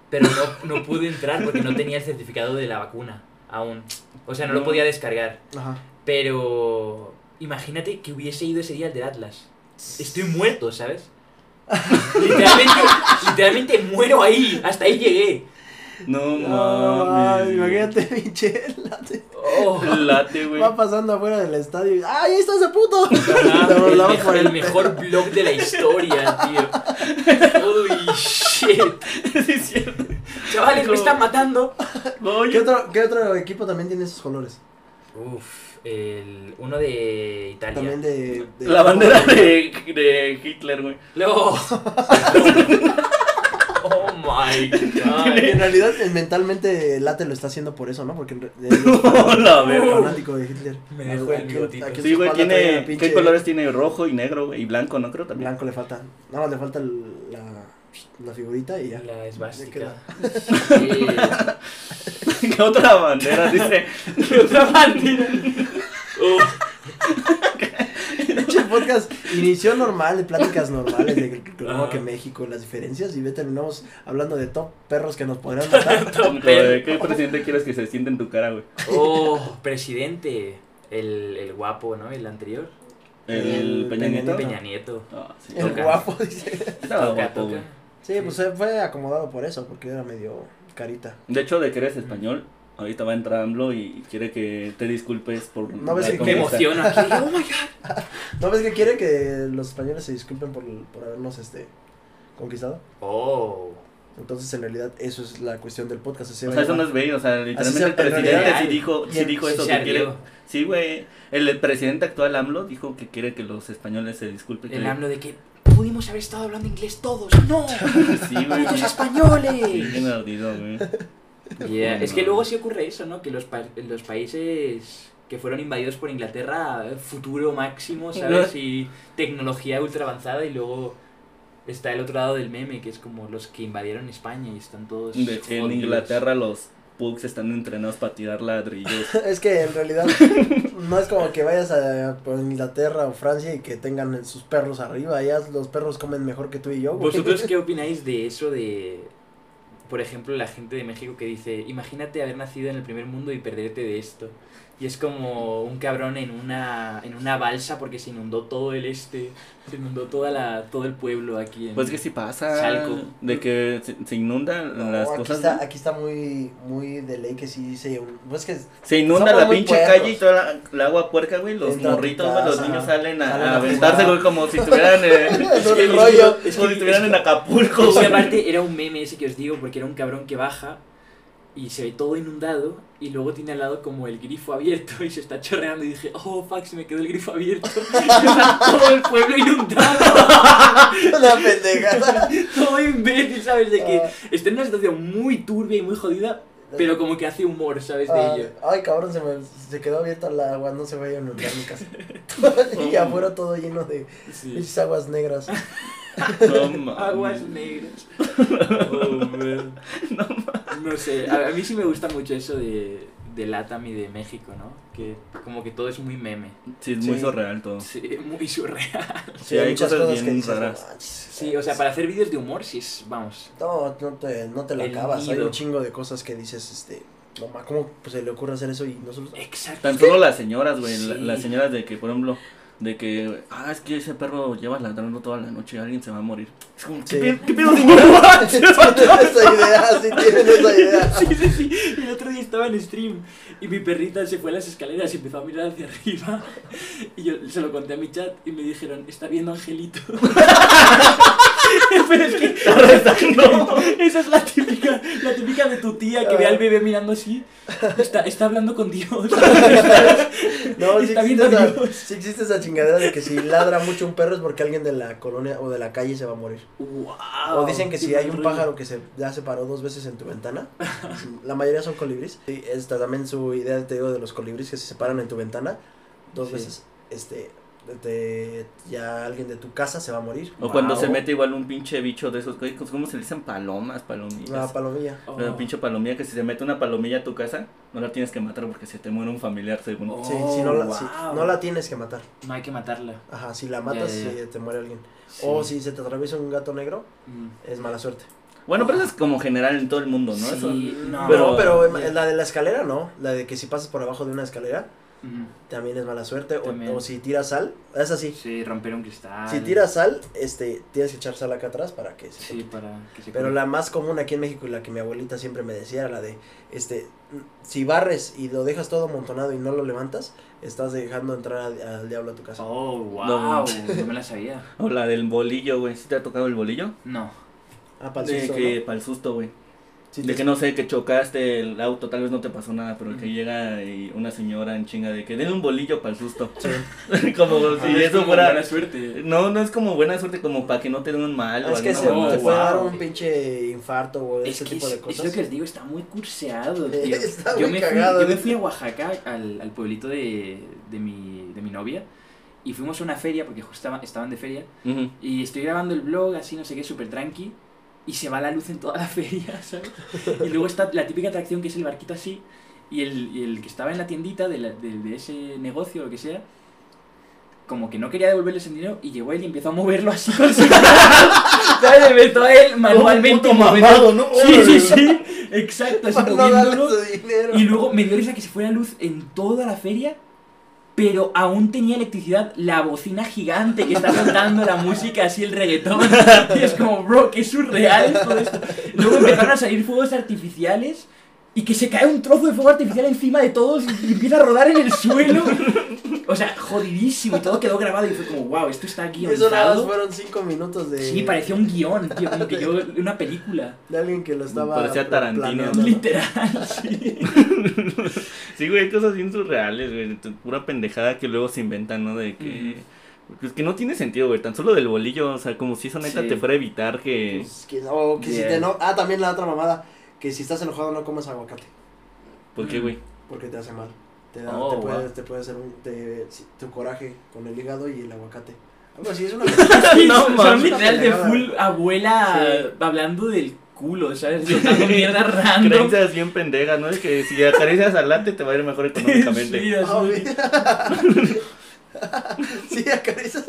pero no, no pude entrar porque no tenía el certificado de la vacuna aún. O sea, no lo podía descargar. Ajá. Pero imagínate que hubiese ido ese día al del Atlas. Estoy muerto, ¿sabes? literalmente, literalmente muero ahí. Hasta ahí llegué. No No, mames. ay, imagínate, [LAUGHS] pinche late. Oh, Late, güey. Va pasando afuera del estadio y ¡ay, ahí está ese puto! Te [LAUGHS] el, mejor, por el el mejor blog de la historia, tío. Holy shit. [LAUGHS] Sí, es cierto. Chavales, me están matando. ¿Qué otro, ¿Qué otro equipo también tiene esos colores? Uf, el, uno de Italia. También de... de- la bandera de, de Hitler, güey. No. [LAUGHS] oh my god. En realidad, eh, mentalmente, Late lo está haciendo por eso, ¿no? Porque en re- de- [LAUGHS] es la verga. fanático de Hitler. Me dejó el bigotito. Sí, güey, tiene. ¿Qué colores tiene? Rojo y negro, güey. Y blanco, ¿no? Creo también. Blanco le falta. Nada más le falta el- la, la figurita y ya. La esvástica. queda. [LAUGHS] ¿Qué otra bandera [LAUGHS] dice? ¿Qué otra bandera? Oh, [LAUGHS] Pinche podcast inició normal, de pláticas normales de que- que- como Ah. que México, las diferencias, y ve terminamos hablando de top perros que nos podrían matar. De, ¿Qué presidente quieres que se siente en tu cara, güey? oh, presidente. El, el guapo, ¿no? El anterior. ¿El El Peña Peña Nieto? Peña Nieto. Ah, sí. El Toca. guapo, dice. Estaba Toca, guapo, toca. Güey. Sí, pues se fue acomodado por eso, porque era medio carita. De hecho, de que eres español, ahorita va a entrar AMLO y quiere que te disculpes por No ves que- emociono aquí. [LAUGHS] Oh my god. [LAUGHS] ¿No ves que quiere que los españoles se disculpen por, por habernos este, conquistado? Oh. Entonces, en realidad, eso es la cuestión del podcast. así O sea, eso no es bello, o sea, literalmente el en presidente sí dijo, sí dijo Sí eso, que quiere... Sí, güey, el, el presidente actual AMLO dijo que quiere que los españoles se disculpen. El AMLO de que pudimos haber estado hablando inglés todos. ¡No! [LAUGHS] Sí, güey. ¡Putos Sí, españoles! ardido. Yeah, Es que luego sí ocurre eso, ¿no? Que los, pa- los países que fueron invadidos por Inglaterra, futuro máximo, ¿sabes? Y tecnología ultra avanzada y luego está el otro lado del meme, que es como los que invadieron España y están todos... De en. Inglaterra los pugs están entrenados para tirar ladrillos. [LAUGHS] Es que en realidad no es como que vayas a por Inglaterra o Francia y que tengan sus perros arriba. Ya los perros comen mejor que tú y yo. güey. ¿Vosotros [LAUGHS] qué opináis de eso de, por ejemplo, la gente de México que dice, imagínate haber nacido en el primer mundo y perderte de esto? Y es como un cabrón en una, en una balsa porque se inundó todo el este, se inundó toda la, todo el pueblo aquí. En, Pues que sí pasa. Chalco. De que se, se inundan No, las aquí cosas. está, ¿no? aquí está muy, muy de ley que sí se... Pues que Se inunda la pinche calle y toda la, la agua puerca, güey. Los Entra morritos, güey, los niños salen a, salen a a aventarse, güey, como si estuvieran en, [LAUGHS] Es un que- rollo. es como si estuvieran es en Acapulco, güey. aparte era un meme ese que os digo porque era un cabrón que baja y se ve todo inundado y luego tiene al lado como el grifo abierto [LAUGHS] y se está chorreando y dije, oh fuck, se me quedó el grifo abierto. [LAUGHS] todo el pueblo inundado. [LAUGHS] Una pendejada. todo imbécil, ¿sabes? De que Ah. está en una situación muy turbia y muy jodida, pero como que hace humor, ¿sabes? De Ah, ello. ay, cabrón, se me se quedó abierta el agua, no se vaya a inundar mi casa. [LAUGHS] y afuera todo lleno de Sí. esas aguas negras. [LAUGHS] No. Aguas negras. [LAUGHS] Oh, man. No sé, a, a mí sí me gusta mucho eso de, de Latam y de México, ¿no? Que como que todo es muy meme. Sí, es muy Sí. surreal todo. Sí, muy surreal. Sí, hay muchas cosas cosas bien dices, raras. Sí, o sea, para hacer vídeos de humor, sí es, vamos. No, no te, no te El acabas. Hay un chingo de cosas que dices, este. No ¿cómo pues, se le ocurre hacer eso y nosotros? Exacto. Tan solo las señoras, güey. Las señoras de que, por ejemplo, De que, ah, es que ese perro lleva ladrando toda la noche, alguien se va a morir. Es como, ¿qué, Sí. pe- qué pedo, [LAUGHS] señor? tienen [LAUGHS] esa idea, sí tienen esa idea. Sí, sí, sí. El otro día estaba en stream y mi perrita se fue a las escaleras y empezó a mirar hacia arriba. Y yo se lo conté a mi chat y me dijeron, está viendo Angelito. [LAUGHS] [LAUGHS] Pero es que esa es la típica, la típica de tu tía que ve al bebé mirando así. Está, está hablando con Dios. [LAUGHS] No, está existe, viendo a esa, Dios. sí existe esa chingadera de que si ladra mucho un perro es porque alguien de la colonia o de la calle se va a morir. Wow, O dicen que si hay un pájaro que se ya se paró dos veces en tu ventana, la mayoría son colibris. Sí, esta también su idea, te digo, de los colibris que si se paran en tu ventana dos Sí. veces, este, de- ya alguien de tu casa se va a morir. O cuando se mete igual un pinche bicho de esos, ¿cómo se le dicen? Palomas, palomillas. Una palomilla. Oh. Una pinche palomilla que si se mete una palomilla a tu casa, no la tienes que matar porque se te muere un familiar según. Oh. Sí, si no, la, no la tienes que matar. No hay que matarla. Ajá, si la matas, sí, te muere alguien. Sí. O si se te atraviesa un gato negro, Mm. es mala suerte. Bueno, pero eso es como general en todo el mundo, ¿no? Eso- Sí, no. Pero- no, pero la de la escalera no. La de que si pasas por abajo de una escalera, También es mala suerte. O, si tiras sal, es así. Sí, romper un cristal. Si tiras sal, este, tienes que echar sal acá atrás para que se Sí, para que se Pero la más común aquí en México y la que mi abuelita siempre me decía era la de, este, si barres y lo dejas todo amontonado y no lo levantas, estás dejando entrar al, al diablo a tu casa. Oh, wow. No. No, me la sabía. O la del bolillo, güey. ¿Sí te ha tocado el bolillo? No. Ah, para el susto, que, ¿no? para el susto, güey. Sí, de que no sé, que chocaste el auto, tal vez no te pasó nada, pero que llega y una señora en chinga de que den un bolillo para el susto. Sí. [LAUGHS] como Ah, si es eso como fuera. buena suerte. No, no es como buena suerte, como para que no te den un mal. Ah, o es que se, no, puede wow. dar un pinche infarto o Es ese que tipo es, de es cosas. lo que os digo, está muy curseado, [LAUGHS] tío. está yo, muy me cagado, fui, yo me fui a Oaxaca, al, al pueblito de, de, mi, de mi novia, y fuimos a una feria, porque justo estaban, de feria, y estoy grabando el blog, así, no sé qué, súper tranqui, y se va la luz en toda la [LAUGHS] feria, ¿sabes? Y luego está la típica atracción que es el barquito así, y el, y el que estaba en la tiendita de, la- de- de ese negocio o lo que sea, como que no quería devolverles el dinero, y llegó él y empezó a moverlo así con su [LAUGHS] ¿Sabes? Empezó a él manualmente mamado, ¿no? Sí, sí, sí, exacto, así [LAUGHS] moviéndolo. Y luego me dio risa que se fuera luz en toda la feria, pero aún tenía electricidad la bocina gigante que está cantando la música, así el reggaetón. Y es como, bro, qué surreal todo esto. Luego empezaron a salir fuegos artificiales y que se cae un trozo de fuego artificial encima de todos y empieza a rodar en el suelo. O sea, jodidísimo y todo quedó grabado y fue como, wow, esto está Eso nada más guionizado. fueron cinco minutos de, Sí, parecía un guion, tío, como que yo, una película. de alguien que lo estaba Parecía Tarantino. planeando, ¿no? Literal, sí. [LAUGHS] Sí, güey, cosas bien surreales, güey. Pura pendejada que luego se inventan, ¿no? De que. Pues que no tiene sentido, güey. Tan solo del bolillo, o sea, como si eso neta Sí. te fuera a evitar que. Pues, que, o que si te no... Ah, también la otra mamada, que si estás enojado no comas aguacate, ¿Por qué, güey? porque te hace mal. Te, da, Oh, te, puede, wow. te puede hacer un, te- tu coraje con el hígado y el aguacate. Algo así, es una... [LAUGHS] [LAUGHS] No son- mames. son literal de full abuela Sí. hablando del culo, ¿sabes? Soltando mierda random. Creencias bien pendejas, ¿no? Es que si acaricias al te va a ir mejor económicamente. Sí, Ah, [LAUGHS] sí, acaricias.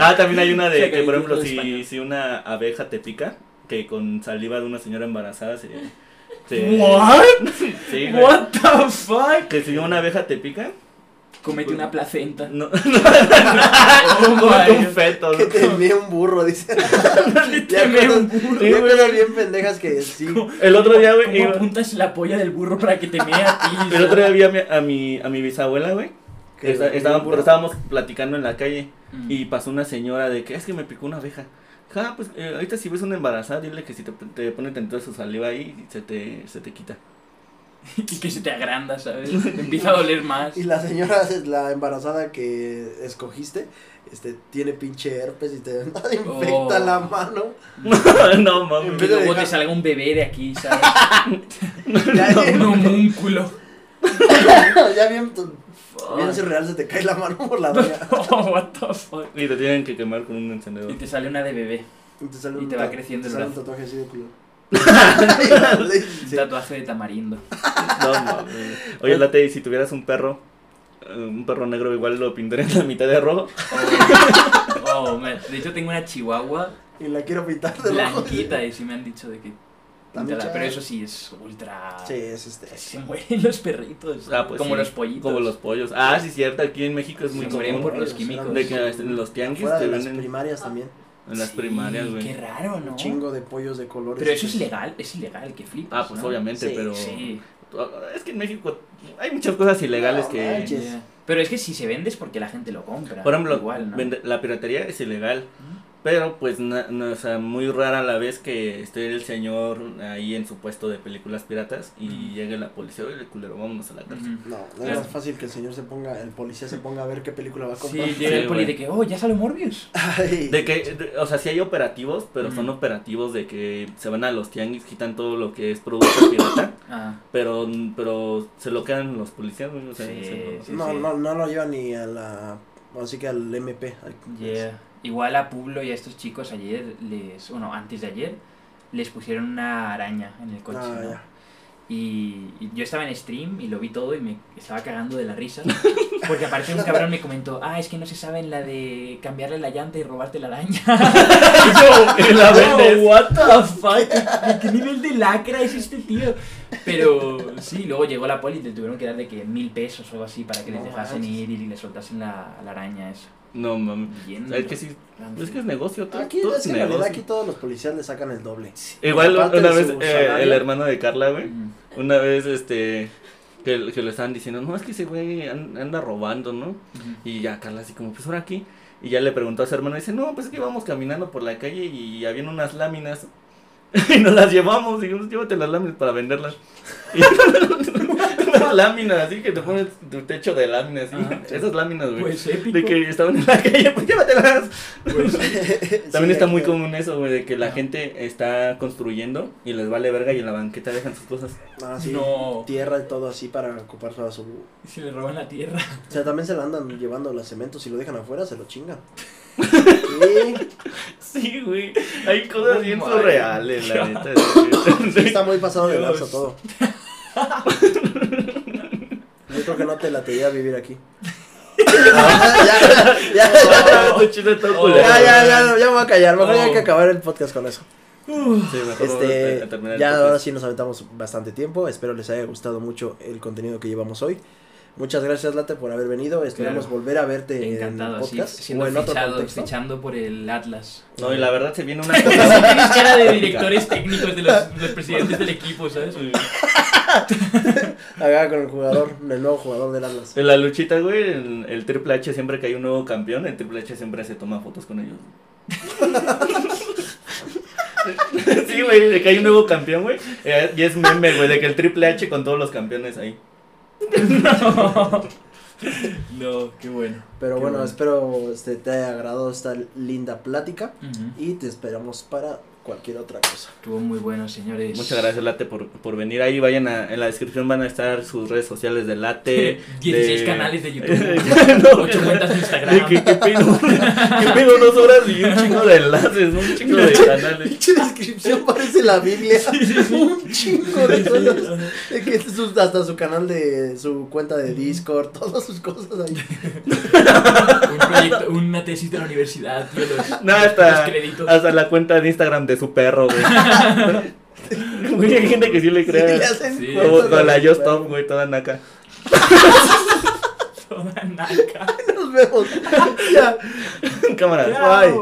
Ah, también hay una de que que, por ejemplo, si, si una abeja te pica, que con saliva de una señora embarazada se. se- What? [LAUGHS] Sí. What the fuck? Que si una abeja te pica, Comete una placenta. no. [LAUGHS] Como my un feto. ¿no? Que te envíe un burro, dice. [LAUGHS] cosas, un burro. ya cosas bien pendejas que sí. El otro día, güey. ¿Cómo apuntas la polla del burro para que te mee a ti? El otro día vi a mi, a mi, a mi bisabuela, güey. que Está- estábamos, estábamos platicando en la calle Mm. y pasó una señora de que es que me picó una abeja. Ah, pues eh, ahorita si ves una embarazada, dile que si te, te pone tantito de su saliva ahí, se te, se te quita. [LAUGHS] Y que se te agranda, ¿sabes? [LAUGHS] Te empieza a doler más. Y la señora, [LAUGHS] la embarazada que escogiste, este, tiene pinche herpes y te infecta Oh. la mano. no Y mames. En vez de luego dejar- te salga un bebé de aquí, ¿sabes? Ya, un homúnculo. ya bien, bien surreal, se te cae la mano por la doña. Oh, what the fuck. Y te tienen que quemar con un encendedor. Y te sale una de bebé. Y te, sale Y un te va creciendo te el sale un brazo. tatuaje así de culo. Un [LAUGHS] Sí. tatuaje de tamarindo. No. Oye, Late, y si tuvieras un perro, un perro negro, igual lo pintarías la mitad de rojo. Oh, man. De hecho, tengo una chihuahua Y la quiero pintar de rojo. blanquita y sí me han dicho de que La Pintada, micha- Pero eso sí es ultra. Sí, es este. Se mueren los perritos. Ah, pues como sí, los pollitos. Como los pollos. Ah, sí, cierto, aquí en México es muy Se mueren común. por los químicos. De que en los tianguis Fuera te de las venden primarias también. En las Sí, primarias, güey. Qué raro, ¿no? Un chingo de pollos de colores. Pero eso es ilegal, es ilegal, que flipas. Ah, pues ¿no? obviamente, Sí, pero Sí. es que en México hay muchas cosas ilegales No que manches. Pero es que si se vende es porque la gente lo compra. Por ejemplo, igual, ¿no? vende- la piratería es ilegal, pero pues na- no, o sea, muy rara la vez que esté el señor ahí en su puesto de películas piratas y Ujú. llegue la policía y le culero, vámonos a la cárcel. No, no es más fácil que el señor se ponga, el policía se ponga a ver qué película va a Sí, comprar. llega Sí, el poli de que, oh, ya sale Morbius. Ay, De que, de- o sea, sí hay operativos, pero son Ujú. operativos de que se van a los tianguis, quitan todo lo que es producto [COUGHS] pirata, Ah, pero, pero se lo quedan los policías, güey, o sea, Sí, se lo- sí. no, no, no lo lleva ni a la. Así que al MP. al- yeah. Igual a Publo y a estos chicos ayer, les, bueno, antes de ayer, les pusieron una araña en el coche. Ah. Y, y yo estaba en stream y lo vi todo y me estaba cagando de la risa. [LAUGHS] Porque aparte un cabrón me comentó, ah, es que no se sabe en la de cambiarle la llanta y robarte la araña. [LAUGHS] Y la what the fuck? ¿Qué, qué nivel de lacra es este tío? Pero sí, luego llegó la poli y te tuvieron que dar de que mil pesos o algo así para que les No dejasen manches. ir y le soltasen la, la araña esa. No, mames. Es que sí, es que es negocio, todo, Aquí, todo es es que en realidad negocio. aquí todos los policías le sacan el doble. Igual Aparte una vez eh, el hermano de Carla, güey, una vez este que, que le estaban diciendo, no, es que ese güey an- anda robando, ¿no? Y ya Carla así como, pues ahora aquí. Y ya le preguntó a su hermano, dice, no, pues es que íbamos caminando por la calle y habían unas láminas. [LAUGHS] y nos las llevamos, dijimos, llévate las láminas para venderlas. [LAUGHS] Y unas láminas, así que te pones tu techo de láminas. Ajá. Esas láminas, güey. Pues épico. de que estaban en la calle, pues llévatelas. Pues, [LAUGHS] También Sí, está muy común eso, güey, de que la gente está construyendo y les vale verga y en la banqueta dejan sus cosas. Ah, sí, No. Tierra y todo así para ocupar toda su. se le roban la tierra. O sea, también se la andan llevando los cementos. Si lo dejan afuera, se lo chingan. [LAUGHS] Sí, Sí, güey. Hay cosas Oh bien surreales, la neta. [LAUGHS] sí está muy pasado de lanza todo. Yo creo que no te latería vivir aquí. ya, ya, ya, Ah, ya, ya, ya, ya me voy a callar. Mejor ya hay que acabar el podcast con eso. Sí, Este, ya podcast. ahora sí nos aventamos bastante tiempo. Espero les haya gustado mucho el contenido que llevamos hoy. Muchas gracias, Late, por haber venido. Esperamos Claro. volver a verte en el Encantado, así, podcast siendo o en otro fichado, contexto. fichando por el Atlas. No, y la verdad se viene una [LAUGHS] Sí, cara de directores técnicos de los, los presidentes del equipo, ¿sabes? [LAUGHS] Acá con el jugador, el nuevo jugador del Atlas. En la luchita, güey, el, el Triple H siempre que hay un nuevo campeón, el Triple H siempre se toma fotos con ellos. [LAUGHS] sí, güey, de que hay un nuevo campeón, güey. eh, y es meme, güey, de que el Triple H con todos los campeones ahí. [LAUGHS] No, qué bueno. Pero Qué bueno, bueno. espero este, te haya agradado esta linda plática y te esperamos para cualquier otra cosa. Estuvo muy bueno, señores. Muchas gracias, Late, por, por venir ahí. Vayan a, en la descripción, van a estar sus redes sociales de Late. 16 [LAUGHS] de- canales de YouTube. [LAUGHS] no, [LAUGHS] 8 cuentas de de Instagram. que, ¿Qué pedo? ¿Qué pedo? Dos horas y un chingo de enlaces, ¿no? un chingo de canales. Pinche descripción parece la Biblia. Un chingo de cosas. De que sus- hasta su canal de su cuenta de Discord, todas sus cosas ahí. Un proyecto, una tesis de la universidad, tío. Los, [LAUGHS] No, los hasta, créditos. hasta la cuenta de Instagram de su perro, güey. [LAUGHS] Güey, hay gente que sí le Sí, cree. Sí. Como con la los Just. Stop, güey, toda naca. [LAUGHS] Toda naca. Nos vemos. ya. Cámara. Bye.